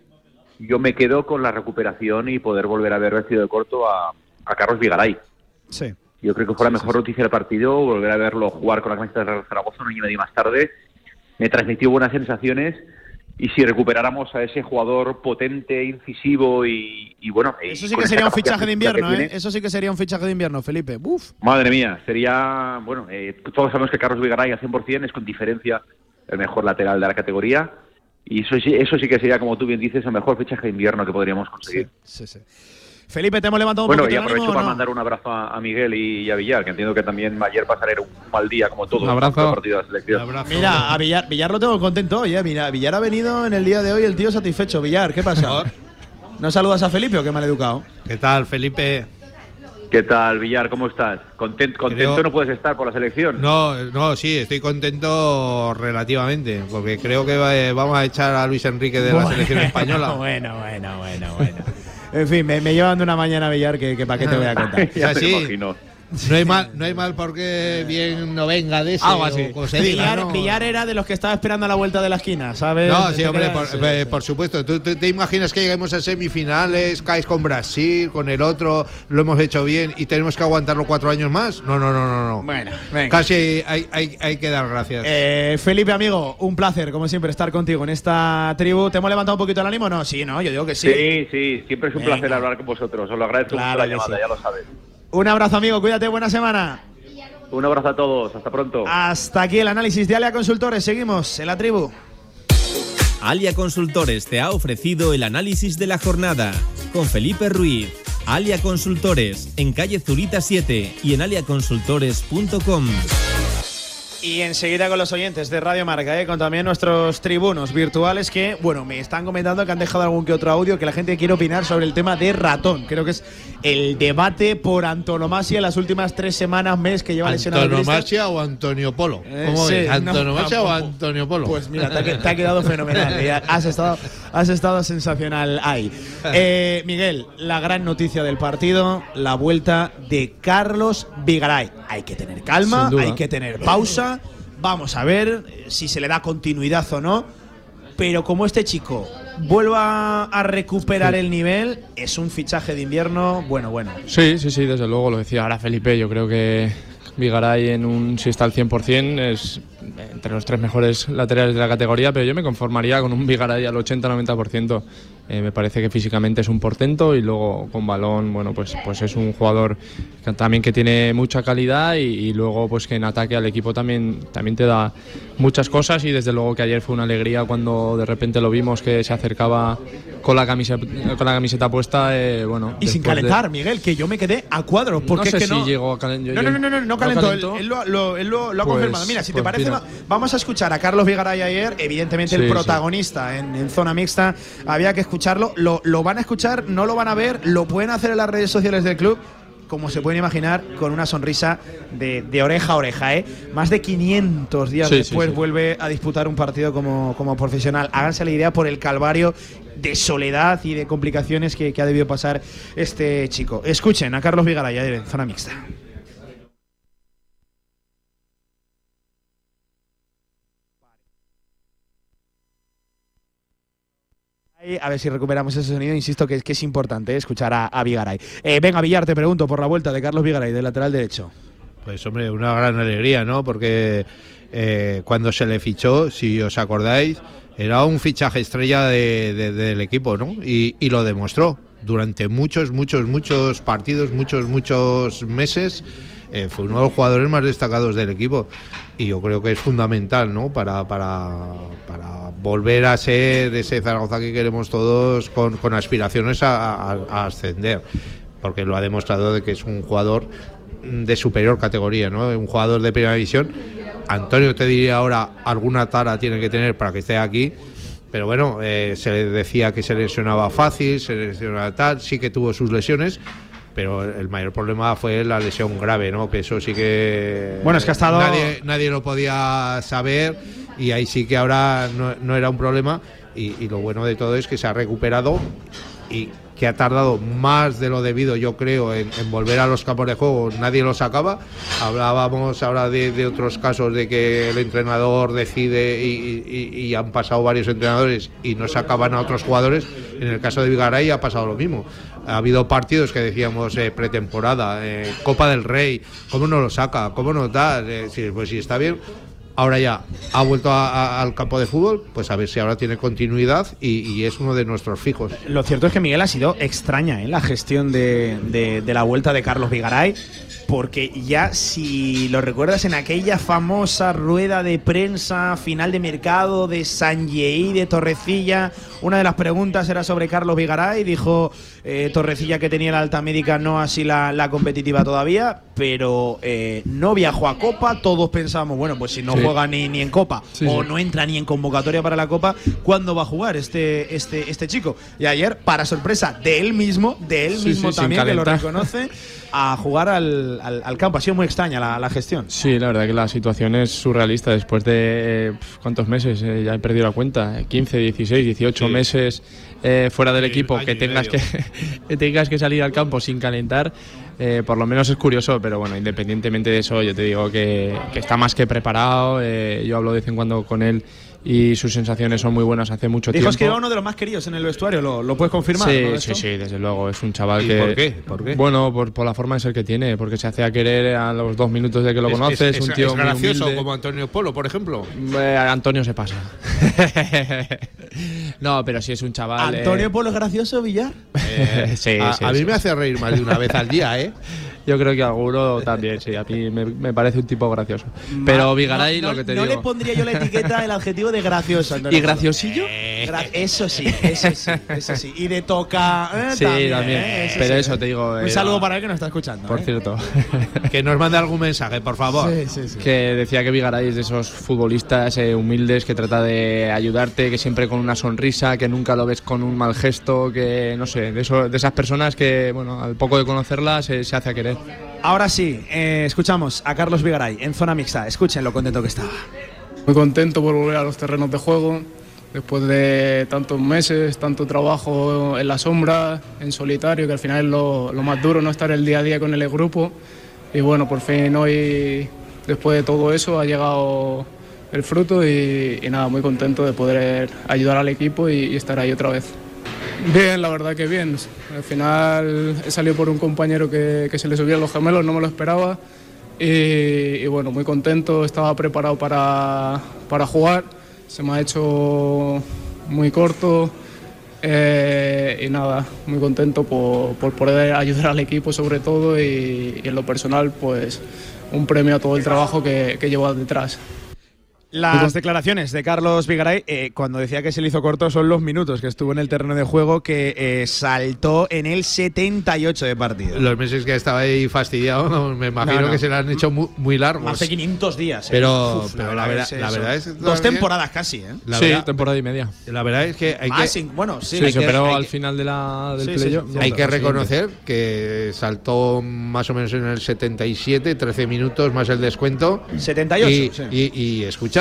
yo me quedo con la recuperación y poder volver a ver vestido de corto a, a Carlos Vigaray. Sí. Yo creo que fue la mejor noticia del partido, volver a verlo jugar con la camiseta Real Zaragoza un año y medio más tarde. Me transmitió buenas sensaciones y si recuperáramos a ese jugador potente, incisivo y, y bueno... y Eso sí que sería un fichaje de invierno, ¿eh? tiene, Eso sí que sería un fichaje de invierno, Felipe. Uf. Madre mía, sería, bueno, eh, todos sabemos que Carlos Vigaray al 100% es con diferencia el mejor lateral de la categoría y eso sí, eso sí que sería, como tú bien dices, el mejor fichaje de invierno que podríamos conseguir. Sí, sí. Felipe, te hemos levantado un Bueno, y poquito el aprovecho ánimo, ¿o para no? mandar un abrazo a, a Miguel y, y a Villar, que entiendo que también ayer pasaron un mal día, como todos Un abrazo. los partidos de la selección. Mira, a Villar, Villar lo tengo contento hoy, ¿eh? Mira, Villar ha venido en el día de hoy el tío satisfecho. Villar, ¿qué pasa? ¿No saludas a Felipe o qué mal educado? ¿Qué tal, Felipe? ¿Qué tal, Villar? ¿Cómo estás? ¿Content- ¿Contento Creo- no puedes estar por la selección? No, no, sí, estoy contento relativamente, porque creo que va- vamos a echar a Luis Enrique de la selección (laughs) española. Bueno, bueno, bueno, bueno. En fin, me, me llevan de una mañana Villar que, que para qué te voy a contar. (laughs) Ya te imagino. No hay mal, no hay mal porque bien no venga de ese. Algo o así. como se diga, Villar, ¿no? Villar era de los que estaba esperando a la vuelta de la esquina, ¿sabes? No, sí, hombre, por, eh, por supuesto. ¿Tú, tú te imaginas que lleguemos a semifinales, caes con Brasil, con el otro, lo hemos hecho bien y tenemos que aguantarlo cuatro años más? No, no, no, no. no. Bueno, venga. Casi hay, hay, hay que dar gracias. Eh, Felipe, amigo, un placer, como siempre, estar contigo en esta tribu. ¿Te hemos levantado un poquito el ánimo? No, sí, no, yo digo que sí. Sí, sí, siempre es un Venga. placer hablar con vosotros. Os lo agradezco mucho Claro la que llamada, sí. ya lo sabes. Un abrazo, amigo, cuídate, buena semana. Un abrazo a todos, hasta pronto. Hasta aquí el análisis de Alia Consultores. Seguimos en la tribu. Alia Consultores te ha ofrecido el análisis de la jornada con Felipe Ruiz. Alia Consultores en calle Zurita 7 y en aliaconsultores.com. Y enseguida con los oyentes de Radio Marca, ¿eh? con también nuestros tribunos virtuales que, bueno, me están comentando que han dejado algún que otro audio que la gente quiere opinar sobre el tema de ratón. Creo que es el debate por antonomasia en las últimas tres semanas, mes que lleva lesionado. ¿Antonomasia o Antonio Polo? Eh, ¿Cómo sí, no, ¿Antonomasia o. Antonio Polo? Pues mira, te ha, te ha quedado fenomenal. Ya Has estado, has estado sensacional ahí. (laughs) Eh, Miguel, la gran noticia del partido, la vuelta de Carlos Vigaray. Hay que tener calma, hay que tener pausa. Vamos a ver eh, si se le da continuidad o no. Pero como este chico vuelva a recuperar el nivel, es un fichaje de invierno bueno, bueno. Sí, sí, sí, desde luego, lo decía ahora Felipe, yo creo que Vigaray en un, si está al 100% es entre los tres mejores laterales de la categoría, pero yo me conformaría con un Vigaray al 80-90%. Eh, me parece que físicamente es un portento y luego con balón, bueno, pues, pues es un jugador que también que tiene mucha calidad y, y luego pues que en ataque al equipo también, también te da muchas cosas y desde luego que ayer fue una alegría cuando de repente lo vimos que se acercaba con la camiseta, con la camiseta puesta, eh, bueno. Y sin después de- calentar, Miguel, que yo me quedé a cuadros. Porque no sé es que si no. llegó a calentar. No, no, no, no, no, no calentó. Él, él lo, lo- él lo- ha Pues- confirmado. Mira, si te pues parece, mira. va- vamos a escuchar a Carlos Vigaray ayer. Evidentemente, Sí, el sí. protagonista en, en zona mixta. Había que escucharlo. Lo, lo van a escuchar, no lo van a ver. Lo pueden hacer en las redes sociales del club. Como se pueden imaginar, con una sonrisa de, de oreja a oreja, ¿eh? Más de 500 días Sí, sí, después sí. vuelve a disputar un partido como, como profesional. Háganse la idea por el calvario de soledad y de complicaciones que, que ha debido pasar este chico. Escuchen a Carlos Vigaray en zona mixta. A ver si recuperamos ese sonido. Insisto que, es- que es importante eh, escuchar a, a Vigaray. Eh, venga, Villar, te pregunto por la vuelta de Carlos Vigaray, del lateral derecho. Pues hombre, una gran alegría, ¿no? Porque eh, cuando se le fichó, si os acordáis, era un fichaje estrella de- de- del equipo, ¿no? Y, y lo demostró durante muchos, muchos, muchos partidos, muchos, muchos meses. Eh, fue uno de los jugadores más destacados del equipo y yo creo que es fundamental, ¿no? Para, para, para volver a ser ese Zaragoza que queremos todos con, con aspiraciones a, a- a ascender, porque lo ha demostrado de que es un jugador de superior categoría, ¿no? Un jugador de primera división. Antonio te diría ahora alguna tara tiene que tener para que esté aquí, pero bueno, eh, se le decía que se lesionaba fácil, se lesionaba tal, sí que tuvo sus lesiones, pero el mayor problema fue la lesión grave, ¿no? Que eso sí que Bueno, es que ha estado- nadie, nadie lo podía saber y ahí sí que ahora no, no era un problema y, y lo bueno de todo es que se ha recuperado y que ha tardado más de lo debido, yo creo, en, en volver a los campos de juego. Nadie lo sacaba. Hablábamos ahora de, de otros casos de que el entrenador decide y, y- y han pasado varios entrenadores y no sacaban a otros jugadores. En el caso de Vigaray ha pasado lo mismo. Ha habido partidos que decíamos eh, pretemporada, eh, Copa del Rey, ¿cómo no lo saca? ¿Cómo no tal? Eh, sí, pues si está bien, ahora ya ha vuelto a- a- al campo de fútbol, pues a ver si ahora tiene continuidad y, y es uno de nuestros fijos. Lo cierto es que Miguel ha sido extraña en la gestión de, de- de la vuelta de Carlos Vigaray, porque ya si lo recuerdas en aquella famosa rueda de prensa final de mercado de San Yeí de Torrecilla, una de las preguntas era sobre Carlos Vigaray, dijo eh, Torrecilla que tenía la alta médica, no así la, la competitiva todavía, pero eh, no viajó a Copa, todos pensábamos, bueno, pues si no Sí. Juega ni, ni en Copa Sí, o sí. no entra ni en convocatoria para la Copa, ¿cuándo va a jugar este, este, este chico? Y ayer, para sorpresa de él mismo, de él mismo también, que lo reconoce, a jugar al, al- al campo. Ha sido muy extraña la, la gestión. Sí, la verdad que la situación es surrealista. Después de eh, cuántos meses, Eh, ya he perdido la cuenta, eh, 15, 16, 18 Sí. meses eh, fuera del Sí, equipo, que tengas (laughs) que tengas que salir al campo sin calentar, eh, por lo menos es curioso, pero bueno, independientemente de eso, yo te digo que, está más que preparado. eh, yo hablo de vez en cuando con él y sus sensaciones son muy buenas hace mucho Dijo tiempo. es que era uno de los más queridos en el vestuario, ¿lo, lo puedes confirmar? Sí, ¿no, sí, sí, desde luego. Es un chaval ¿Y que. por qué? ¿Por qué? Bueno, por, por la forma de ser que tiene, porque se hace a querer a los dos minutos de que lo Es- conoces. es, un es- tío es muy gracioso humilde. como Antonio Polo, por ejemplo. Eh, Antonio se pasa. (laughs) no, pero sí es un chaval. eh, ¿Antonio Polo es gracioso, Villar? (laughs) Eh, sí, a, sí, a mí sí. me hace reír más de una vez al día, ¿eh? (laughs) Yo creo que alguno también, sí. A mí me, me parece un tipo gracioso. Pero Vigaray, no, lo que te no digo. le pondría yo la etiqueta, el adjetivo de gracioso. ¿Y graciosillo? Gra- eso sí, eso sí, eso sí. Y de toca. eh, Sí, también. eh, eso Pero sí. eso te digo. Un saludo para él que nos está escuchando. Por eh. cierto. (laughs) Que nos mande algún mensaje, por favor. Sí, sí, sí. Que decía que Vigaray es de esos futbolistas eh, humildes que trata de ayudarte, que siempre con una sonrisa, que nunca lo ves con un mal gesto, que no sé, de, eso- de esas personas que, bueno, al poco de conocerlas se, se hace a querer. Ahora sí, eh, escuchamos a Carlos Vigaray en zona mixta. Escuchen lo contento que estaba. Muy contento por volver a los terrenos de juego, después de tantos meses, tanto trabajo en la sombra, en solitario, que al final es lo, más duro, no estar el día a día con el grupo. Y bueno, por fin hoy, después de todo eso, ha llegado el fruto y, y nada, muy contento de poder ayudar al equipo y, y estar ahí otra vez. Bien, la verdad que bien. Al final he salido por un compañero que, se le subían los gemelos, no me lo esperaba. Y, bueno, muy contento, estaba preparado para, para jugar. Se me ha hecho muy corto. eh, y nada, muy contento por, por poder ayudar al equipo sobre todo y, y en lo personal pues un premio a todo el trabajo que, que llevo detrás. Las declaraciones de Carlos Vigaray, eh, cuando decía que se le hizo corto, son los minutos que estuvo en el terreno de juego que eh, saltó en el 78 de partido. Los meses que estaba ahí fastidiado, (laughs) me imagino No, no. que se le han hecho muy, muy largos. Más de 500 días. eh. Pero, Uf, pero la, verdad, la verdad es que Dos temporadas casi, ¿eh? La sí, verdad- temporada y media. La verdad es que hay Más, que, sin- bueno, sí. Sí, hay se que- operó hay al que- final de la, del Sí, sí, playoff. sí. hay que reconocer que saltó más o menos en el 77, 13 minutos más el descuento. 78, Y, sí. y- y escucha,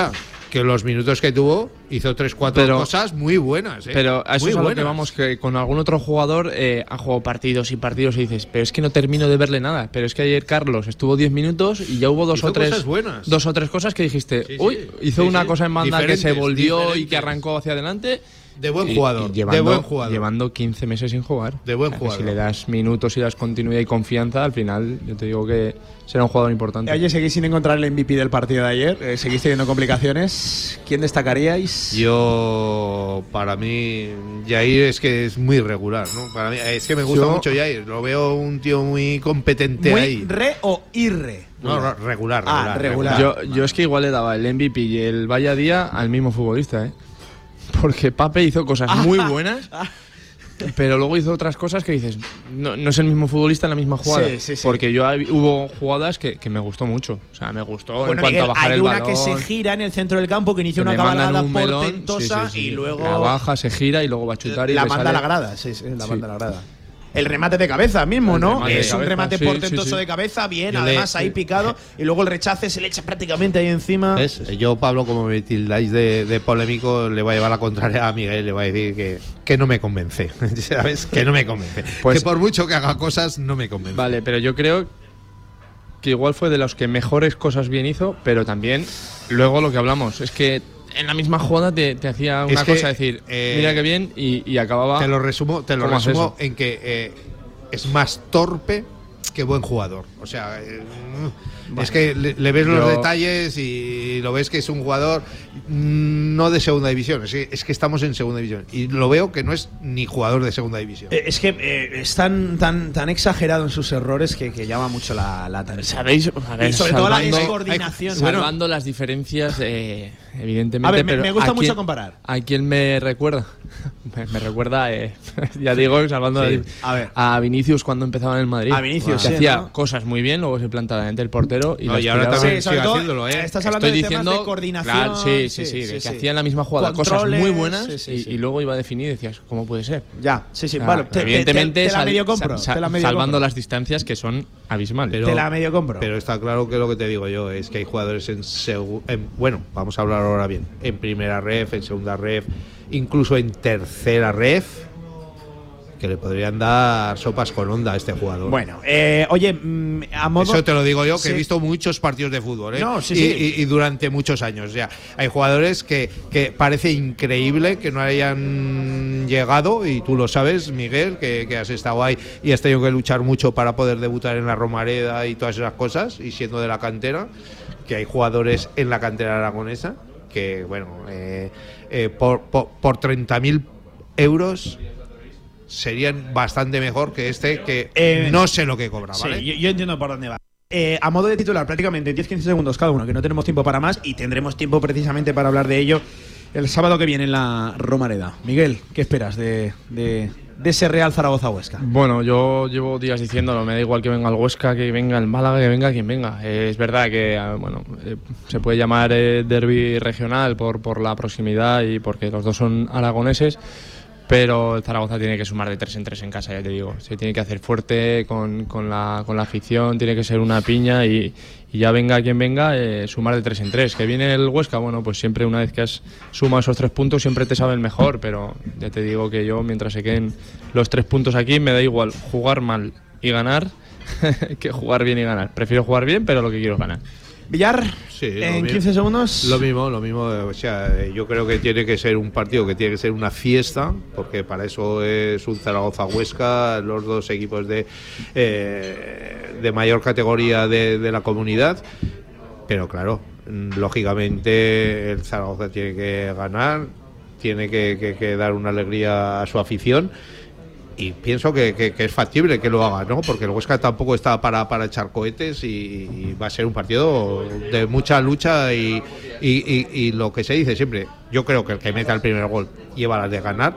que los minutos que tuvo hizo tres, cuatro Pero- cosas muy buenas. ¿eh? Pero a eso Muy es a lo que vamos, que con algún otro jugador eh, ha jugado partidos y partidos y dices, pero es que no termino de verle nada. Pero es que ayer Carlos estuvo 10 minutos y ya hubo dos Hizo o tres buenas. dos o tres cosas que dijiste, Sí, sí. uy, hizo Sí, una cosa en banda que se Diferentes, volvió y que arrancó hacia adelante. De buen jugador, y de llevando, buen jugador. Llevando 15 meses sin jugar. De buen jugador. Si le das minutos y das continuidad y confianza, al final yo te digo que será un jugador importante. Oye, seguís sin encontrar el MVP del partido de ayer. eh, seguís teniendo complicaciones. ¿Quién destacaríais? Yo, para mí, Jair es que es muy regular, ¿no? Para mí, es que me gusta Yo- mucho Jair. Lo veo un tío muy competente ¿Muy ahí. re o irre? No, no, regular, Ah, regular. Yo, yo es que igual le daba el MVP y el vaya día al mismo futbolista, ¿eh? Porque Pape hizo cosas (laughs) muy buenas, pero luego hizo otras cosas que dices, no, no es el mismo futbolista en la misma jugada. Sí, sí, sí. Porque yo hubo jugadas que, que me gustó mucho. O sea, me gustó en cuanto Miguel, a bajar hay el una balón. que se gira en el centro del campo, que inicia que una cabalgada un portentosa y luego La baja, se gira y luego va a chutar y la manda a la grada. Sí, sí, la manda a la grada. El remate de cabeza mismo, ¿no? Es un remate sí, portentoso sí, sí. de cabeza, bien, Yo le- además ahí (laughs) picado, y luego el rechace se le echa prácticamente ahí encima. ¿Ves? Yo, Pablo, como me tildáis de, de polémico, le voy a llevar la contraria a Miguel. Le voy a decir que, que no me convence. (laughs) ¿Sabes? Que no me convence. Pues- que por mucho que haga cosas, no me convence. Vale, pero yo creo que igual fue de los que mejores cosas bien hizo, pero también luego lo que hablamos es que en la misma jugada te, te hacía una Es que, cosa decir, eh, mira qué bien y, y acababa. Te lo resumo, te lo ¿Cómo hace resumo en que eh, es más torpe que buen jugador. O sea, es que le, le ves los detalles y lo ves que es un jugador mm, no de segunda división. Es que, es que estamos en segunda división. Y lo veo que no es ni jugador de segunda división. Eh, Es que eh, es tan, tan, tan exagerado en sus errores que, que llama mucho la, la atención. ¿Sabéis? A ver, y sobre todo la descoordinación. Salvando las diferencias, eh, evidentemente. A ver, me- pero me gusta ¿a mucho quién- comparar. ¿A quién me recuerda? (laughs) me, me recuerda, eh, (laughs) ya digo, salvando Sí, a ver. a Vinicius cuando empezaba en el Madrid. A Vinicius, que sí, hacía ¿no? cosas muy bien, luego se plantaba delante del portero y, No, y ahora también Sí, sobre sigue todo, haciéndolo, ¿eh? Estás hablando Estoy de temas diciendo, de coordinación. claro, sí, sí, sí, que hacía en la misma jugada cosas muy buenas sí, sí, y, sí. y luego iba a definir y decías, ¿cómo puede ser? Ya, sí, sí. Te- evidentemente, te- te la medio compro, sa- te la medio salvando compro. las distancias que son abismales. Pero- Te la medio compro. Pero está claro que lo que te digo yo es que hay jugadores en, segu- en- bueno, vamos a hablar ahora bien, en primera ref, en segunda ref, incluso en tercera ref, que le podrían dar sopas con onda a este jugador. Bueno, eh, oye, mm, a modo. Eso te lo digo yo, que Sí. he visto muchos partidos de fútbol, ¿eh? No, sí, y, sí. y- y durante muchos años. Sea, hay jugadores que, que parece increíble que no hayan llegado, y tú lo sabes, Miguel, que, que has estado ahí y has tenido que luchar mucho para poder debutar en la Romareda y todas esas cosas, y siendo de la cantera, que hay jugadores en la cantera aragonesa que, bueno, eh, eh, por, por, por 30.000 euros serían bastante mejor que este que Eh, no sé lo que cobra, Sí, ¿vale? yo, yo entiendo por dónde va. Eh, a modo de titular, prácticamente 10-15 segundos cada uno, que no tenemos tiempo para más y tendremos tiempo precisamente para hablar de ello el sábado que viene en la Romareda. Miguel, ¿qué esperas de, de- de ese Real Zaragoza-Huesca? Bueno, yo llevo días diciéndolo, me da igual que venga el Huesca, que venga el Málaga, que venga quien venga. Eh, es verdad que ah, bueno, eh, se puede llamar eh, derby regional por, por la proximidad y porque los dos son aragoneses, pero Zaragoza tiene que sumar de tres en tres en casa, ya te digo. Se tiene que hacer fuerte con, con la, con la afición, tiene que ser una piña y, y ya venga quien venga, eh, sumar de tres en tres. Que viene el Huesca, bueno, pues siempre una vez que has sumado esos tres puntos, siempre te sabe el mejor, pero ya te digo que yo, mientras se queden los tres puntos aquí, me da igual jugar mal y ganar (laughs) que jugar bien y ganar. Prefiero jugar bien, pero lo que quiero es ganar. Villar, Sí, en mismo. 15 segundos. Lo mismo, lo mismo. O sea, eh, yo creo que tiene que ser un partido que tiene que ser una fiesta, porque para eso es un Zaragoza-Huesca, los dos equipos de, eh, de mayor categoría de, de la comunidad. Pero claro, mm, lógicamente el Zaragoza tiene que ganar, tiene que, que- que dar una alegría a su afición. Y pienso que, que- es factible que lo haga, ¿no? Porque el Huesca tampoco está para, para echar cohetes y, va a ser un partido de mucha lucha y, y- y- y lo que se dice siempre, yo creo que el que meta el primer gol lleva las de ganar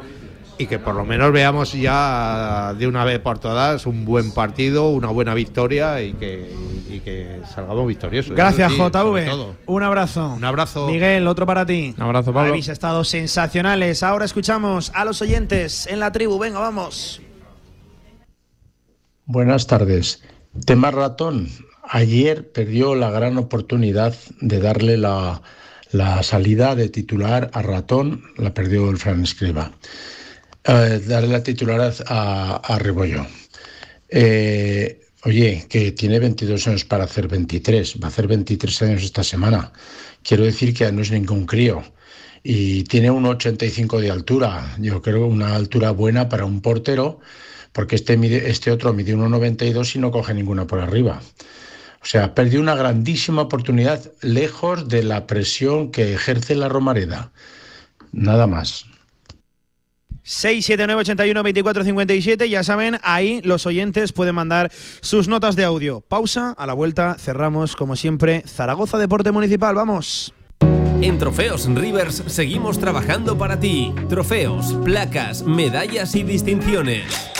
y que por lo menos veamos ya de una vez por todas un buen partido, una buena victoria y que, y que salgamos victoriosos. Gracias, sí, JV. Un abrazo. Un abrazo. Miguel, otro para ti. Un abrazo, Pablo. Habéis estado sensacionales. Ahora escuchamos a los oyentes en la tribu. Venga, vamos. Buenas tardes. Tema ratón. Ayer perdió la gran oportunidad de darle la, La salida de titular a Ratón la perdió el Fran Escriba. Eh, darle la titular a, a. Eh, oye, que tiene 22 años para hacer 23, va a hacer 23 años esta semana. Quiero decir que no es ningún crío. Y tiene un 85 de altura, yo creo una altura buena para un portero, porque este, mide- este otro mide 1,92 y no coge ninguna por arriba. O sea, perdió una grandísima oportunidad lejos de la presión que ejerce la Romareda. Nada más. 679 81 24 57. Ya saben, ahí los oyentes pueden mandar sus notas de audio. Pausa, a la vuelta cerramos como siempre Zaragoza Deporte Municipal. Vamos. En Trofeos Rivers seguimos trabajando para ti. Trofeos, placas, medallas y distinciones.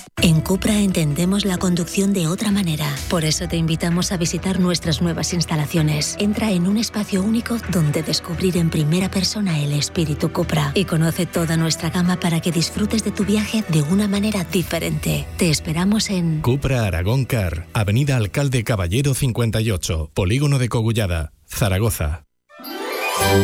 En Cupra entendemos la conducción de otra manera. Por eso te invitamos a visitar nuestras nuevas instalaciones. Entra en un espacio único donde descubrir en primera persona el espíritu Cupra y conoce toda nuestra gama para que disfrutes de tu viaje de una manera diferente. Te esperamos en Cupra Aragón Car, Avenida Alcalde Caballero 58, Polígono de Cogullada, Zaragoza.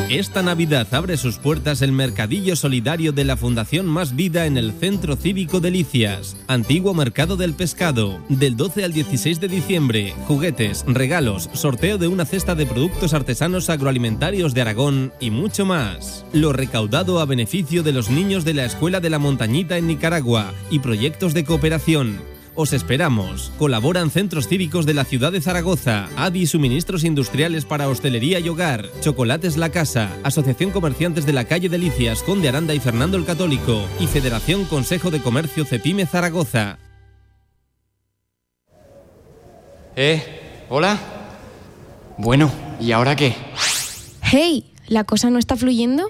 Esta Navidad abre sus puertas el Mercadillo Solidario de la Fundación Más Vida en el Centro Cívico Delicias, antiguo Mercado del Pescado, del 12 al 16 de diciembre. Juguetes, regalos, sorteo de una cesta de productos artesanos agroalimentarios de Aragón y mucho más. Lo recaudado a beneficio de los niños de la Escuela de la Montañita en Nicaragua y proyectos de cooperación. Os esperamos. Colaboran centros cívicos de la ciudad de Zaragoza, ADI Suministros Industriales para Hostelería y Hogar, Chocolates La Casa, Asociación Comerciantes de la Calle Delicias, Conde Aranda y Fernando el Católico y Federación Consejo de Comercio Cepime Zaragoza. ¿Eh? ¿Hola? Bueno, ¿y ahora qué? Hey, ¿la cosa no está fluyendo?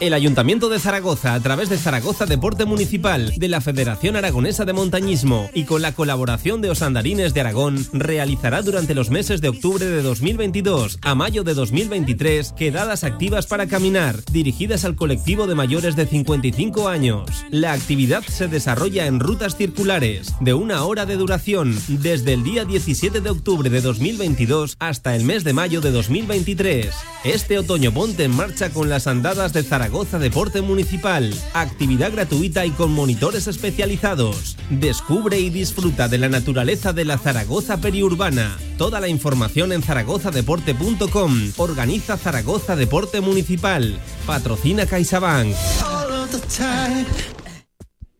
El Ayuntamiento de Zaragoza, a través de Zaragoza Deporte Municipal, de la Federación Aragonesa de Montañismo y con la colaboración de Osandarines de Aragón, realizará durante los meses de octubre de 2022 a mayo de 2023 quedadas activas para caminar, dirigidas al colectivo de mayores de 55 años. La actividad se desarrolla en rutas circulares de una hora de duración desde el día 17 de octubre de 2022 hasta el mes de mayo de 2023. Este otoño ponte en marcha con las andadas de Zaragoza Deporte Municipal. Actividad gratuita y con monitores especializados. Descubre y disfruta de la naturaleza de la Zaragoza periurbana. Toda la información en zaragozadeporte.com. Organiza Zaragoza Deporte Municipal. Patrocina CaixaBank.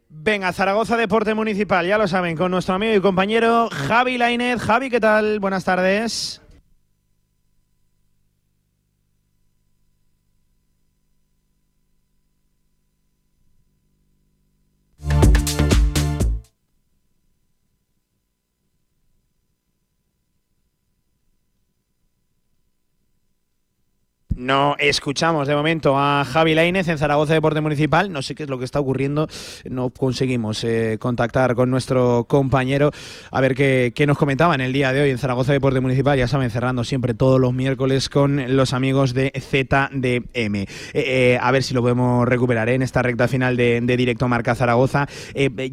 Venga, Zaragoza Deporte Municipal, ya lo saben, con nuestro amigo y compañero Javi Lainez. Javi, ¿qué tal? Buenas tardes. No escuchamos de momento a Javi Lainez en Zaragoza Deporte Municipal. No sé qué es lo que está ocurriendo. No conseguimos eh, contactar con nuestro compañero a ver qué, qué nos comentaba en el día de hoy en Zaragoza Deporte Municipal. Ya saben, cerrando siempre todos los miércoles con los amigos de ZDM. Eh, eh, a ver si lo podemos recuperar en esta recta final de, de directo Marca Zaragoza.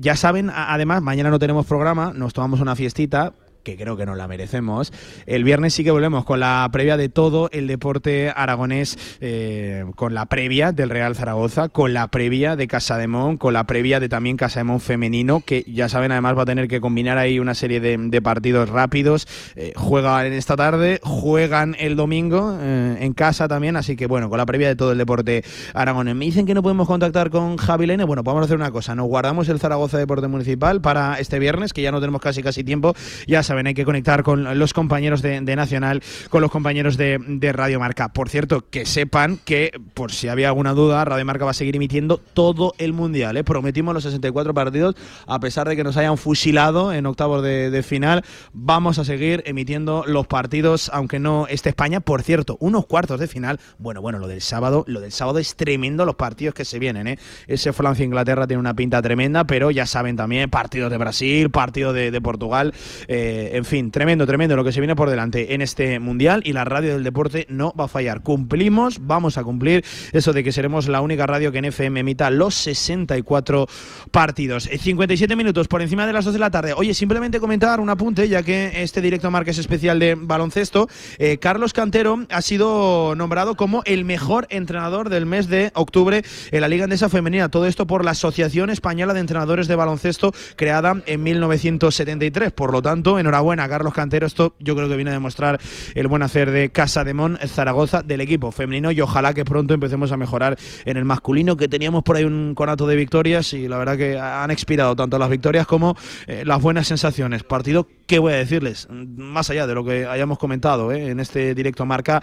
Ya saben, además, mañana no tenemos programa. Nos tomamos una fiestita que creo que nos la merecemos. El viernes sí que volvemos con la previa de todo el deporte aragonés, eh, con la previa del Real Zaragoza, con la previa de Casa de Mon, con la previa de también Casa de Mon femenino, que ya saben, además va a tener que combinar ahí una serie de, partidos rápidos. Eh, juegan esta tarde, juegan el domingo eh, en casa también, así que bueno, con la previa de todo el deporte aragonés. Me dicen que no podemos contactar con Javi Lene. Bueno, pues vamos a hacer una cosa, nos guardamos el Zaragoza Deporte Municipal para este viernes, que ya no tenemos casi casi tiempo. Ya saben, saben, hay que conectar con los compañeros de, Nacional, con los compañeros de, Radio Marca. Por cierto, que sepan que, por si había alguna duda, Radio Marca va a seguir emitiendo todo el Mundial. ¿eh? Prometimos los 64 partidos, a pesar de que nos hayan fusilado en octavos de, final, vamos a seguir emitiendo los partidos, aunque no esté España. Por cierto, unos cuartos de final, bueno, bueno, lo del sábado, lo del sábado es tremendo los partidos que se vienen. ¿eh? Ese Francia-Inglaterra tiene una pinta tremenda, pero ya saben también, partidos de Brasil, partidos de, de Portugal, eh, en fin, tremendo, tremendo lo que se viene por delante en este Mundial y la radio del deporte no va a fallar. Cumplimos, vamos a cumplir eso de que seremos la única radio que en FM emita los 64 partidos. Eh, 57 minutos por encima de las 2 de la tarde. Oye, simplemente comentar un apunte, ya que este directo marca es especial de baloncesto. Eh, Carlos Cantero ha sido nombrado como el mejor entrenador del mes de octubre en la Liga Andesa Femenina. Todo esto por la Asociación Española de Entrenadores de Baloncesto, creada en 1973. Por lo tanto, enhorabuena, Carlos Cantero. Esto yo creo que viene a demostrar el buen hacer de Casa de Mon Zaragoza del equipo femenino y ojalá que pronto empecemos a mejorar en el masculino, que teníamos por ahí un conato de victorias y la verdad que han expirado tanto las victorias como eh, las buenas sensaciones. Partido, ¿qué voy a decirles? Más allá de lo que hayamos comentado eh, en este directo marca.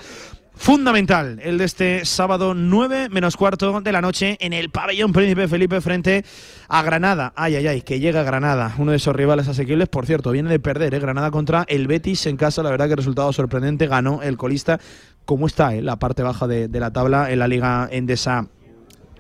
Fundamental el de este sábado 9 menos cuarto de la noche en el pabellón Príncipe Felipe frente a Granada. Ay, ay, ay, que llega Granada, uno de esos rivales asequibles. Por cierto, viene de perder, ¿eh? Granada contra el Betis en casa. La verdad que resultado sorprendente. Ganó el colista. ¿Cómo está eh? la parte baja de, de la tabla en la Liga Endesa?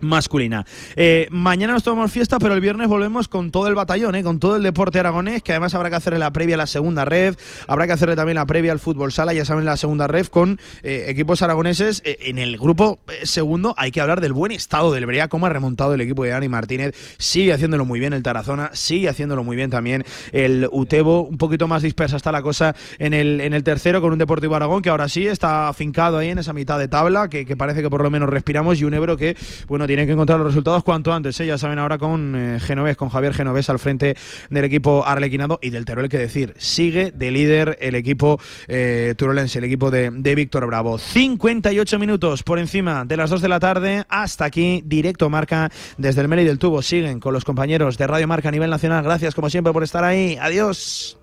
Masculina. Eh, mañana nos tomamos fiesta, pero el viernes volvemos con todo el batallón, eh, con todo el deporte aragonés, que además habrá que hacerle la previa a la segunda red, habrá que hacerle también la previa al fútbol sala, ya saben, la segunda red con eh, equipos aragoneses. En el grupo segundo hay que hablar del buen estado del Brea, cómo ha remontado el equipo de Dani Martínez, sigue haciéndolo muy bien el Tarazona, sigue haciéndolo muy bien también el Utebo, un poquito más dispersa está la cosa en el, en el tercero con un Deportivo Aragón que ahora sí está afincado ahí en esa mitad de tabla, que, que parece que por lo menos respiramos, y un Ebro que, bueno, tiene que encontrar los resultados cuanto antes. ¿eh? Ya saben ahora con eh, Genovés, con Javier Genovés al frente del equipo arlequinado y del Teruel, que decir, sigue de líder el equipo eh, turolense, el equipo de, de Víctor Bravo. 58 minutos por encima de las 2 de la tarde. Hasta aquí, directo marca desde el Meli del Tubo. Siguen con los compañeros de Radio Marca a nivel nacional. Gracias como siempre por estar ahí. Adiós.